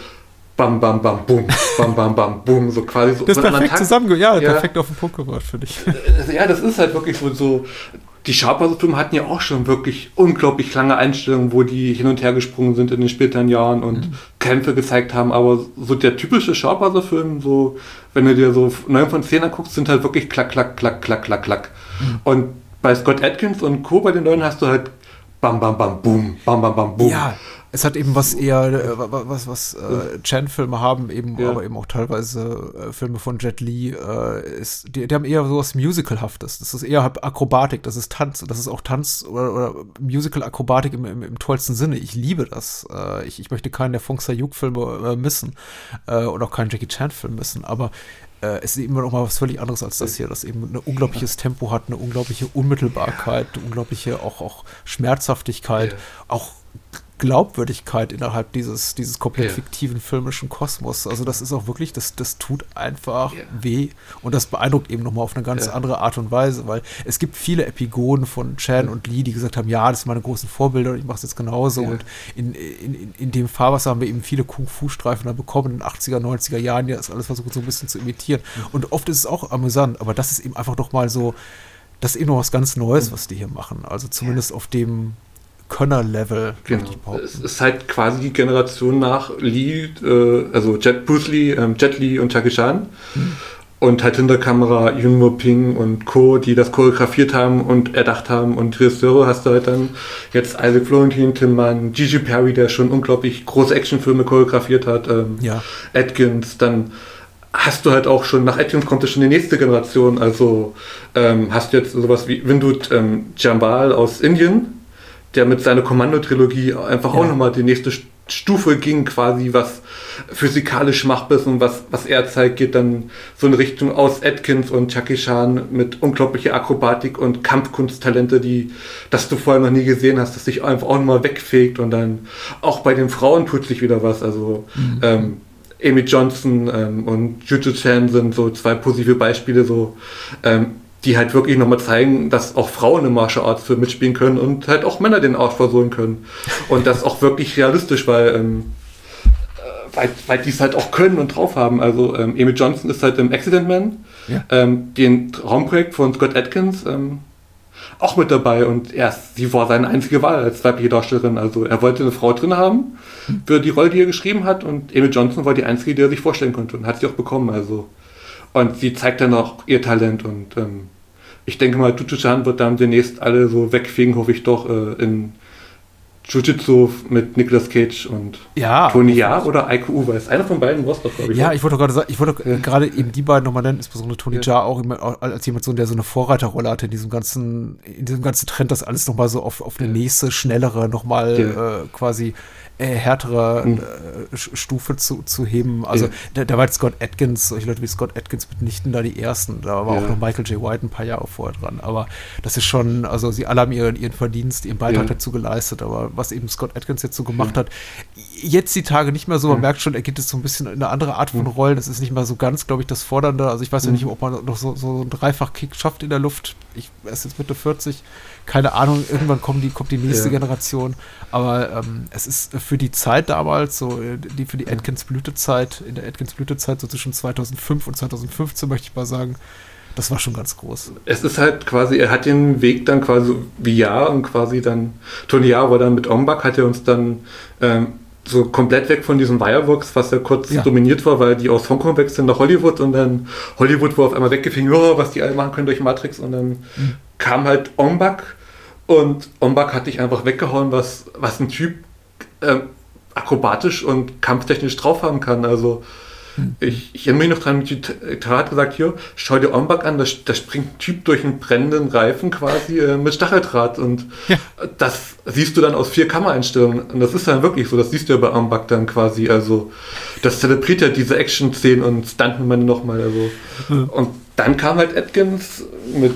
bam, bam, bam, boom, bam, bam, bam, boom, so quasi so. Das ist perfekt zusammen, ja, ja, perfekt auf den Punkt gebracht, finde ich. Ja, das ist halt wirklich so, so die Sharper-Filme hatten ja auch schon wirklich unglaublich lange Einstellungen, wo die hin und her gesprungen sind in den späteren Jahren und mhm. Kämpfe gezeigt haben. Aber so der typische Sharper-Film, so, wenn du dir so 9 von 10 anguckst, sind halt wirklich klack, klack, klack, klack, klack, klack. Mhm. Und bei Scott Atkins und Co. bei den neuen hast du halt bam, bam, bam, boom, bam, bam, bam, boom. Ja, es hat eben was eher, äh, was, was äh, Chan-Filme haben, eben, ja. aber eben auch teilweise äh, Filme von Jet Li, äh, ist, die, die, haben eher sowas Musical-haftes. Das ist eher Akrobatik, das ist Tanz, das ist auch Tanz oder, oder Musical-Akrobatik im, im, im, tollsten Sinne. Ich liebe das. Äh, ich, ich möchte keinen der Fong Sayuk-Filme äh, missen und auch keinen Jackie Chan-Film missen, aber es ist eben noch mal was völlig anderes als das hier, das eben ein unglaubliches Tempo hat, eine unglaubliche Unmittelbarkeit, eine unglaubliche auch, auch Schmerzhaftigkeit, auch Glaubwürdigkeit innerhalb dieses, dieses komplett ja. fiktiven filmischen Kosmos. Also das ist auch wirklich, das, das tut einfach ja. weh. Und das beeindruckt eben nochmal auf eine ganz ja. andere Art und Weise, weil es gibt viele Epigonen von Chan und Lee, die gesagt haben, ja, das sind meine großen Vorbilder und ich mache es jetzt genauso. Und in, in, in, in dem Fahrwasser haben wir eben viele Kung-Fu-Streifen da bekommen. In den 80er, 90er Jahren, ja, das alles versucht so ein bisschen zu imitieren. Und oft ist es auch amüsant, aber das ist eben einfach doch mal so, das ist eben noch was ganz Neues, was die hier machen, also zumindest auf dem Könner-Level. Genau. Es ist halt quasi die Generation nach Lee, äh, also Jet, Bruce Lee, ähm, Jet Lee und Jackie Chan. Hm. Und halt hinter Kamera Yunmo Ping und Co., die das choreografiert haben und erdacht haben. Und Regisseure hast du halt dann jetzt Isaac Florentin, Tim Mann, Gigi Perry, der schon unglaublich große Actionfilme choreografiert hat. Ähm, ja. Atkins, dann hast du halt auch schon, nach Atkins kommt schon die nächste Generation. Also ähm, hast du jetzt sowas wie Windut ähm, Jambal aus Indien, der mit seiner Kommando-Trilogie einfach Ja. auch nochmal die nächste Stufe ging, quasi was physikalisch machbar ist und was, was er zeigt, geht dann so in Richtung aus Atkins und Jackie Chan mit unglaublicher Akrobatik und Kampfkunsttalente, die, das du vorher noch nie gesehen hast, das sich einfach auch nochmal wegfegt und dann auch bei den Frauen tut sich wieder was. Also ähm, Amy Johnson ähm, und Juju Chan sind so zwei positive Beispiele, so ähm, die halt wirklich nochmal zeigen, dass auch Frauen im Martial Arts Film mitspielen können und halt auch Männer den Arsch versohlen können. Und das auch wirklich realistisch, weil, ähm, äh, weil, weil die es halt auch können und drauf haben. Also ähm, Amy Johnson ist halt im Accident Man, Ja. ähm, den Traumprojekt von Scott Atkins, ähm, auch mit dabei und er, sie war seine einzige Wahl als weibliche Darstellerin. Also er wollte eine Frau drin haben für die Rolle, die er geschrieben hat und Amy Johnson war die einzige, die er sich vorstellen konnte und hat sie auch bekommen. Also und sie zeigt dann auch ihr Talent und ähm, ich denke mal, Juju-Chan wird dann demnächst alle so wegfegen, hoffe ich doch, äh, in Jiu-Jitsu mit Nicolas Cage und Ja. Tony Ja oder Ike Uwe. Ist einer von beiden, was doch, glaube ich. Ja, ne? ich wollte gerade sagen, ich wollte gerade eben die beiden nochmal nennen, insbesondere Tony auch immer auch als jemand so, der so eine Vorreiterrolle hatte in diesem ganzen, in diesem ganzen Trend, das alles nochmal so auf, auf eine nächste, schnellere, nochmal Ja. äh, quasi äh, härtere Hm. äh, Stufe zu, zu heben. Also Ja. da, da war jetzt Scott Atkins, solche Leute wie Scott Atkins mitnichten da die ersten. Da war Ja. auch noch Michael J. White ein paar Jahre vorher dran. Aber das ist schon, also sie alle haben ihren, ihren Verdienst, ihren Beitrag Ja. dazu geleistet. Aber was eben Scott Atkins jetzt so gemacht hat, jetzt die Tage nicht mehr so, man merkt schon, er geht jetzt so ein bisschen in eine andere Art von Rollen. Das ist nicht mehr so ganz, glaube ich, das Fordernde. Also ich weiß ja nicht, ob man noch so, so einen Dreifach-Kick schafft in der Luft. Ich er ist jetzt Mitte 40. Keine Ahnung, irgendwann kommen die, kommt die nächste Ja. Generation. Aber ähm, es ist für die Zeit damals, so die für die Atkins Blütezeit, in der Atkins Blütezeit, so zwischen 2005 und 2015, möchte ich mal sagen, das war schon ganz groß. es ist halt quasi, er hat den Weg dann quasi wie Ja und quasi dann, Tony Ja war dann mit Ombak, hat er uns dann ähm, so komplett weg von diesem Wireworks, was ja kurz Ja. dominiert war, weil die aus Hongkong wechseln nach Hollywood und dann Hollywood war auf einmal weggefingen, oh, was die alle machen können durch Matrix und dann kam halt Ombak und Ombak hat dich einfach weggehauen, was, was ein Typ ähm, akrobatisch und kampftechnisch drauf haben kann. Also ich, ich erinnere mich noch dran, Tara hat gesagt, hier, schau dir Ombak an, da, da springt ein Typ durch einen brennenden Reifen quasi äh, mit Stacheldraht und Ja. das siehst du dann aus vier Kameraeinstellungen und das ist dann wirklich so, das siehst du ja bei Ombak dann quasi, also das zelebriert ja diese Action-Szenen und Stuntman nochmal, also. Und dann kam halt Atkins mit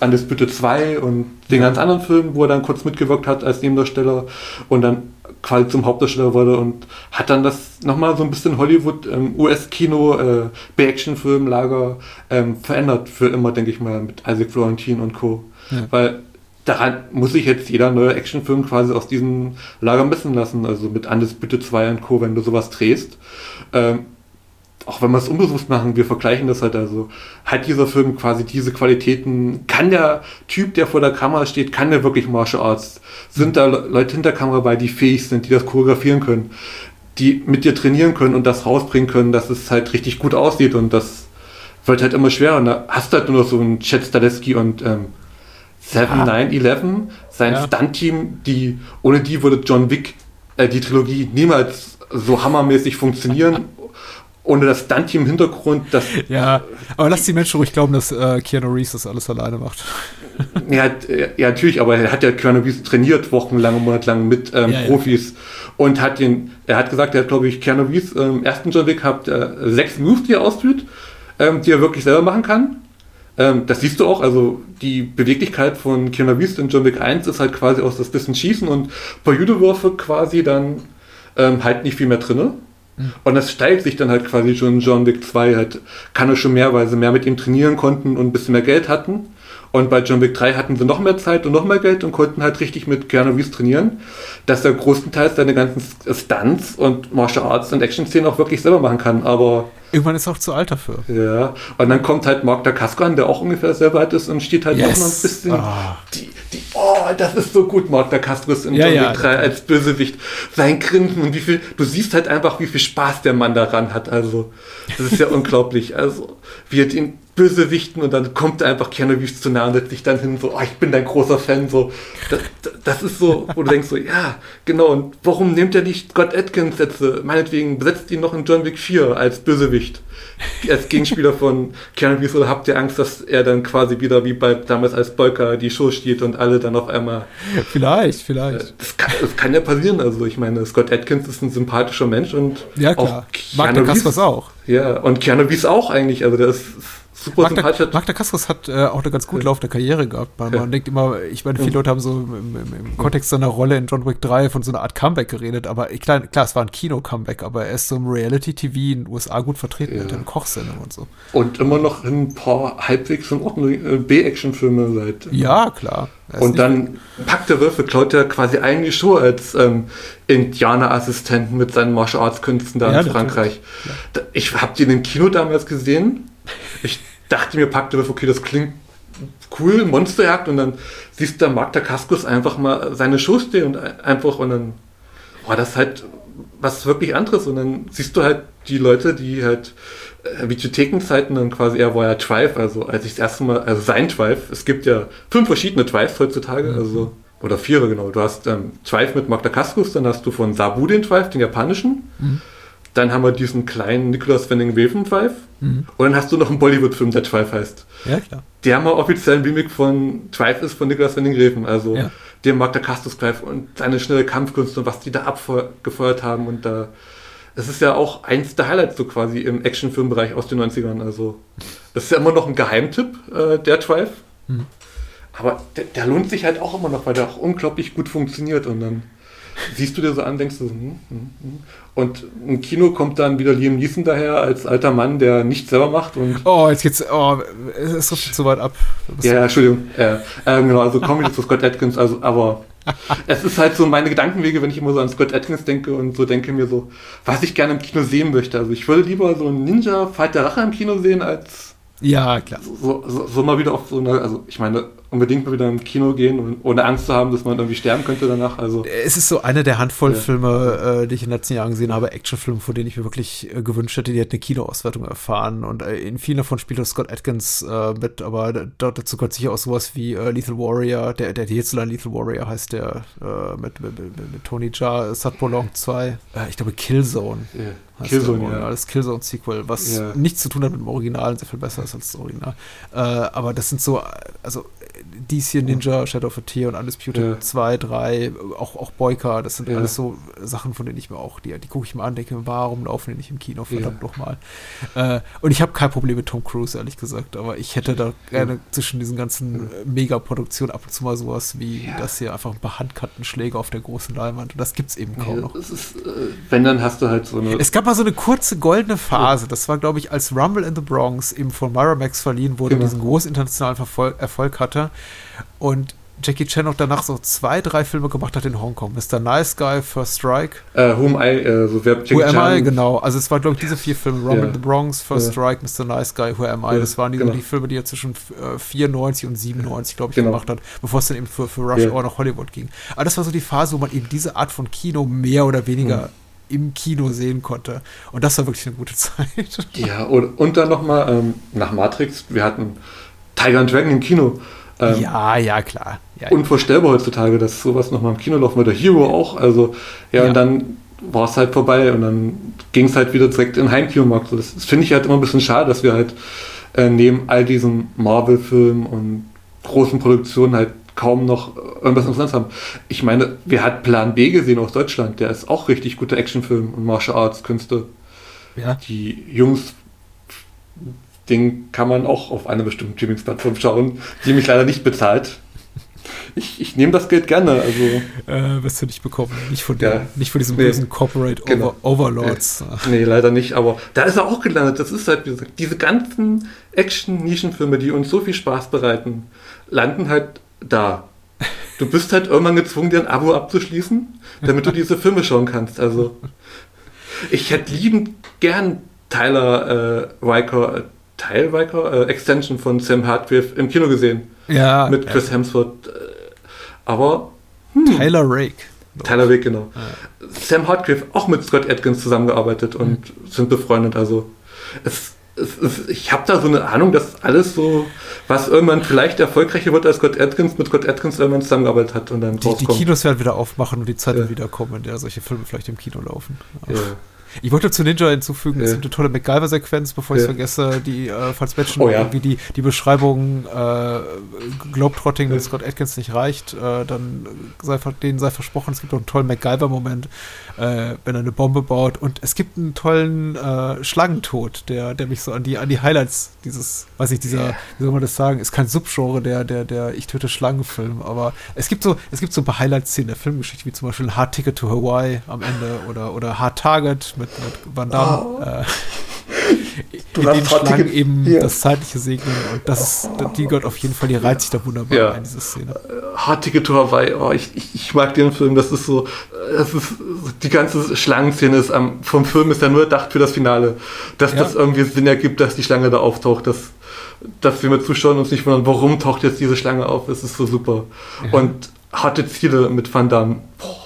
Undisputed 2 und den ganz anderen Filmen, wo er dann kurz mitgewirkt hat als Nebendarsteller. Und dann quasi zum Hauptdarsteller wurde und hat dann das nochmal so ein bisschen Hollywood, ähm, US-Kino, äh, B-Action-Filmlager ähm, verändert für immer, denke ich mal, mit Isaac Florentin und Co. Weil daran muss sich jetzt jeder neue Actionfilm quasi aus diesem Lager messen lassen, also mit Undisputed 2 und Co., wenn du sowas drehst. Ähm, auch wenn wir es unbewusst machen, wir vergleichen das halt also, hat dieser Film quasi diese Qualitäten, kann der Typ, der vor der Kamera steht, kann der wirklich Martial Arts? Sind da Le- Leute hinter der Kamera bei, die fähig sind, die das choreografieren können, die mit dir trainieren können und das rausbringen können, dass es halt richtig gut aussieht und das wird halt immer schwerer und da hast du halt nur noch so einen Chet Staleski und ähm, 7911, sein Ja. Stunt-Team, die, ohne die würde John Wick, äh, die Trilogie niemals so hammermäßig funktionieren. Ohne das Stunt-Team im Hintergrund, das Ja, aber lass die Menschen ruhig glauben, dass äh, Keanu Reeves das alles alleine macht. [laughs] Ja, äh, ja, natürlich, aber er hat ja Keanu Reeves trainiert, wochenlang, monatelang mit ähm, Ja, ja. Profis und hat den, er hat gesagt, er hat, glaube ich, Keanu Reeves im ersten John Wick hat äh, sechs Moves, die er ausführt, ähm, die er wirklich selber machen kann. Ähm, das siehst du auch, also die Beweglichkeit von Keanu Reeves in John Wick 1 ist halt quasi aus das bisschen Schießen und ein paar Judewürfe quasi dann ähm, halt nicht viel mehr drinne. Und das steigt sich dann halt quasi schon in John Wick 2, halt kann er schon mehr, weil sie mehr mit ihm trainieren konnten und ein bisschen mehr Geld hatten. Und bei John Wick 3 hatten sie noch mehr Zeit und noch mehr Geld und konnten halt richtig mit Keanu Reeves trainieren, dass er größtenteils seine ganzen Stunts und Martial Arts und Action-Szenen auch wirklich selber machen kann. Aber Irgendwann ist er auch zu alt dafür. ja, und dann kommt halt Mark Dacasco an, der auch ungefähr selber alt ist und steht halt Yes. auch noch ein bisschen. Ah. Die, die, oh, das ist so gut, Mark Dacasco ist in Ja, John ja. Wick 3 als Bösewicht. Sein Grinsen und wie viel, du siehst halt einfach, wie viel Spaß der Mann daran hat. Also, das ist ja [laughs] unglaublich. Also, wie er den Bösewichten und dann kommt einfach Keanu Reeves zu nah und setzt sich dann hin, so, oh, ich bin dein großer Fan, so. Das, das ist so, wo du denkst so, ja, genau, und warum nimmt er nicht Scott Atkins jetzt, äh, meinetwegen, besetzt ihn noch in John Wick 4 als Bösewicht, als Gegenspieler von Keanu Reeves, oder habt ihr Angst, dass er dann quasi wieder wie bei damals als Bolker die Show steht und alle dann auf einmal. Vielleicht, vielleicht. Das kann, das kann ja passieren. Also ich meine, Scott Atkins ist ein sympathischer Mensch und Ja, klar. Keanu Mark der Reeves- auch. Ja, und Keanu Reeves auch eigentlich. Also der ist super. Mark der Kaspers hat äh, auch eine ganz gut laufende Karriere gehabt. Man, man denkt immer, ich meine, viele Leute haben so im, im, im Kontext seiner Rolle in John Wick 3 von so einer Art Comeback geredet, aber klar, klar, es war ein Kino-Comeback, aber er ist so im Reality-TV in den USA gut vertreten mit den Kochsendungen und so. Und immer noch ein paar halbwegs in Ordnung äh, B-Action-Filme seit. Ja, klar. Und dann Pack der Wölfe klaut er quasi eigentlich schon als ähm, Indianer-Assistenten mit seinen Martial Arts-Künsten da Ja, in. Frankreich. Ich habe den im Kino damals gesehen. Ich dachte mir, Pack der okay, das klingt cool, Monsterjagd. Und dann siehst du da Mark Dacascos einfach mal seine Show stehen und ein- einfach und dann war das halt was wirklich anderes. Und dann siehst du halt die Leute, die halt äh, Videothekenzeiten dann quasi, er war ja Drive, also als ich das erste Mal, also sein Drive, es gibt ja fünf verschiedene Drives heutzutage, also, oder vier genau. Du hast ähm, Drive mit Magda Kaskus, dann hast du von Sabu den Drive, den japanischen. Dann haben wir diesen kleinen Nicolas Wending Weven Drive. Und dann hast du noch einen Bollywood-Film, der Drive heißt. Ja, klar. Der haben wir offiziell ein Remake von Drive ist von Nicolas Winding Refn, also Ja. der Magda Castus Drive und seine schnelle Kampfkunst und was die da abgefeuert haben und da es ist ja auch eins der Highlights so quasi im Actionfilmbereich aus den 90ern, also das ist ja immer noch ein Geheimtipp, äh, der Drive, aber der, der lohnt sich halt auch immer noch, weil der auch unglaublich gut funktioniert und dann siehst du dir so an, denkst du so, hm, hm, hm. und im Kino kommt dann wieder Liam Neeson daher als alter Mann, der nichts selber macht und Oh, jetzt geht's, oh, es so zu weit ab. Ja, ja, Entschuldigung. Ja, ähm, genau, also kommen wir zu Scott Atkins, also, aber es ist halt so meine Gedankenwege, wenn ich immer so an Scott Atkins denke und so denke mir so, was ich gerne im Kino sehen möchte. Also ich würde lieber so einen Ninja Fight der Rache im Kino sehen, als Ja, klar. so, so, so mal wieder auf so eine, also ich meine, unbedingt mal wieder im Kino gehen und ohne Angst zu haben, dass man irgendwie sterben könnte danach. Also Es ist so eine der Handvoll Ja. Filme, äh, die ich in den letzten Jahren gesehen habe, Actionfilme, von denen ich mir wirklich äh, gewünscht hätte, die hätten eine Kinoauswertung erfahren. Und äh, in vielen davon spielt auch Scott Atkins äh, mit, aber da, dazu gehört sicher auch sowas wie äh, Lethal Warrior, der, der hierzulande Lethal Warrior heißt der äh, mit, mit, mit, mit Tony Jaa, Satpolong 2, äh, ich glaube Killzone. heißt Killzone, ja. Original, Das Killzone-Sequel, was Ja. nichts zu tun hat mit dem Original und sehr viel besser ist als das Original. Äh, aber das sind so, also DC Ninja, Shadow of a Tear und Undisputed Ja. 2, 3, auch, auch Boyka, das sind Ja. alles so Sachen, von denen ich mir auch, die, die gucke ich mir an, denke, warum laufen die nicht im Kino, verdammt Ja. nochmal. Äh, und ich habe kein Problem mit Tom Cruise, ehrlich gesagt, aber ich hätte da gerne zwischen diesen ganzen äh, Megaproduktionen ab und zu mal sowas wie das hier, einfach ein paar Handkantenschläge auf der großen Leinwand und das gibt's eben kaum noch. Es ist, äh, wenn, dann hast du halt so eine. Es gab mal so eine kurze goldene Phase. Das war, glaube ich, als Rumble in the Bronx eben von Miramax verliehen wurde, Genau. diesen großen internationalen Verfol Erfolg hatte. Und Jackie Chan auch danach so zwei, drei Filme gemacht hat in Hongkong. Mr. Nice Guy, First Strike, äh, Whom I, äh, so wer Who Am I, genau. Also es waren, glaube ich, diese vier Filme. Rumble Ja. in the Bronx, First Ja. Strike, Mr. Nice Guy, Who Am I. Das waren die, genau. die Filme, die er zwischen äh, 94 und 97, glaube ich, Genau. gemacht hat, bevor es dann eben für, für Rush. Hour nach Hollywood ging. Aber das war so die Phase, wo man eben diese Art von Kino mehr oder weniger im Kino sehen konnte. Und das war wirklich eine gute [laughs] Zeit. Ja, und, und dann nochmal ähm, nach Matrix, wir hatten Tiger and Dragon im Kino. Ähm, ja, ja, klar. Ja, Unvorstellbar heutzutage, dass sowas nochmal im Kino laufen würde. Hero auch, also ja, Ja. und dann war es halt vorbei und dann ging es halt wieder direkt in den Heimkinomarkt. So, das das finde ich halt immer ein bisschen schade, dass wir halt äh, neben all diesen Marvel-Filmen und großen Produktionen halt kaum noch äh, irgendwas Interessantes haben. Ich meine, wer hat Plan B gesehen aus Deutschland? Der ist auch richtig guter Actionfilm und Martial Arts Künste. ja. Die Jungs, den kann man auch auf einer bestimmten Streaming-Plattform schauen, die mich leider nicht bezahlt. Ich, ich nehme das Geld gerne. Also, Äh, wirst du nicht bekommen. Nicht von, Ja. der, nicht von diesen Nee. bösen Corporate Genau. Over Overlords. nee, leider nicht. Aber da ist er auch gelandet. Das ist halt, wie gesagt, diese ganzen Action-Nischenfilme, die uns so viel Spaß bereiten, landen halt da. Du bist halt irgendwann gezwungen, dir ein Abo abzuschließen, damit du diese Filme schauen kannst. Also, ich hätte liebend gern Tyler äh, Riker, äh, Tyler Riker, äh, Extension von Sam Hartgrave im Kino gesehen. Ja, mit Chris Hemsworth. äh, Aber Tyler Rake. Tyler Wick, genau. Sam Hartgrave auch mit Scott Atkins zusammengearbeitet und sind befreundet. Also es, ich habe da so eine Ahnung, dass alles so, was irgendwann vielleicht erfolgreicher wird als Scott Atkins, mit Scott Atkins irgendwann zusammengearbeitet hat und dann Die, die rauskommt. Kinos werden wieder aufmachen und die Zeit Ja. wird wieder kommen, in der solche Filme vielleicht im Kino laufen. Ja. Ich wollte zu Ninja hinzufügen, es Ja. gibt eine tolle MacGyver-Sequenz, bevor ich es Ja. vergesse, die, äh, falls Menschen Oh ja. irgendwie die, die Beschreibung äh, Globetrotting mit Scott Atkins nicht reicht, äh, dann sei, ver- denen sei versprochen, es gibt auch einen tollen MacGyver-Moment, äh, wenn er eine Bombe baut und es gibt einen tollen äh, Schlangentod, der, der mich so an die, an die Highlights dieses, weiß ich, dieser, wie soll man das sagen, ist kein Subgenre der, der, der Ich töte Schlangenfilm, aber es gibt so, es gibt so ein paar Highlight-Szenen der Filmgeschichte, wie zum Beispiel ein Hard Ticket to Hawaii am Ende oder, oder Hard Target mit, mit Van Damme. Äh, Du in den Schlangen eben Ja. das zeitliche segnen und das ist, die gehört auf jeden Fall, die reizt sich da wunderbar Ja. ein, diese Szene. Hard Ticket to Hawaii, oh, ich, ich, ich mag den Film, das ist so, das ist, die ganze Schlangenszene ist am, vom Film ist ja nur gedacht für das Finale, dass Ja. das irgendwie Sinn ergibt, dass die Schlange da auftaucht, dass, dass wir mit Zuschauern uns nicht wundern, warum taucht jetzt diese Schlange auf, es ist so super. Und harte Ziele mit Van Damme, boah,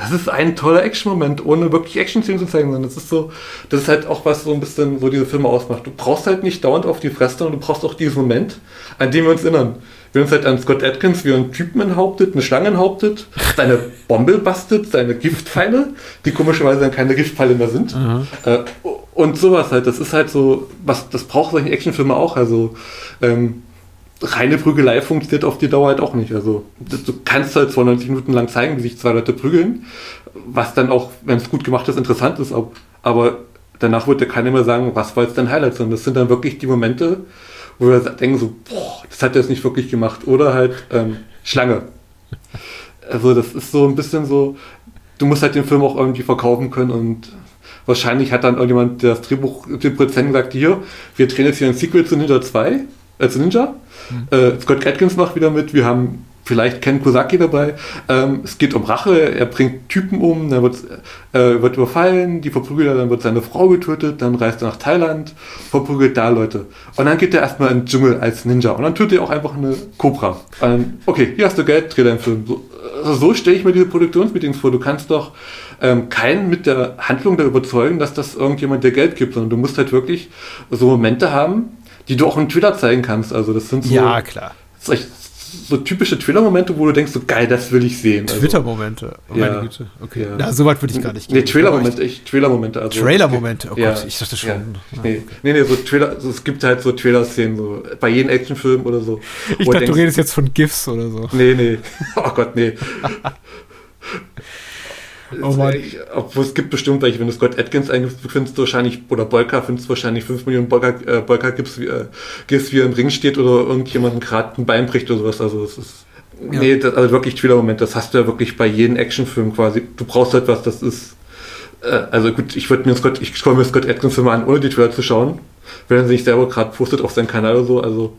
das ist ein toller Action-Moment, ohne wirklich Action-Szenen zu zeigen, sondern das ist so, das ist halt auch was so ein bisschen so diese Filme ausmacht. Du brauchst halt nicht dauernd auf die Fresse, sondern du brauchst auch diesen Moment, an dem wir uns erinnern. Wir uns halt an Scott Atkins, wie er einen Typen enthauptet, eine Schlange enthauptet, seine Bombe bastet, seine Giftpfeile, die komischerweise dann keine Giftpfeile mehr sind. Äh, und sowas halt, das ist halt so, was, das braucht solche Actionfilme auch, also, ähm, reine Prügelei funktioniert auf die Dauer halt auch nicht. Also du kannst halt 92 Minuten lang zeigen, wie sich zwei Leute prügeln, was dann auch, wenn es gut gemacht ist, interessant ist. Aber danach wird ja keiner mehr sagen, was war jetzt dein Highlight, sondern das sind dann wirklich die Momente, wo wir denken so, boah, das hat er jetzt nicht wirklich gemacht. Oder halt ähm, Schlange. Also das ist so ein bisschen so, du musst halt den Film auch irgendwie verkaufen können und wahrscheinlich hat dann irgendjemand das Drehbuch, den Produzenten gesagt, hier, wir drehen jetzt hier ein Sequel zu Ninja 2, äh, zu Ninja. Äh, Scott Atkins macht wieder mit, wir haben vielleicht Ken Kosaki dabei. Ähm, es geht um Rache, er bringt Typen um, dann wird, äh, wird überfallen, die verprügelt er, dann wird seine Frau getötet, dann reist er nach Thailand, verprügelt da Leute. Und dann geht er erstmal in den Dschungel als Ninja und dann tötet er auch einfach eine Cobra. Dann, okay, hier hast du Geld, dreh deinen Film. So, also so stelle ich mir diese Produktionsmeetings vor. Du kannst doch ähm, keinen mit der Handlung da überzeugen, dass das irgendjemand dir Geld gibt, sondern du musst halt wirklich so Momente haben, die du auch im Twitter zeigen kannst. Also das sind so, Ja, klar. so typische Trailer-Momente, wo du denkst, so geil, das will ich sehen. Also, Twitter-Momente, oh, meine Ja. Güte. Okay, Ja. na, so weit würde ich gar nicht Nee, gehen. Trailer-Momente, echt Trailer-Momente. Also, Trailer-Momente, oh Ja. Gott, ich dachte schon. Ja. Ja. Nee, nee, nee, so Trailer, also es gibt halt so Trailer-Szenen, so bei jedem Actionfilm oder so. Ich dachte, du denkst, redest jetzt von GIFs oder so. Nee, nee. [laughs] Oh Gott, nee. Oh Obwohl es gibt bestimmt welche, wenn du Scott Atkins eingibst, findest du wahrscheinlich, oder Bolka, findest du wahrscheinlich 5 Millionen Bolka, äh, Bolka gibst, wie, äh, gibst, wie er im Ring steht oder irgendjemanden gerade ein Bein bricht oder sowas. Also es ist. Nee, das, also wirklich Trailer-Moment, das hast du ja wirklich bei jedem Actionfilm quasi. Du brauchst etwas, das ist. Äh, also gut, ich würde mir Scott, ich schaue mir Scott Atkins Filme an, ohne die Trailer zu schauen. Wenn er sich selber gerade postet auf seinem Kanal oder so, also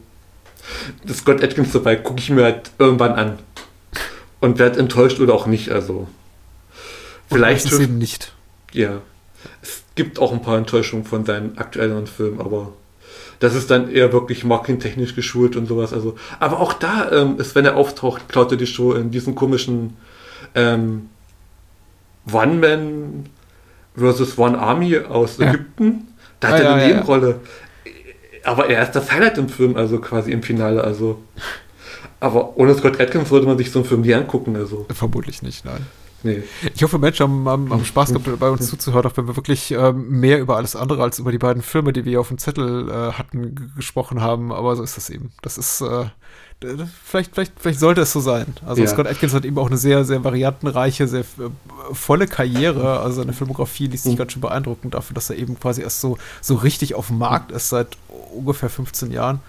das Scott Atkins dabei gucke ich mir halt irgendwann an. Und werde enttäuscht oder auch nicht, also. Vielleicht ist eben nicht. ja. Es gibt auch ein paar Enttäuschungen von seinen aktuellen Filmen, aber das ist dann eher wirklich marketingtechnisch geschult und sowas. Also, aber auch da ähm, ist, wenn er auftaucht, klaut er die Show in diesem komischen ähm, One-Man versus One Army aus Ja. Ägypten. Da hat Ah, er ja, eine ja, ja. Nebenrolle. Aber er ist das Highlight im Film, also quasi im Finale. Also. Aber ohne Scott Atkins würde man sich so einen Film nie angucken. Also, Vermutlich nicht, nein. Nee. Ich hoffe, Menschen haben, haben, haben Spaß gehabt, bei uns [laughs] zuzuhören, auch wenn wir wirklich ähm, mehr über alles andere als über die beiden Filme, die wir auf dem Zettel äh, hatten, gesprochen haben. Aber so ist das eben. Das ist, äh, vielleicht, vielleicht, vielleicht sollte es so sein. Also Ja. Scott Atkins hat eben auch eine sehr, sehr variantenreiche, sehr äh, volle Karriere. Also seine Filmografie liest sich Mhm. ganz schön beeindruckend dafür, dass er eben quasi erst so, so richtig auf dem Markt ist seit ungefähr 15 Jahren.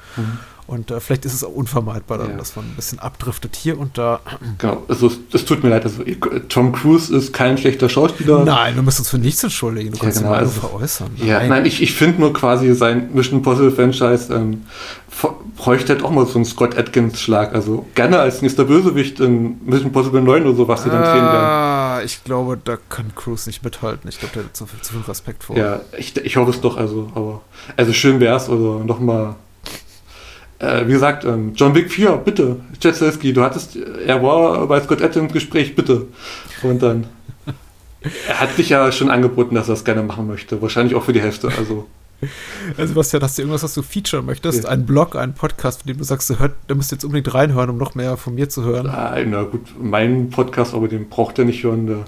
Und äh, vielleicht ist es auch unvermeidbar, dann. Ja. dass man ein bisschen abdriftet hier und da. Genau, also es, es tut mir leid. Also, Tom Cruise ist kein schlechter Schauspieler. Nein, du musst uns für nichts entschuldigen. Du Ja, kannst genau, mal also- veräußern. Ja, nein, ich, ich finde nur quasi sein Mission Impossible Franchise ähm, bräuchte halt auch mal so einen Scott Atkins-Schlag. Also gerne als nächster Bösewicht in Mission Impossible 9 oder so, was sie dann drehen werden. ah, ich glaube, da kann Cruise nicht mithalten. Ich glaube, der hat zu viel, zu viel Respekt vor. Ja, ich, ich hoffe es doch, also, aber also schön wär's oder nochmal. Äh, wie gesagt, ähm, John Wick 4, bitte, Jetzelski, du hattest, er war bei Scott Atkins im Gespräch, bitte. Und dann, [laughs] er hat sich ja schon angeboten, dass er das gerne machen möchte. Wahrscheinlich auch für die Hälfte, also. [laughs] Also Sebastian, hast du irgendwas, was du featuren möchtest? Ja. Ein Blog, einen Podcast, von dem du sagst, du hört, da müsst ihr jetzt unbedingt reinhören, um noch mehr von mir zu hören. Ah, na gut, mein Podcast, aber den braucht er nicht hören.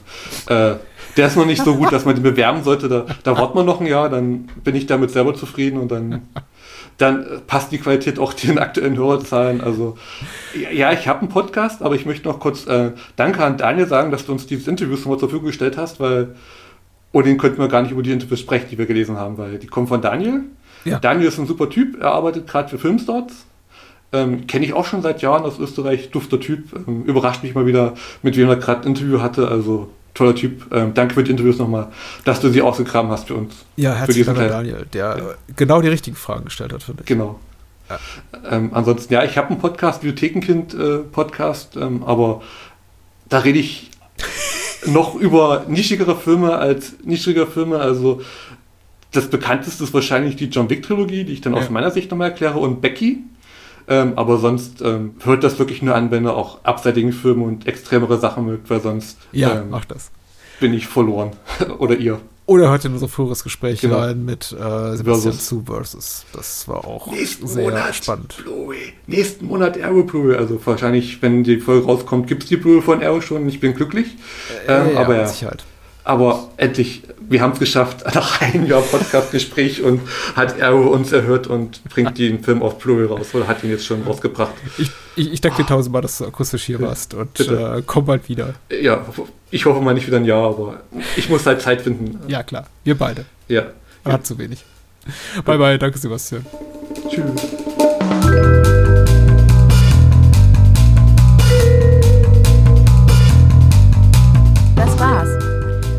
Der, äh, der ist noch nicht so gut, dass man den bewerben sollte. Da, da wartet man noch ein Jahr, dann bin ich damit selber zufrieden und dann, [laughs] dann passt die Qualität auch den aktuellen Hörerzahlen. Also ja, ich habe einen Podcast, aber ich möchte noch kurz äh, Danke an Daniel sagen, dass du uns dieses Interview schon mal zur Verfügung gestellt hast, weil ohne den könnten wir gar nicht über die Interviews sprechen, die wir gelesen haben, weil die kommen von Daniel. Ja. Daniel ist ein super Typ, er arbeitet gerade für Filmstarts. Ähm, Kenne ich auch schon seit Jahren aus Österreich, dufter Typ. Ähm, überrascht mich mal wieder, mit wem er gerade ein Interview hatte. Also toller Typ. Ähm, danke für die Interviews nochmal, dass du sie ausgegraben hast für uns. Ja, für herzlichen Dank. Daniel, der genau die richtigen Fragen gestellt hat, finde ich. Genau. Ähm, ansonsten, ja, ich habe einen Podcast, Bibliothekenkind-Podcast, ähm, aber da rede ich [laughs] noch über nischigere Filme als nischigere Filme. Also das bekannteste ist wahrscheinlich die John Wick-Trilogie, die ich dann aus Ja. meiner Sicht nochmal erkläre, und Becky. Ähm, aber sonst ähm, hört das wirklich nur an, wenn ihr auch abseitigen Filme und extremere Sachen mögt, weil sonst Ja, ähm, mach das. bin ich verloren. [laughs] Oder ihr. Oder hört in unser früheres Gespräch Genau. rein mit äh, Sebastian Versus. zu Versus. Das war auch Nächsten sehr Monat spannend. Blu-ray. Nächsten Monat Arrow Blu-ray. Also wahrscheinlich, wenn die Folge rauskommt, gibt es die Blu-ray von Arrow schon. Ich bin glücklich. ähm, ja, aber mit ja. Sicherheit. Aber endlich, wir haben es geschafft, [laughs] nach einem Jahr Podcast-Gespräch und hat Arrow uns erhört und bringt den Film auf Blu-ray raus oder hat ihn jetzt schon rausgebracht. Ich, ich, ich danke dir tausendmal, dass du akustisch hier warst und äh, komm bald wieder. Ja, ich hoffe mal nicht wieder ein Jahr, aber ich muss halt Zeit finden. Ja, klar. Wir beide. Ja. Man hat zu wenig. Bye, bye. Danke, Sebastian. Tschüss.